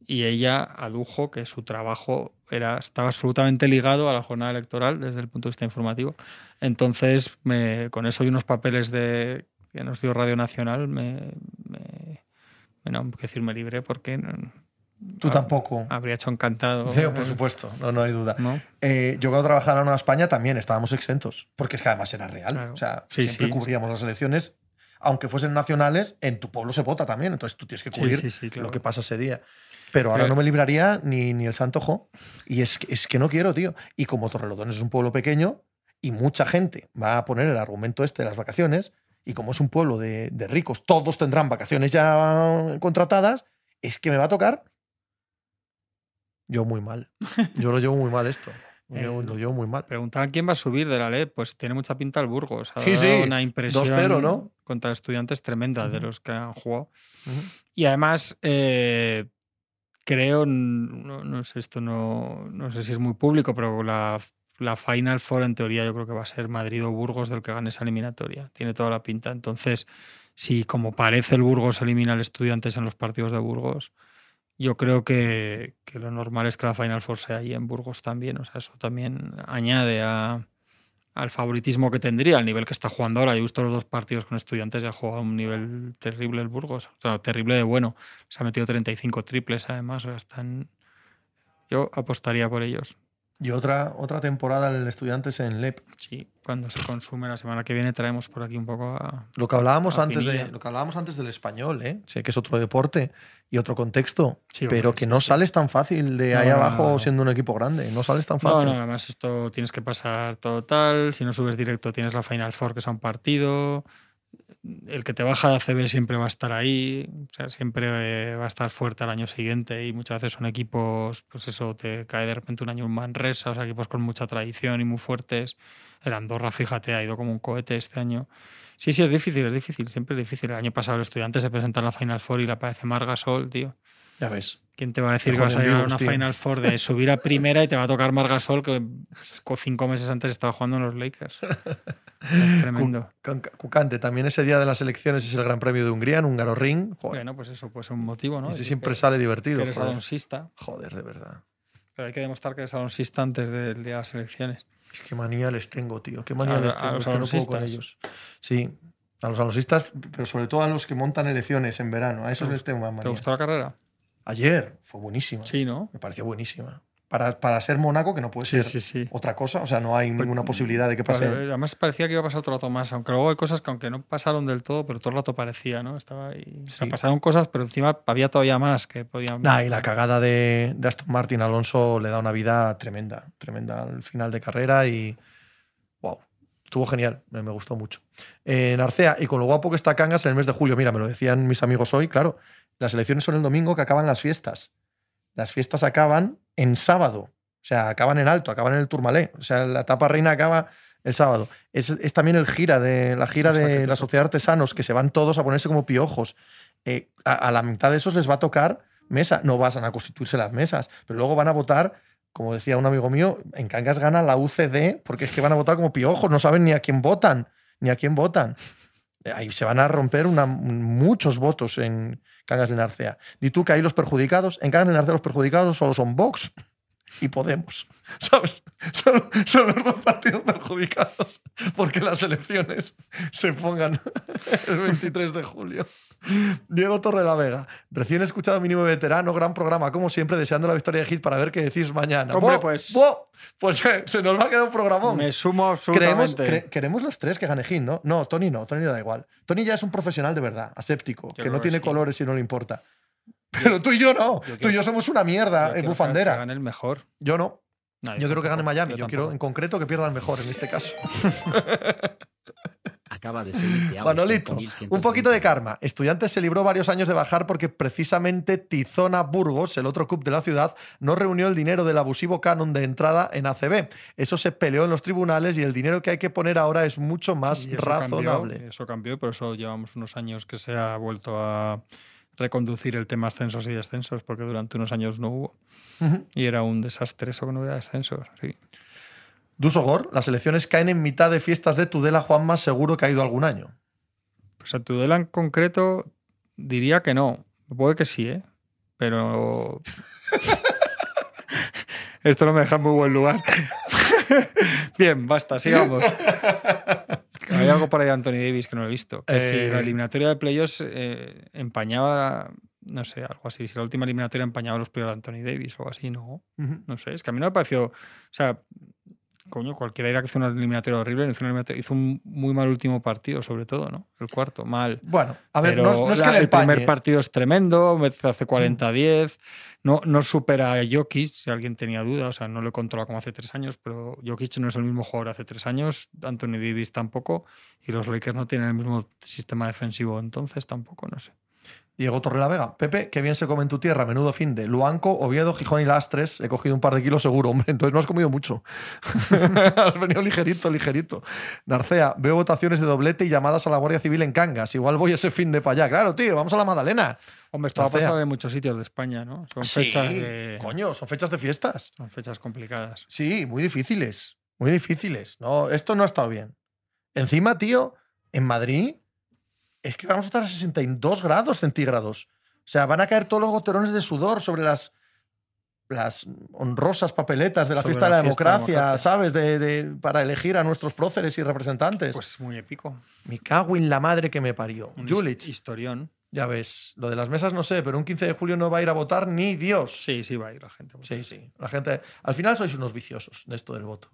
Speaker 3: y ella adujo que su trabajo era, estaba absolutamente ligado a la jornada electoral desde el punto de vista informativo. Entonces, me- con eso y unos papeles de, que nos dio Radio Nacional, me, me, bueno, que decir, me libré porque no-
Speaker 2: Tú
Speaker 3: ah,
Speaker 2: tampoco.
Speaker 3: habría hecho encantado.
Speaker 2: Sí, por supuesto, no, no hay duda.
Speaker 3: ¿no?
Speaker 2: Eh, yo cuando trabajaba en la Nueva España también estábamos exentos, porque es que además era real.
Speaker 3: Claro.
Speaker 2: O sea,
Speaker 3: Sí,
Speaker 2: siempre
Speaker 3: sí.
Speaker 2: cubríamos las elecciones, aunque fuesen nacionales, en tu pueblo se vota también, entonces tú tienes que cubrir
Speaker 3: sí, sí, claro.
Speaker 2: lo que pasa ese día. Pero ahora
Speaker 3: Pero-
Speaker 2: no me libraría ni, ni el santojo. Y es que, es que no quiero, tío. Y como Torrelodones es un pueblo pequeño y mucha gente va a poner el argumento este de las vacaciones, y como es un pueblo de, de ricos, todos tendrán vacaciones ya contratadas, es que me va a tocar. Yo muy mal. Yo lo llevo muy mal esto. Lo llevo,
Speaker 3: El-
Speaker 2: lo llevo muy mal.
Speaker 3: Preguntaban quién va a subir de la ley. Pues tiene mucha pinta el Burgos. Ha
Speaker 2: Sí, sí,
Speaker 3: Una impresión
Speaker 2: 2-0, ¿no?
Speaker 3: contra estudiantes tremenda de los que han jugado. Y además, eh, creo, no, no sé, esto no, no sé si es muy público, pero la, la Final Four en teoría yo creo que va a ser Madrid o Burgos del que gane esa eliminatoria. Tiene toda la pinta. Entonces, si como parece el Burgos elimina al estudiantes en los partidos de Burgos, yo creo que, que lo normal es que la Final Four sea ahí en Burgos también. O sea, eso también añade a, al favoritismo que tendría, al nivel que está jugando ahora. Yo he visto los dos partidos con estudiantes y ha jugado a un nivel terrible el Burgos. O sea, terrible de bueno. Se ha metido 35 triples además. O sea, están... Yo apostaría por ellos.
Speaker 2: Y otra, otra temporada en el Estudiantes en LEP.
Speaker 3: Sí, cuando se consume la semana que viene traemos por aquí un poco a...
Speaker 2: Lo que hablábamos antes de, lo que hablábamos antes del español, ¿eh? Sé que es otro deporte y otro contexto,
Speaker 3: Sí,
Speaker 2: pero que
Speaker 3: sí,
Speaker 2: no
Speaker 3: sí.
Speaker 2: sales tan fácil de
Speaker 3: No,
Speaker 2: ahí abajo
Speaker 3: no, no.
Speaker 2: siendo un equipo grande. No sales tan fácil.
Speaker 3: no, además esto tienes que pasar todo tal. Si no subes directo tienes la Final Four, que es a un partido. El que te baja de ACB siempre va a estar ahí, o sea, siempre eh, va a estar fuerte al año siguiente y muchas veces son equipos, pues eso, te cae de repente un año un Manresa, o sea, equipos con mucha tradición y muy fuertes. El Andorra, fíjate, ha ido como un cohete este año. Sí, sí, es difícil, es difícil, siempre es difícil. El año pasado el estudiante se presenta en la Final Four y le aparece Margasol, tío.
Speaker 2: Ya ves.
Speaker 3: ¿Quién te va a decir que vas a llegar a una
Speaker 2: tío.
Speaker 3: Final Four de subir a primera y te va a tocar Margasol que pues, co- cinco meses antes estaba jugando en los Lakers? Es tremendo.
Speaker 2: Cu- Cucante, también ese día de las elecciones es el Gran Premio de Hungría en Húngaro Ring. Joder,
Speaker 3: Bueno, pues eso puede ser un motivo, ¿no?
Speaker 2: ese siempre
Speaker 3: que-
Speaker 2: sale
Speaker 3: que
Speaker 2: divertido.
Speaker 3: eres
Speaker 2: Joder.
Speaker 3: alonsista,
Speaker 2: Joder, de verdad.
Speaker 3: pero hay que demostrar que eres alonsista antes del día de las elecciones.
Speaker 2: Qué manía les tengo, tío. Qué manía
Speaker 3: A-
Speaker 2: les
Speaker 3: a
Speaker 2: tengo.
Speaker 3: los
Speaker 2: es que no puedo con
Speaker 3: alonsistas.
Speaker 2: ellos. Sí, a los alonsistas, pero sobre todo a los que montan elecciones en verano. A esos
Speaker 3: ¿Te
Speaker 2: les tengo más
Speaker 3: ¿Te
Speaker 2: manía.
Speaker 3: gustó la carrera?
Speaker 2: Ayer fue buenísima.
Speaker 3: Sí, ¿no?
Speaker 2: Me pareció buenísima. Para, para ser Mónaco, que no puede
Speaker 3: Sí,
Speaker 2: ser
Speaker 3: sí,
Speaker 2: otra cosa, o sea, no hay ninguna posibilidad de que pase.
Speaker 3: Claro, además parecía que iba a pasar otro rato más, aunque luego hay cosas que aunque no pasaron del todo, pero todo el rato parecía, ¿no? Estaba ahí. O sea, pasaron cosas, pero encima había todavía más que podían.
Speaker 2: Nah, y la cagada de, de Aston Martin Alonso le da una vida tremenda, tremenda al final de carrera y estuvo genial, me, me gustó mucho. En Arcea, y con lo guapo que está Cangas en el mes de julio, mira, me lo decían mis amigos hoy, claro, las elecciones son el domingo que acaban las fiestas. Las fiestas acaban en sábado, o sea, acaban en alto, acaban en el Turmalé, o sea, la etapa reina acaba el sábado. Es, es también el gira de la gira
Speaker 3: O sea, que
Speaker 2: de la. Sociedad de Artesanos, que se van todos a ponerse como piojos. Eh, a, a la mitad de esos les va a tocar mesa. No van a constituirse las mesas, pero luego van a votar, como decía un amigo mío, en Cangas gana la UCD porque es que van a votar como piojos, no saben ni a quién votan, ni a quién votan. Eh, Ahí se van a romper muchos votos en Cangas de Narcea. Di tú que ahí los perjudicados, en Cangas de Narcea los perjudicados solo son Vox y Podemos. ¿Sabes? Son, son los dos partidos perjudicados porque las elecciones se pongan el 23 de julio. Diego Torre la Vega, recién escuchado mínimo veterano, gran programa, como siempre, deseando la victoria de Hit para ver qué decís mañana.
Speaker 3: Hombre, pues-.
Speaker 2: Pues eh, se nos va a quedar un programón.
Speaker 3: Me sumo
Speaker 2: Queremos,
Speaker 3: absolutamente.
Speaker 2: cre- queremos los tres que gane Hit, ¿no? No, Tony no, Tony le da igual. Tony ya es un profesional de verdad, aséptico, que
Speaker 3: creo
Speaker 2: no
Speaker 3: que
Speaker 2: tiene
Speaker 3: sí.
Speaker 2: colores y no le importa. Pero tú y yo no.
Speaker 3: yo
Speaker 2: tú y yo somos una mierda,
Speaker 3: que-
Speaker 2: bufandera.
Speaker 3: Que gane el mejor.
Speaker 2: Yo no.
Speaker 3: No,
Speaker 2: Yo quiero que gane Miami. Yo, quiero en concreto que pierda el mejor en este caso.
Speaker 5: Acaba de a
Speaker 2: Manolito, un poquito de karma. Estudiantes se libró varios años de bajar porque precisamente Tizona Burgos, el otro club de la ciudad, no reunió el dinero del abusivo canon de entrada en ACB. Eso se peleó en los tribunales y el dinero que hay que poner ahora es mucho más
Speaker 3: Sí, eso
Speaker 2: razonable.
Speaker 3: Cambió, eso cambió y por eso llevamos unos años que se ha vuelto a reconducir el tema ascensos y descensos, porque durante unos años no hubo. Y era un desastre eso que no hubiera descensos. Sí.
Speaker 2: Dusogor, las elecciones caen en mitad de fiestas de Tudela. Juan más seguro que ha ido algún año.
Speaker 3: Pues a Tudela en concreto diría que no. Puede que sí, ¿eh? Pero. Esto no me deja en muy buen lugar. Bien, basta, sigamos. Hay algo por ahí de Anthony Davis que no he visto. Que si
Speaker 2: Eh.
Speaker 3: la eliminatoria de playoffs eh, empañaba, no sé, algo así. Si la última eliminatoria empañaba los playoffs de Anthony Davis o algo así, no. No sé, es que a mí no me pareció. O sea, coño, cualquiera dirá que hizo una eliminatoria horrible. Hizo, una eliminatoria- hizo un muy mal último partido, sobre todo, ¿no? El cuarto, mal.
Speaker 2: Bueno, a ver,
Speaker 3: Pero
Speaker 2: no, no es que
Speaker 3: la-
Speaker 2: le
Speaker 3: el primer partido es tremendo, hace 40-10, no, no supera a Jokic, si alguien tenía duda, o sea, no lo controla como hace tres años, pero Jokic no es el mismo jugador hace tres años, Anthony Davis tampoco, y los Lakers no tienen el mismo sistema defensivo entonces tampoco, no sé.
Speaker 2: Diego Torrelavega. Pepe, qué bien se come en tu tierra. Menudo fin de Luanco, Oviedo, Gijón y Lastres. He cogido un par de kilos seguro, hombre. Entonces no has comido mucho. has venido ligerito, ligerito. Narcea, veo votaciones de doblete y llamadas a la Guardia Civil en Cangas. Igual voy ese fin de para allá. Claro, tío, vamos a la Magdalena.
Speaker 3: Hombre, esto va a
Speaker 2: Narcea.
Speaker 3: pasar en muchos sitios de España, ¿no? Son
Speaker 2: Sí,
Speaker 3: fechas de...
Speaker 2: Coño, son fechas de fiestas.
Speaker 3: Son fechas complicadas.
Speaker 2: Sí, muy difíciles. Muy difíciles. No, esto no ha estado bien. Encima, tío, en Madrid es que vamos a estar a 62 grados centígrados. O sea, van a caer todos los goterones de sudor sobre las, las honrosas papeletas de la
Speaker 3: Sobre
Speaker 2: fiesta
Speaker 3: la
Speaker 2: de la
Speaker 3: fiesta de la
Speaker 2: democracia. ¿sabes? De, de- para elegir a nuestros próceres y representantes.
Speaker 3: Pues muy épico.
Speaker 2: Me cago en la madre que me parió.
Speaker 3: Un
Speaker 2: Julich,
Speaker 3: historión.
Speaker 2: ya ves, lo de las mesas no sé, pero un 15 de julio no va a ir a votar ni Dios.
Speaker 3: Sí, sí va a ir la gente.
Speaker 2: Sí, sí. La gente. Al final sois unos viciosos de esto del voto.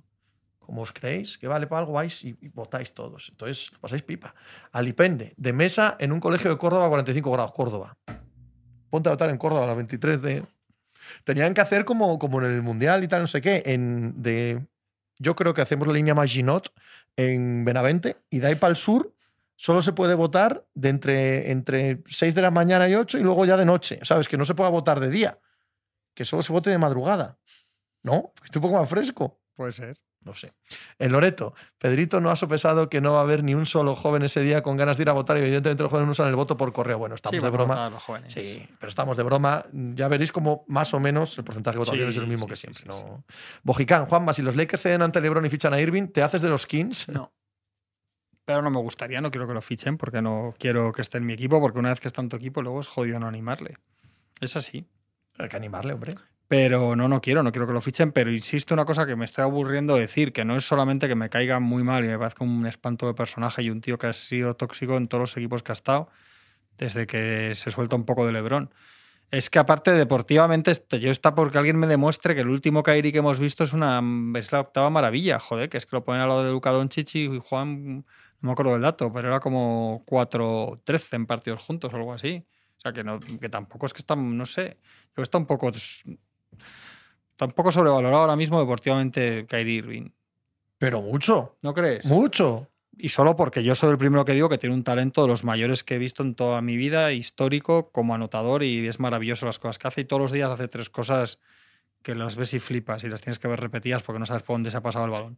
Speaker 2: Como os creéis que vale para algo, vais y, votáis todos. Entonces, pasáis pipa. Alipende, de mesa en un colegio de Córdoba a 45 grados, Córdoba. Ponte a votar en Córdoba a las 23 de. Tenían que hacer como, como en el Mundial y tal, no sé qué. En, de, yo creo que hacemos la línea Maginot en Benavente y de ahí para el sur solo se puede votar de entre, entre 6 de la mañana y 8 y luego ya de noche, ¿sabes? Que no se pueda votar de día, que solo se vote de madrugada. ¿No? Esté un poco más fresco.
Speaker 3: Puede ser.
Speaker 2: No sé. En Loreto, Pedrito no ha sopesado que no va a haber ni un solo joven ese día con ganas de ir a votar y evidentemente los jóvenes usan el voto por correo. Bueno, estamos
Speaker 3: Sí,
Speaker 2: de broma.
Speaker 3: los jóvenes.
Speaker 2: Sí, pero estamos de broma. Ya veréis como más o menos el porcentaje de votación
Speaker 3: Sí,
Speaker 2: es el mismo
Speaker 3: sí,
Speaker 2: que siempre. ¿no? Bojicán, Juanma, si los Lakers ceden ante LeBron y fichan a Irving, ¿te haces de los Kings?
Speaker 3: No. Pero no me gustaría, no quiero que lo fichen porque no quiero que esté en mi equipo, porque una vez que está en tu equipo, luego es jodido no animarle. Es así.
Speaker 2: Hay que animarle, hombre.
Speaker 3: Pero no, no quiero, no quiero que lo fichen, pero insisto una cosa que me estoy aburriendo de decir, que no es solamente que me caiga muy mal y me parezca un espanto de personaje y un tío que ha sido tóxico en todos los equipos que ha estado, desde que se suelta un poco de Lebrón. Es que aparte deportivamente, este- yo está porque alguien me demuestre que el último Kairi que hemos visto es una es la octava maravilla, joder, que es que lo ponen al lado de Luka Doncic y Juan, no me acuerdo del dato, pero era como 4-13 en partidos juntos o algo así. O sea, que, no, que tampoco es que está, no sé, que está un poco Está un poco sobrevalorado ahora mismo deportivamente Kyrie Irving.
Speaker 2: Pero mucho,
Speaker 3: ¿No crees?
Speaker 2: mucho.
Speaker 3: Y solo porque yo soy el primero que digo que tiene un talento de los mayores que he visto en toda mi vida, histórico, como anotador, y es maravilloso las cosas que hace. Y todos los días hace tres cosas que las ves y flipas y las tienes que ver repetidas porque no sabes por dónde se ha pasado el balón.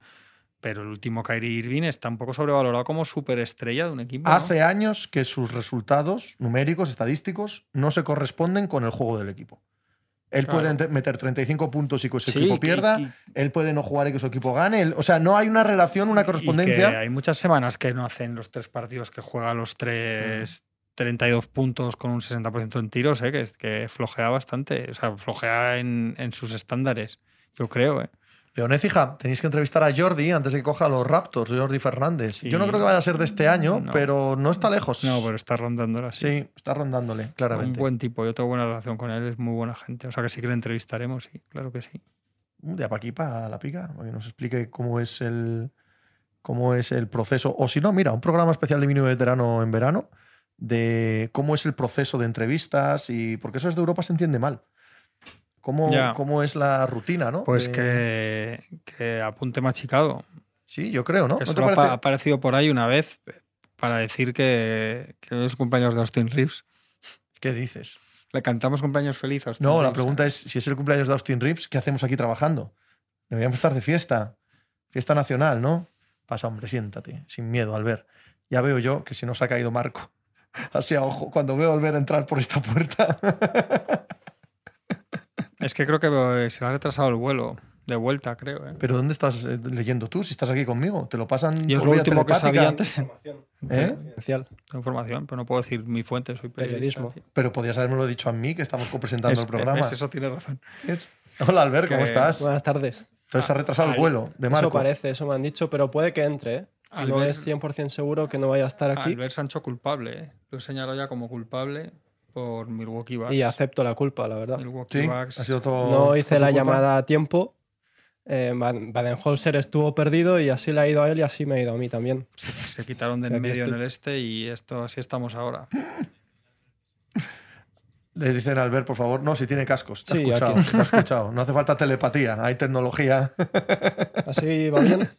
Speaker 3: Pero el último Kyrie Irving está un poco sobrevalorado como superestrella de un equipo. ¿no?
Speaker 2: Hace años que sus resultados numéricos, estadísticos, no se corresponden con el juego del equipo. Él
Speaker 3: Claro.
Speaker 2: puede meter 35 puntos y que su
Speaker 3: Sí,
Speaker 2: equipo pierda. Él puede no jugar y que su equipo gane. Él- o sea, no hay una relación, una
Speaker 3: Y
Speaker 2: correspondencia.
Speaker 3: que hay muchas semanas que no hacen los tres partidos que juega los tres 32 puntos con un 60% en tiros, ¿eh? que, es- que flojea bastante. O sea, flojea en, en sus estándares, yo creo. ¿eh?
Speaker 2: Leonez, hija, tenéis que entrevistar a Jordi antes de que coja a los Raptors, Jordi Fernández.
Speaker 3: Sí.
Speaker 2: Yo no creo que vaya a ser de este año,
Speaker 3: No.
Speaker 2: pero no está lejos.
Speaker 3: No, pero está rondándola.
Speaker 2: Sí, está rondándole, claramente.
Speaker 3: Un buen tipo, yo tengo buena relación con él, es muy buena gente. O sea que sí que le entrevistaremos, sí, claro que sí.
Speaker 2: Día para aquí, para la pica, para que nos explique cómo es el cómo es el proceso. O si no, mira, un programa especial de mínimo veterano en verano de cómo es el proceso de entrevistas y porque eso es de Europa se entiende mal. Cómo,
Speaker 3: Ya.
Speaker 2: cómo es la rutina, ¿no?
Speaker 3: Pues que, que apunte machicado.
Speaker 2: Sí, yo creo, ¿no?
Speaker 3: Que
Speaker 2: ¿No
Speaker 3: solo ha
Speaker 2: parece?
Speaker 3: pa- ha aparecido por ahí una vez para decir que, que es cumpleaños de Austin Reeves.
Speaker 2: ¿Qué dices?
Speaker 3: Le cantamos cumpleaños feliz a Austin
Speaker 2: No, la
Speaker 3: Reeves,
Speaker 2: pregunta
Speaker 3: ¿eh?
Speaker 2: es si es el cumpleaños de Austin Reeves, ¿qué hacemos aquí trabajando? Deberíamos estar de fiesta. Fiesta nacional, ¿no? Pasa, hombre, siéntate, sin miedo, al ver. Ya veo yo que se nos ha caído Marco. Así a ojo, cuando veo al ver entrar por esta puerta.
Speaker 3: Es que creo que eh, se le ha retrasado el vuelo de vuelta, creo. ¿eh?
Speaker 2: Pero ¿dónde estás eh, leyendo tú? Si estás aquí conmigo, te lo pasan
Speaker 3: Yo es lo último que sabía antes de
Speaker 2: ¿Eh?
Speaker 3: Información, pero no puedo decir mi fuente, soy periodista.
Speaker 5: Periodismo.
Speaker 2: Pero podías habérmelo dicho a mí, que estamos copresentando
Speaker 3: Es-
Speaker 2: el programa.
Speaker 3: es- eso tiene razón.
Speaker 2: Hola, Albert, ¿cómo
Speaker 3: Que-
Speaker 2: estás?
Speaker 5: Buenas tardes.
Speaker 2: Entonces se ha retrasado el
Speaker 3: Ay,
Speaker 2: vuelo de Marco.
Speaker 5: Eso parece, eso me han dicho, pero puede que entre. ¿eh? No es 100% seguro que no vaya a estar aquí
Speaker 3: Albert Sancho culpable, ¿eh? lo he señalado ya como culpable por Milwaukee Bucks.
Speaker 5: y acepto la culpa, la verdad.
Speaker 3: Milwaukee
Speaker 2: Sí,
Speaker 3: Bucks.
Speaker 2: ha sido todo.
Speaker 5: No hice la
Speaker 2: culpa.
Speaker 5: llamada a tiempo. Eh, Baden-Holzer estuvo perdido y así le ha ido a él y así me ha ido a mí también.
Speaker 3: Se quitaron de en medio en el este y esto así estamos ahora.
Speaker 2: Le dicen a Albert, por favor, no, si tiene cascos. Te ha
Speaker 5: Sí,
Speaker 2: escuchado,
Speaker 5: aquí.
Speaker 2: te ha escuchado. No hace falta telepatía, hay tecnología.
Speaker 5: Así va bien.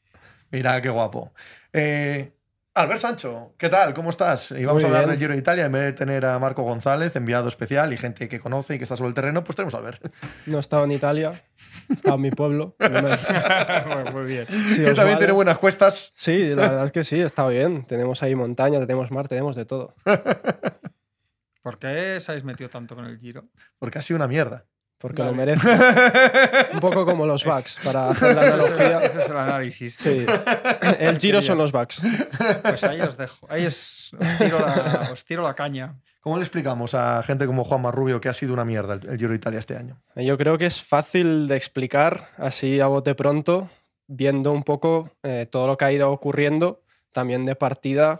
Speaker 2: Mira, qué guapo. Eh, Albert Sancho, ¿qué tal? ¿Cómo estás? Y vamos
Speaker 5: Muy
Speaker 2: a hablar
Speaker 5: bien.
Speaker 2: del Giro de Italia. En vez de tener a Marco González, enviado especial y gente que conoce y que está sobre el terreno, pues tenemos a Albert.
Speaker 5: No he estado en Italia, he estado en mi pueblo.
Speaker 3: Muy- bien.
Speaker 5: Sí,
Speaker 2: que
Speaker 5: os
Speaker 2: también
Speaker 5: vale.
Speaker 2: tiene buenas cuestas.
Speaker 5: Sí, la verdad es que sí, está bien. Tenemos ahí montaña, tenemos mar, tenemos de todo.
Speaker 3: ¿Por qué se habéis metido tanto con el Giro?
Speaker 2: Porque ha sido una mierda.
Speaker 5: Porque
Speaker 3: Vale.
Speaker 5: lo merece. Un poco como los Bucks, para hacer la
Speaker 3: Ese es,
Speaker 5: analogía.
Speaker 3: ese es el análisis.
Speaker 5: Sí. El giro son los Bucks.
Speaker 3: Pues ahí os dejo. Ahí os, tiro la, os tiro la caña.
Speaker 2: ¿Cómo le explicamos a gente como Juan Marrubio que ha sido una mierda el, el Giro de Italia este año?
Speaker 5: Yo creo que es fácil de explicar así a bote pronto, viendo un poco eh, todo lo que ha ido ocurriendo, también de partida.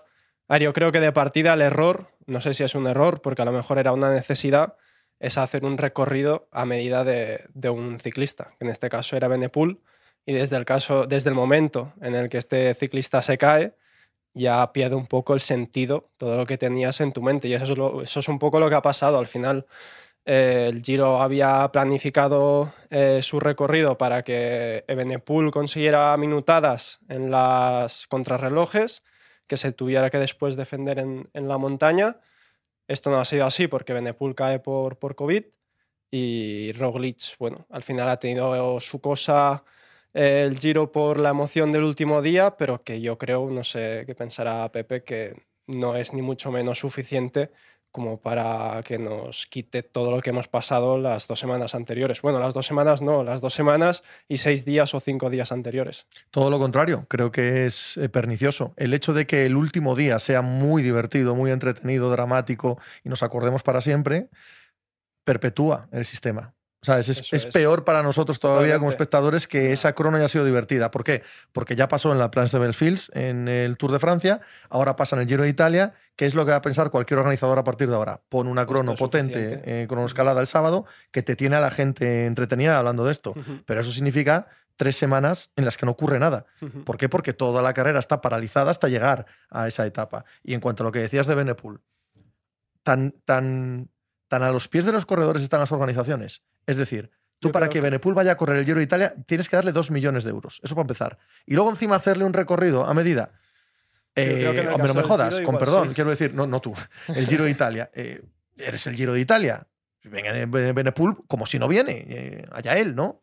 Speaker 5: A ver, yo creo que de partida el error, no sé si es un error, porque a lo mejor era una necesidad, es hacer un recorrido a medida de, un ciclista, en este caso era Benepul, y desde el, caso, desde el momento en el que este ciclista se cae, ya pierde un poco el sentido, todo lo que tenías en tu mente. Y eso es, eso es un poco lo que ha pasado al final. eh, el Giro había planificado eh, su recorrido para que Evenepoel consiguiera minutadas en las contrarrelojes, que se tuviera que después defender en, en la montaña. Esto no ha sido así porque Benepul cae por, por COVID y Roglic, bueno, al final ha tenido su cosa eh, el giro por la emoción del último día, pero que yo creo, no sé qué pensará Pepe, que no es ni mucho menos suficiente como para que nos quite todo lo que hemos pasado las dos semanas anteriores. Bueno, las dos semanas no, las dos semanas y seis días o cinco días anteriores.
Speaker 2: Todo lo contrario, creo que es eh, pernicioso. El hecho de que el último día sea muy divertido, muy entretenido, dramático y nos acordemos para siempre, perpetúa el sistema. Es, es, es, peor para nosotros todavía como espectadores que esa crono haya sido divertida. ¿Por qué? Porque ya pasó en la Plans de Belfields, en el Tour de Francia, ahora pasa en el Giro de Italia. ¿Qué es lo que va a pensar cualquier organizador a partir de ahora? Pon una crono potente, eh, cronoescalada el sábado, que te tiene a la gente entretenida hablando de esto. Pero eso significa tres semanas en las que no ocurre nada. ¿Por qué? Porque toda la carrera está paralizada hasta llegar a esa etapa. Y en cuanto a lo que decías de Benepool, tan, tan, tan a los pies de los corredores están las organizaciones es decir, tú para que, Benepul vaya a correr el Giro de Italia tienes que darle dos millones de euros. Eso para empezar. Y luego encima hacerle un recorrido a medida. Eh, hombre, no me jodas, con perdón, quiero decir, no, no tú, el Giro de Italia. Eh, eres el Giro de Italia. Venga, Benepul como si no viene, eh, allá él, ¿no?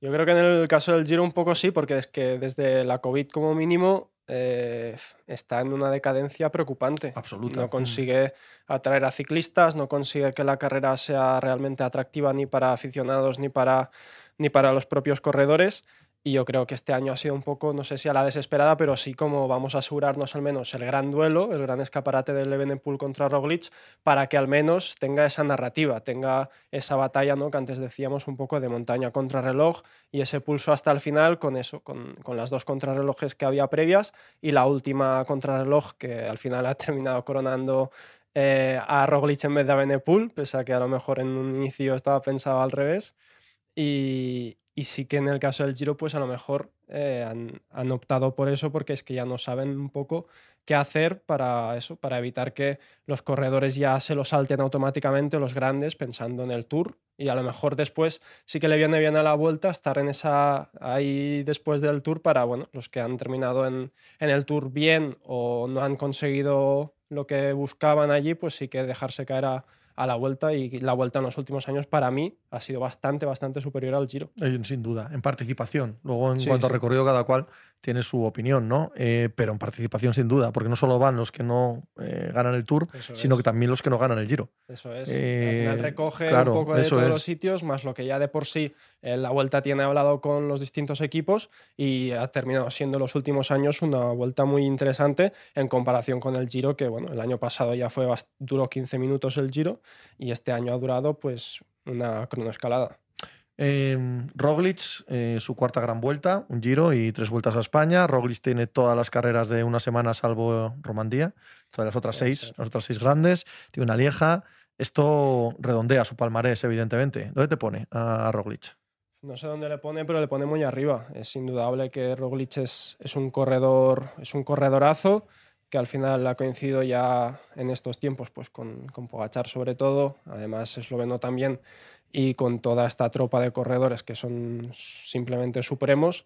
Speaker 5: Yo creo que en el caso del Giro un poco sí, porque es que desde la COVID como mínimo eh, está en una decadencia preocupante.
Speaker 2: Absoluta.
Speaker 5: No consigue atraer a ciclistas, no consigue que la carrera sea realmente atractiva ni para aficionados ni para, ni para los propios corredores. Y yo creo que este año ha sido un poco, no sé si a la desesperada, pero sí como vamos a asegurarnos al menos el gran duelo, el gran escaparate del Evenepoel contra Roglic, para que al menos tenga esa narrativa, tenga esa batalla ¿no? que antes decíamos un poco de montaña contra reloj y ese pulso hasta el final con eso, con, con las dos contrarrelojes que había previas y la última contrarreloj que al final ha terminado coronando eh, a Roglic en vez de a Evenepoel, pese a que a lo mejor en un inicio estaba pensado al revés. Y, y sí que en el caso del Giro, pues a lo mejor eh, han, optado por eso porque es que ya no saben un poco qué hacer para eso, para evitar que los corredores ya se lo salten automáticamente, los grandes, pensando en el Tour. Y a lo mejor después sí que le viene bien a la vuelta estar en esa ahí después del Tour para, bueno, los que han terminado en, en el Tour bien o no han conseguido lo que buscaban allí, pues sí que dejarse caer a a la vuelta y la vuelta en los últimos años para mí ha sido bastante, bastante superior al Giro.
Speaker 2: Eh, sin duda, en participación. Luego, en cuanto a recorrido, cada cual tiene su opinión, ¿no? Eh, pero en participación sin duda, porque no solo van los que no eh, ganan el Tour, sino que también los que no ganan el Giro.
Speaker 5: Eso es. Al final recoge un poco de todos los sitios, más lo que ya de por sí la Vuelta tiene hablado con los distintos equipos y ha terminado siendo los últimos años una vuelta muy interesante en comparación con el Giro, que bueno, el año pasado ya fue duró 15 minutos el Giro y este año ha durado pues una cronoescalada.
Speaker 2: Eh, Roglic, eh, su cuarta gran vuelta, un giro y tres vueltas a España. Roglic tiene todas las carreras de una semana salvo Romandía, todas las otras seis, las otras seis grandes. Tiene una lieja. Esto redondea su palmarés, evidentemente. ¿Dónde te pone a Roglic?
Speaker 5: No sé dónde le pone, pero le pone muy arriba. Es indudable que Roglic es, es un corredor, es un corredorazo que al final ha coincidido ya en estos tiempos pues con, con Pogachar sobre todo, además es esloveno también, y con toda esta tropa de corredores que son simplemente supremos.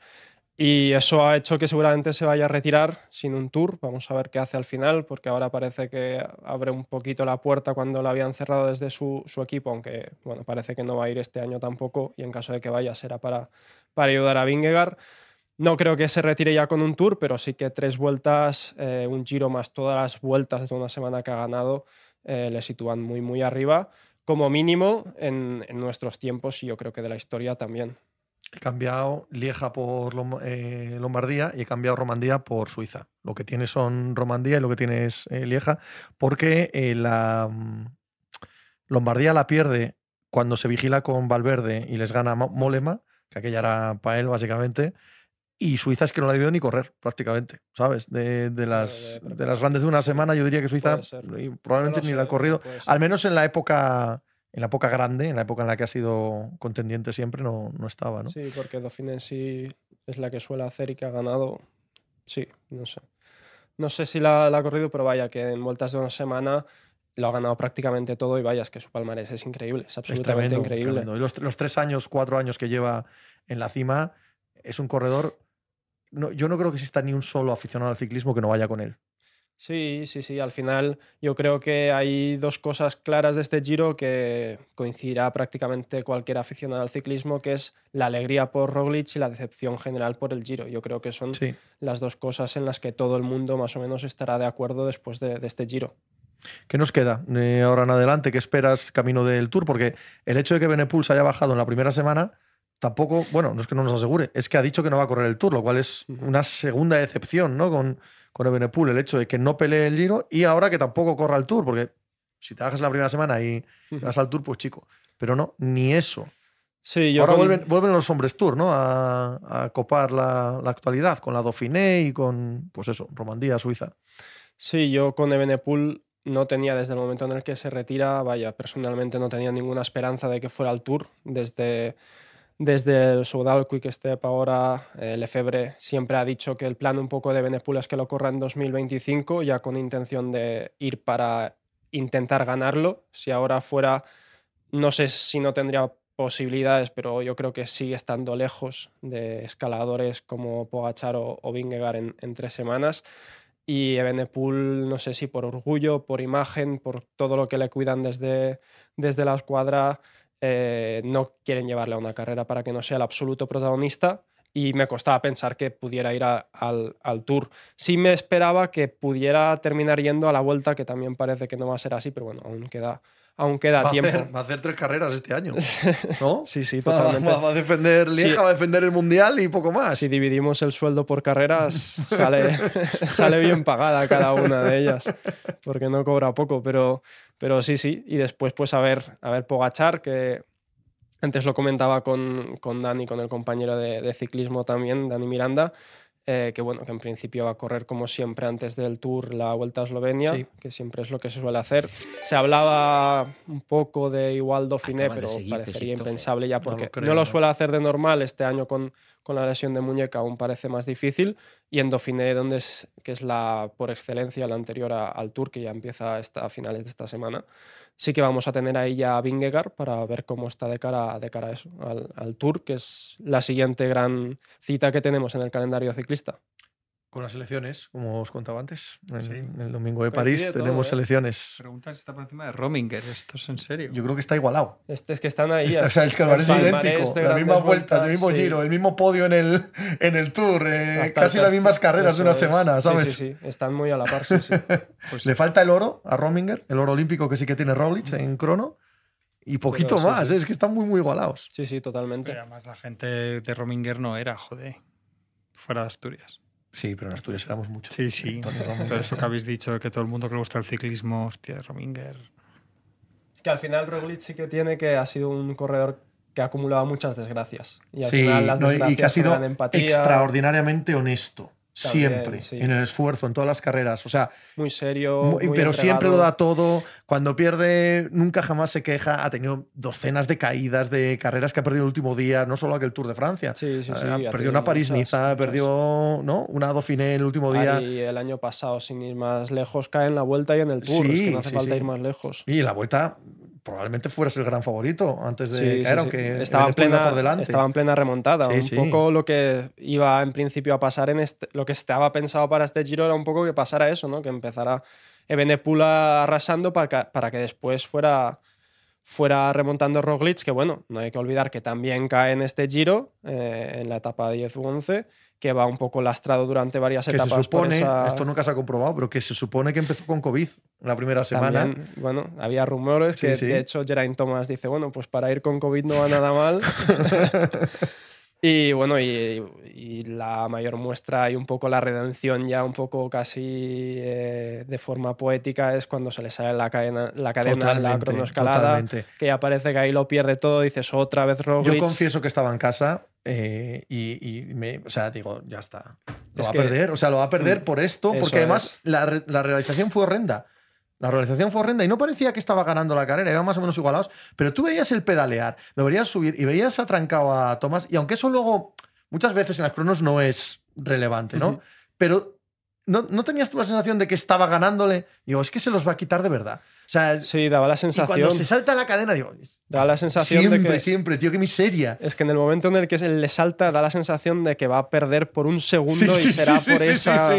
Speaker 5: Y eso ha hecho que seguramente se vaya a retirar sin un tour. Vamos a ver qué hace al final, porque ahora parece que abre un poquito la puerta cuando la habían cerrado desde su, su equipo, aunque bueno, parece que no va a ir este año tampoco, y en caso de que vaya será para, para ayudar a Vingegaard. No creo que se retire ya con un tour, pero sí que tres vueltas, eh, un giro más todas las vueltas de una semana que ha ganado, eh, le sitúan muy, muy arriba, como mínimo en, nuestros tiempos y yo creo que de la historia también.
Speaker 2: He cambiado Lieja por eh, Lombardía y he cambiado Romandía por Suiza. Lo que tiene son Romandía y lo que tiene es Lieja, porque la mm, Lombardía la pierde cuando se vigila con Valverde y les gana Molema, que aquella era para él básicamente, y Suiza es que no la debió ni correr, prácticamente, ¿sabes? De, las, de, las grandes de una semana, yo diría que Suiza probablemente ni la ha corrido. Al menos en la época en la época grande, en la época en la que ha sido contendiente siempre, no, no estaba, ¿no?
Speaker 5: Sí, porque Dauphiné sí es la que suele hacer y que ha ganado. Sí, no sé. No sé si la, ha corrido, pero vaya, que en vueltas de una semana lo ha ganado prácticamente todo y vaya, es que su palmarés es increíble, es absolutamente increíble.
Speaker 2: Y los, los, tres años, cuatro años que lleva en la cima, es un corredor yo no creo que exista ni un solo aficionado al ciclismo que no vaya con él.
Speaker 5: Sí, sí, sí. Al final yo creo que hay dos cosas claras de este giro que coincidirá prácticamente cualquier aficionado al ciclismo, que es la alegría por Roglic y la decepción general por el giro. Yo creo que son
Speaker 2: Sí.
Speaker 5: las dos cosas en las que todo el mundo más o menos estará de acuerdo después de, de este giro.
Speaker 2: ¿Qué nos queda de ahora en adelante? ¿Qué esperas camino del Tour? Porque el hecho de que Benepul se haya bajado en la primera semana tampoco, bueno, no es que no nos asegure, es que ha dicho que no va a correr el Tour, lo cual es una segunda decepción, ¿no? Con, con Ebenepul, el hecho de que no pelee el Giro y ahora que tampoco corra el Tour, porque si te bajas en la primera semana y vas al Tour, pues chico. Pero no, ni eso.
Speaker 5: Sí, yo
Speaker 2: ahora
Speaker 5: con-
Speaker 2: vuelven, vuelven los hombres Tour, ¿no? A, a copar la, la actualidad con la Dauphiné y con, pues eso, Romandía, Suiza.
Speaker 5: Sí, yo con Ebenepul no tenía desde el momento en el que se retira, vaya, personalmente no tenía ninguna esperanza de que fuera al Tour. Desde, desde el Soudal Quick Step ahora, eh, Lefebvre siempre ha dicho que el plan un poco de Ebenepul es que lo corra en 2025, ya con intención de ir para intentar ganarlo. Si ahora fuera, no sé si no tendría posibilidades, pero yo creo que sigue estando lejos de escaladores como Pogachar o, o Vingegaard en, en tres semanas. Y Ebenepul, no sé si por orgullo, por imagen, por todo lo que le cuidan desde, desde la escuadra, eh, no quieren llevarle a una carrera para que no sea el absoluto protagonista. Y me costaba pensar que pudiera ir a- al, al Tour. Sí me esperaba que pudiera terminar yendo a la vuelta, que también parece que no va a ser así, pero bueno, aún queda, aún queda
Speaker 2: Va a,
Speaker 5: tiempo.
Speaker 2: hacer, va a hacer tres carreras este año, ¿no?
Speaker 5: Sí, sí,
Speaker 2: Va-
Speaker 5: totalmente.
Speaker 2: Va, va a defender Lieja,
Speaker 5: Sí.
Speaker 2: va a defender el Mundial y poco más.
Speaker 5: Si dividimos el sueldo por carreras, sale, sale bien pagada cada una de ellas, porque no cobra poco, pero, pero sí, sí. Y después, pues, a ver, a ver Pogachar, que antes lo comentaba con, con Dani, con el compañero de, de ciclismo también, Dani Miranda, eh, que bueno, que en principio va a correr como siempre antes del Tour la Vuelta a Eslovenia,
Speaker 2: Sí.
Speaker 5: que siempre es lo que se suele hacer. Se hablaba un poco de igual Dauphiné,
Speaker 6: Acaba
Speaker 5: pero
Speaker 6: seguirte,
Speaker 5: parecería impensable ya
Speaker 2: No lo
Speaker 5: porque no
Speaker 2: creo,
Speaker 5: lo
Speaker 2: ¿no?
Speaker 5: suele hacer de normal este año con, con la lesión de muñeca aún parece más difícil y en Dauphiné donde es, que es la por excelencia la anterior a- al Tour que ya empieza esta, a finales de esta semana sí que vamos a tener ahí ya a Vingegaard para ver cómo está de cara, de cara a eso al, al Tour que es la siguiente gran cita que tenemos en el calendario ciclista
Speaker 2: Con las elecciones, como os contaba antes. En,
Speaker 3: Sí.
Speaker 2: en el domingo de París
Speaker 5: todo,
Speaker 2: tenemos
Speaker 5: ¿eh?
Speaker 2: elecciones.
Speaker 3: Pregunta si está por encima de Rominger. ¿Esto es en serio?
Speaker 2: Yo creo que está igualado.
Speaker 5: este es que están ahí
Speaker 2: Está- o sea, es que el es idéntico. Las mismas vueltas, el mismo
Speaker 5: sí.
Speaker 2: giro, el mismo podio en el, en el Tour. eh,
Speaker 5: Hasta
Speaker 2: casi las mismas carreras de una
Speaker 5: es.
Speaker 2: semana,
Speaker 5: Sí,
Speaker 2: ¿sabes?
Speaker 5: Sí, sí, están muy a la par, sí, sí.
Speaker 3: Pues
Speaker 2: Le falta el oro a Rominger, el oro olímpico que sí que tiene Roglic en crono. Y poquito
Speaker 5: sí,
Speaker 2: más,
Speaker 5: sí.
Speaker 2: ¿eh? es que están muy, muy igualados.
Speaker 5: Sí, sí, totalmente.
Speaker 3: Pero además la gente de Rominger no era, joder. Fuera de Asturias.
Speaker 2: Sí, pero en Asturias éramos muchos.
Speaker 3: Sí, sí. Pero eso que habéis dicho de que todo el mundo que le gusta el ciclismo, hostia, Rominger.
Speaker 5: Que al final Roglic sí que tiene que ha sido un corredor que ha acumulado muchas desgracias. Y al
Speaker 2: Sí,
Speaker 5: final las
Speaker 2: no, y- y que ha
Speaker 5: desgracias
Speaker 2: sido
Speaker 5: empatía.
Speaker 2: extraordinariamente honesto. Siempre,
Speaker 5: sí.
Speaker 2: en el esfuerzo, en todas las carreras. O sea,
Speaker 5: Muy serio.
Speaker 2: Muy-
Speaker 5: muy
Speaker 2: pero siempre lo da todo. Cuando pierde, nunca jamás se queja. Ha tenido docenas de caídas de carreras que ha perdido el último día, no solo aquel Tour de Francia.
Speaker 5: Sí, sí, sí.
Speaker 2: Ah,
Speaker 5: ha
Speaker 2: perdió una París-Niza, perdió ¿no? una Dauphiné el último día.
Speaker 5: Y el año pasado, sin ir más lejos, cae en la vuelta y en el Tour. es que
Speaker 2: Sí,
Speaker 5: no hace
Speaker 2: sí,
Speaker 5: falta
Speaker 2: sí.
Speaker 5: ir más lejos.
Speaker 2: Y la vuelta probablemente fueras el gran favorito antes de
Speaker 5: Sí, sí,
Speaker 2: caer,
Speaker 5: sí.
Speaker 2: aunque
Speaker 5: estaba, en plena,
Speaker 2: por delante.
Speaker 5: estaba en plena remontada.
Speaker 2: Sí,
Speaker 5: un
Speaker 2: sí.
Speaker 5: poco lo que iba en principio a pasar en este, lo que estaba pensado para este giro era un poco que pasara eso, ¿no? Que empezara Ebenepul arrasando para que, para que después fuera, fuera remontando Roglic, que bueno, no hay que olvidar que también cae en este giro, eh, en la etapa 10 u 11, que va un poco lastrado durante varias
Speaker 2: que se
Speaker 5: etapas. por
Speaker 2: supone,
Speaker 5: esa-
Speaker 2: esto nunca se ha comprobado, pero que se supone que empezó con COVID la primera semana.
Speaker 5: También, bueno, había rumores
Speaker 2: Sí,
Speaker 5: que
Speaker 2: sí.
Speaker 5: de hecho Geraint Thomas dice, bueno, pues para ir con COVID no va nada mal. y bueno, y, y la mayor muestra y un poco la redención ya un poco casi eh, de forma poética es cuando se le sale la cadena, la cadena en la
Speaker 2: Totalmente,
Speaker 5: cronoescalada,
Speaker 2: totalmente.
Speaker 5: que ya parece que ahí lo pierde todo, dices otra vez Roglic.
Speaker 2: Yo confieso que estaba en casa eh, y, y me, o sea, digo, ya está. Lo
Speaker 5: Es
Speaker 2: va
Speaker 5: que-
Speaker 2: a perder, o sea, lo va a perder por esto, porque además
Speaker 5: es.
Speaker 2: la, re- la realización fue horrenda. La realización fue horrenda y no parecía que estaba ganando la carrera, iban más o menos igualados, pero tú veías el pedalear, lo veías subir y veías atrancado a Tomás, y aunque eso luego muchas veces en las cronos no es relevante, ¿no? Pero ¿no, ¿no tenías tú la sensación de que estaba ganándole? Digo, es que se los va a quitar de verdad. O sea,
Speaker 5: Sí, daba la
Speaker 2: y
Speaker 5: sensación,
Speaker 2: cuando se salta la cadena, digo,
Speaker 5: daba la sensación
Speaker 2: siempre,
Speaker 5: de que
Speaker 2: siempre, tío, qué miseria.
Speaker 5: Es que en el momento en el que se le salta da la sensación de que va a perder por un segundo
Speaker 2: Sí,
Speaker 5: y
Speaker 2: sí,
Speaker 5: será
Speaker 2: sí,
Speaker 5: por, esa,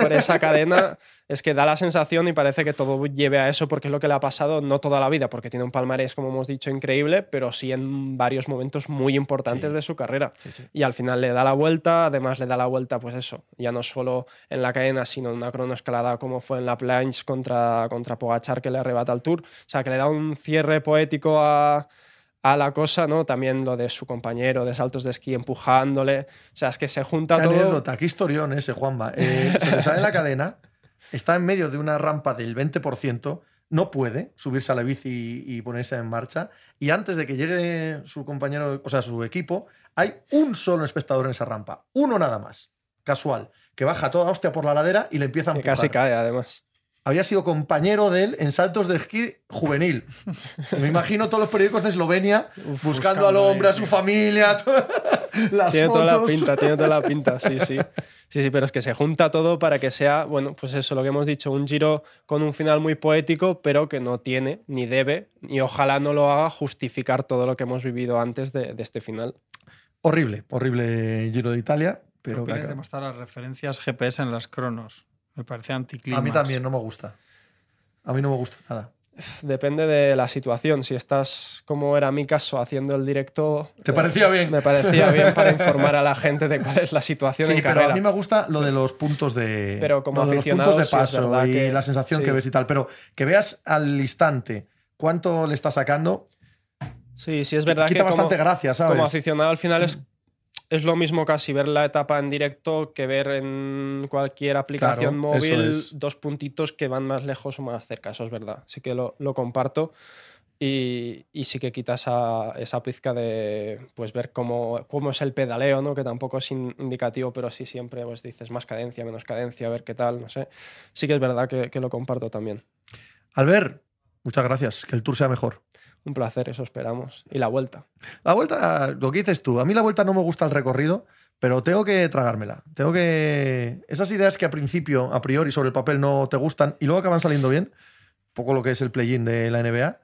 Speaker 5: por esa cadena. es que da la sensación y parece que todo lleve a eso porque es lo que le ha pasado no toda la vida, porque tiene un palmarés, como hemos dicho, increíble, pero sí en varios momentos muy importantes
Speaker 2: Sí.
Speaker 5: de su carrera.
Speaker 2: Sí, sí.
Speaker 5: Y al final le da la vuelta, además le da la vuelta, pues eso, ya no solo en la cadena, sino en una cronoescalada como fue en la planche contra, contra Pogachar que le arrebata el Tour. O sea, que le da un cierre poético a, a la cosa, ¿no? También lo de su compañero de saltos de esquí empujándole. O sea, es que se junta
Speaker 2: Qué
Speaker 5: todo.
Speaker 2: anécdota, qué historión ese, Juanma. Eh, se le sale la cadena, está en medio de una rampa del 20%, no puede subirse a la bici y ponerse en marcha. Y antes de que llegue su compañero, o sea, su equipo, hay un solo espectador en esa rampa. Uno nada más. Casual. Que baja toda hostia por la ladera y le empieza a
Speaker 5: Que
Speaker 2: empujar.
Speaker 5: casi cae, además.
Speaker 2: Había sido compañero de él en saltos de esquí juvenil. Me imagino todos los periódicos de Eslovenia
Speaker 3: Uf,
Speaker 2: buscando al hombre, a su familia, las
Speaker 5: Tiene toda la pinta, tiene toda la pinta, sí, sí. Sí, sí, pero es que se junta todo para que sea, bueno, pues eso, lo que hemos dicho, un giro con un final muy poético, pero que no tiene, ni debe, y ojalá no lo haga justificar todo lo que hemos vivido antes de, de este final.
Speaker 2: Horrible, horrible Giro de Italia.
Speaker 3: ¿Qué
Speaker 2: Pero
Speaker 3: de mostrar las referencias GPS en las cronos? Me parece anticlímax.
Speaker 2: a mí también no me gusta. A mí no me gusta nada.
Speaker 5: Depende de la situación. Si estás, como era mi caso, haciendo el directo.
Speaker 2: ¿Te
Speaker 5: eh,
Speaker 2: parecía bien?
Speaker 5: Me parecía bien para informar a la gente de cuál es la situación
Speaker 2: Sí,
Speaker 5: en
Speaker 2: pero
Speaker 5: carrera.
Speaker 2: a mí me gusta lo de los puntos de.
Speaker 5: Pero como
Speaker 2: lo de los
Speaker 5: aficionado,
Speaker 2: puntos de paso y
Speaker 5: que-
Speaker 2: la sensación
Speaker 5: sí.
Speaker 2: que ves y tal. Pero que veas al instante cuánto le está sacando,
Speaker 5: Sí, sí, es verdad
Speaker 2: quita
Speaker 5: que como,
Speaker 2: bastante gracia, ¿sabes?
Speaker 5: como aficionado al final es, es lo mismo casi ver la etapa en directo que ver en cualquier aplicación
Speaker 2: Claro,
Speaker 5: móvil
Speaker 2: es.
Speaker 5: dos puntitos que van más lejos o más cerca. Eso es verdad. Sí que lo, lo comparto. Y, y sí que quita esa, esa pizca de pues ver cómo, cómo es el pedaleo, ¿no? que tampoco es in- indicativo, pero sí siempre pues, dices más cadencia, menos cadencia, a ver qué tal, no sé. Sí que es verdad que, que lo comparto también.
Speaker 2: Albert, muchas gracias. Que el tour sea mejor.
Speaker 5: Un placer, eso esperamos. Y la vuelta.
Speaker 2: La vuelta, lo que dices tú, a mí la vuelta no me gusta el recorrido, pero tengo que tragármela. Tengo que. Esas ideas que a principio, a priori, sobre el papel no te gustan y luego acaban saliendo bien, poco lo que es el play-in de la NBA,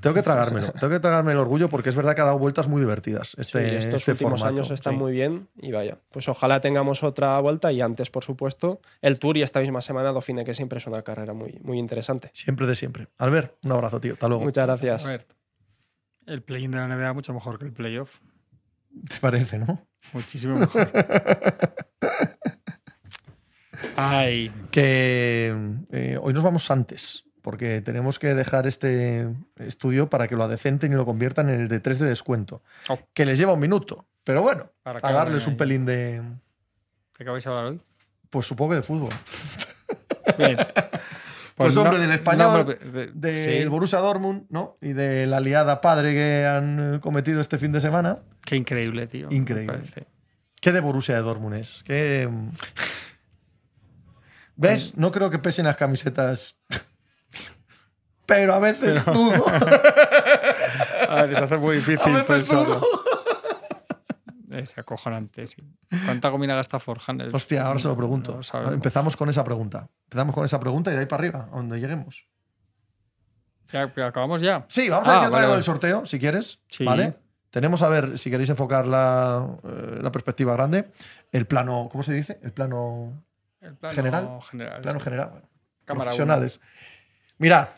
Speaker 2: tengo que tragármelo. tengo que tragarme el orgullo porque es verdad que ha dado vueltas muy divertidas. Este,
Speaker 5: Sí, estos
Speaker 2: este
Speaker 5: últimos
Speaker 2: formato,
Speaker 5: años están
Speaker 2: sí.
Speaker 5: muy bien y vaya, pues ojalá tengamos otra vuelta y antes, por supuesto, el Tour y esta misma semana Dauphine, que siempre es una carrera muy, muy interesante.
Speaker 2: Siempre de siempre. Albert, un abrazo, tío. Hasta luego.
Speaker 5: Muchas gracias.
Speaker 3: A ver, el play-in de la NBA mucho mejor que el playoff.
Speaker 2: ¿Te parece, no?
Speaker 3: Muchísimo mejor. Ay,
Speaker 2: Que eh, hoy nos vamos antes, porque tenemos que dejar este estudio para que lo adecenten y lo conviertan en el de 3 de descuento.
Speaker 3: Oh.
Speaker 2: Que les lleva un minuto. Pero bueno,
Speaker 3: Para
Speaker 2: a darles un pelín de.
Speaker 3: ¿de qué vais a hablar hoy?
Speaker 2: Pues supongo que de fútbol.
Speaker 3: Bien.
Speaker 2: Pues,
Speaker 3: no-
Speaker 2: hombre, del español,
Speaker 3: no, pero- de-
Speaker 2: Del
Speaker 3: sí,
Speaker 2: Borussia Dortmund, ¿no? Y de la liada padre que han eh, cometido este fin de semana.
Speaker 3: Qué increíble, tío.
Speaker 2: Increíble. ¿Qué de Borussia de Dortmund es? ¿Qué... ¿Ves? No creo que pesen las camisetas. Pero a veces dudo.
Speaker 3: A ver, se hace muy difícil pensarlo. Es acojonante, sí. ¿Cuánta gomina gasta Forjan?
Speaker 2: Hostia, ahora se lo
Speaker 3: No
Speaker 2: pregunto.
Speaker 3: lo.
Speaker 2: Empezamos con esa pregunta. Empezamos con esa pregunta y de ahí para arriba, a donde lleguemos.
Speaker 3: Ya, acabamos ya.
Speaker 2: Sí, vamos
Speaker 3: Ah,
Speaker 2: a decir otra
Speaker 3: vale, vale.
Speaker 2: del sorteo, si quieres.
Speaker 3: Sí.
Speaker 2: ¿Vale? Tenemos a ver, si queréis enfocar la, eh, la perspectiva grande, el plano, ¿cómo se dice? El plano,
Speaker 3: El plano
Speaker 2: General.
Speaker 3: general.
Speaker 2: plano
Speaker 3: sí.
Speaker 2: general. Bueno,
Speaker 3: Cámara
Speaker 2: profesionales. Mirad,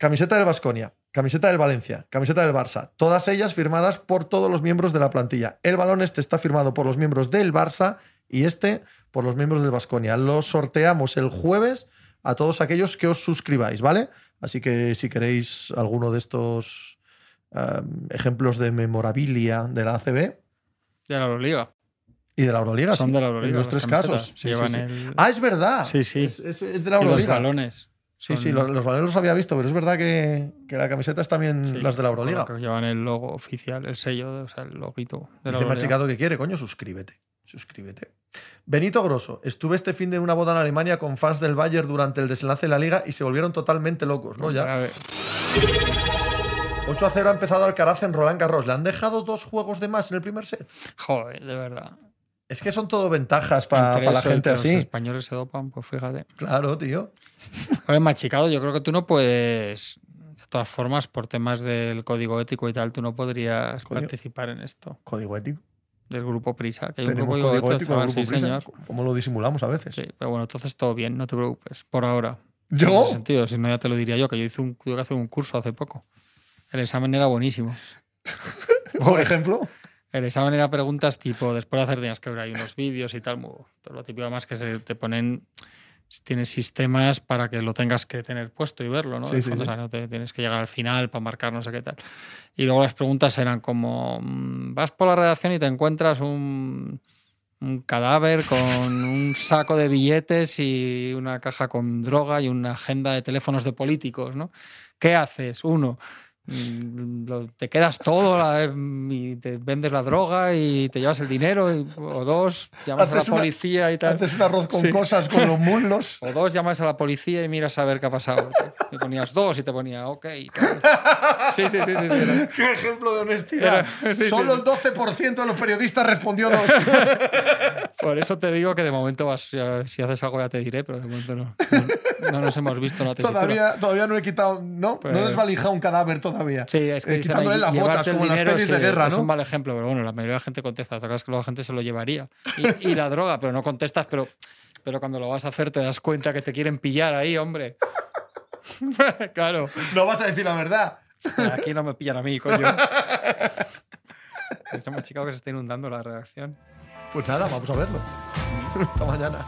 Speaker 2: camiseta del Vasconia, camiseta del Valencia, camiseta del Barça, todas ellas firmadas por todos los miembros de la plantilla. El balón este está firmado por los miembros del Barça y este por los miembros del Vasconia. Lo sorteamos el jueves a todos aquellos que os suscribáis, ¿vale? Así que si queréis alguno de estos um, ejemplos de memorabilia de la ACB
Speaker 3: De la Euroliga.
Speaker 2: y de la Euroliga,
Speaker 3: Son
Speaker 2: sí,
Speaker 3: de la Euroliga.
Speaker 2: en los tres casos. Sí, sí,
Speaker 3: Llevan
Speaker 2: sí.
Speaker 3: el.
Speaker 2: Ah, es verdad.
Speaker 3: Sí, sí.
Speaker 2: Es, es- es de la
Speaker 3: y los
Speaker 2: Euroliga.
Speaker 3: balones.
Speaker 2: Sí, sí, los, los los había visto, pero es verdad que, que la camiseta es también
Speaker 3: sí,
Speaker 2: las de la Euroliga.
Speaker 3: que llevan el logo oficial, el sello, o sea, el loguito de la Euroliga.
Speaker 2: machicado que quiere, coño, suscríbete. Suscríbete. Benito Grosso, estuve este fin de una boda en Alemania con fans del Bayern durante el desenlace de la liga y se volvieron totalmente locos, ¿no? Ya.
Speaker 3: A ver,
Speaker 2: 8 a 0 ha empezado Alcaraz en Roland Garros. ¿Le han dejado dos juegos de más en el primer set?
Speaker 3: joder, de verdad.
Speaker 2: Es que son todo ventajas para
Speaker 3: Entre
Speaker 2: la gente
Speaker 3: que Los
Speaker 2: así.
Speaker 3: españoles se dopan, pues fíjate.
Speaker 2: Claro, tío.
Speaker 3: A ver, machicado, yo creo que tú no puedes. De todas formas, por temas del código ético y tal, tú no podrías
Speaker 2: Coño.
Speaker 3: participar en esto.
Speaker 2: Código ético.
Speaker 3: del grupo Prisa. Que hay un grupo
Speaker 2: código
Speaker 3: ético,
Speaker 2: ético
Speaker 3: chaval,
Speaker 2: grupo
Speaker 3: sí,
Speaker 2: Prisa,
Speaker 3: señor.
Speaker 2: como lo disimulamos a veces.
Speaker 3: Sí, pero bueno, entonces todo bien, no te preocupes, por ahora. En ese
Speaker 2: ¿Yo?
Speaker 3: sentido, si no ya te lo diría yo, que yo hice un, tuve que hacer un curso hace poco. El examen era buenísimo.
Speaker 2: Por ejemplo.
Speaker 3: El examen era preguntas tipo, después de hacer tenías que ver ahí unos vídeos y tal, todo lo típico además que se te ponen, tienes sistemas para que lo tengas que tener puesto y verlo, ¿no?
Speaker 2: Sí, sí,
Speaker 3: fondo,
Speaker 2: sí.
Speaker 3: o sea, no te tienes que llegar al final para marcar no sé qué tal. Y luego las preguntas eran como, mm, vas por la redacción y te encuentras un, un cadáver con un saco de billetes y una caja con droga y una agenda de teléfonos de políticos, ¿no? ¿Qué haces? Uno, te quedas todo la- y te vendes la droga y te llevas el dinero, y- o dos, llamas a la
Speaker 2: Haces una-
Speaker 3: policía y tal.
Speaker 2: Haces un arroz con
Speaker 3: Sí.
Speaker 2: cosas con los muslos.
Speaker 3: O dos, llamas a la policía y miras a ver qué ha pasado. Y ponías dos y te ponía, ok. tal. Sí, sí, sí, sí. sí,
Speaker 2: ¡Qué ejemplo de honestidad!
Speaker 3: Era-
Speaker 2: Solo el 12% de los periodistas respondió dos.
Speaker 3: Por eso te digo que de momento vas, si haces algo ya te diré, pero de momento no. No, no nos hemos visto en la tesitura.
Speaker 2: todavía, todavía no he quitado. No,
Speaker 3: Pues-
Speaker 2: no he desvalijado un cadáver todavía.
Speaker 3: Sí, es que
Speaker 2: Eh, quitándole
Speaker 3: ahí,
Speaker 2: las botas, como en las pelis de guerra,
Speaker 3: es
Speaker 2: ¿no?
Speaker 3: un mal ejemplo, pero bueno, la mayoría de la gente contesta. ¿Te acuerdas que la gente se lo llevaría? Y, y la droga, pero no contestas, pero, pero cuando lo vas a hacer te das cuenta que te quieren pillar ahí, hombre. claro.
Speaker 2: No vas a decir la verdad.
Speaker 3: Aquí no me pillan a mí, coño. Estamos chicos que se está inundando la redacción.
Speaker 2: Pues nada, vamos a verlo. Hasta mañana.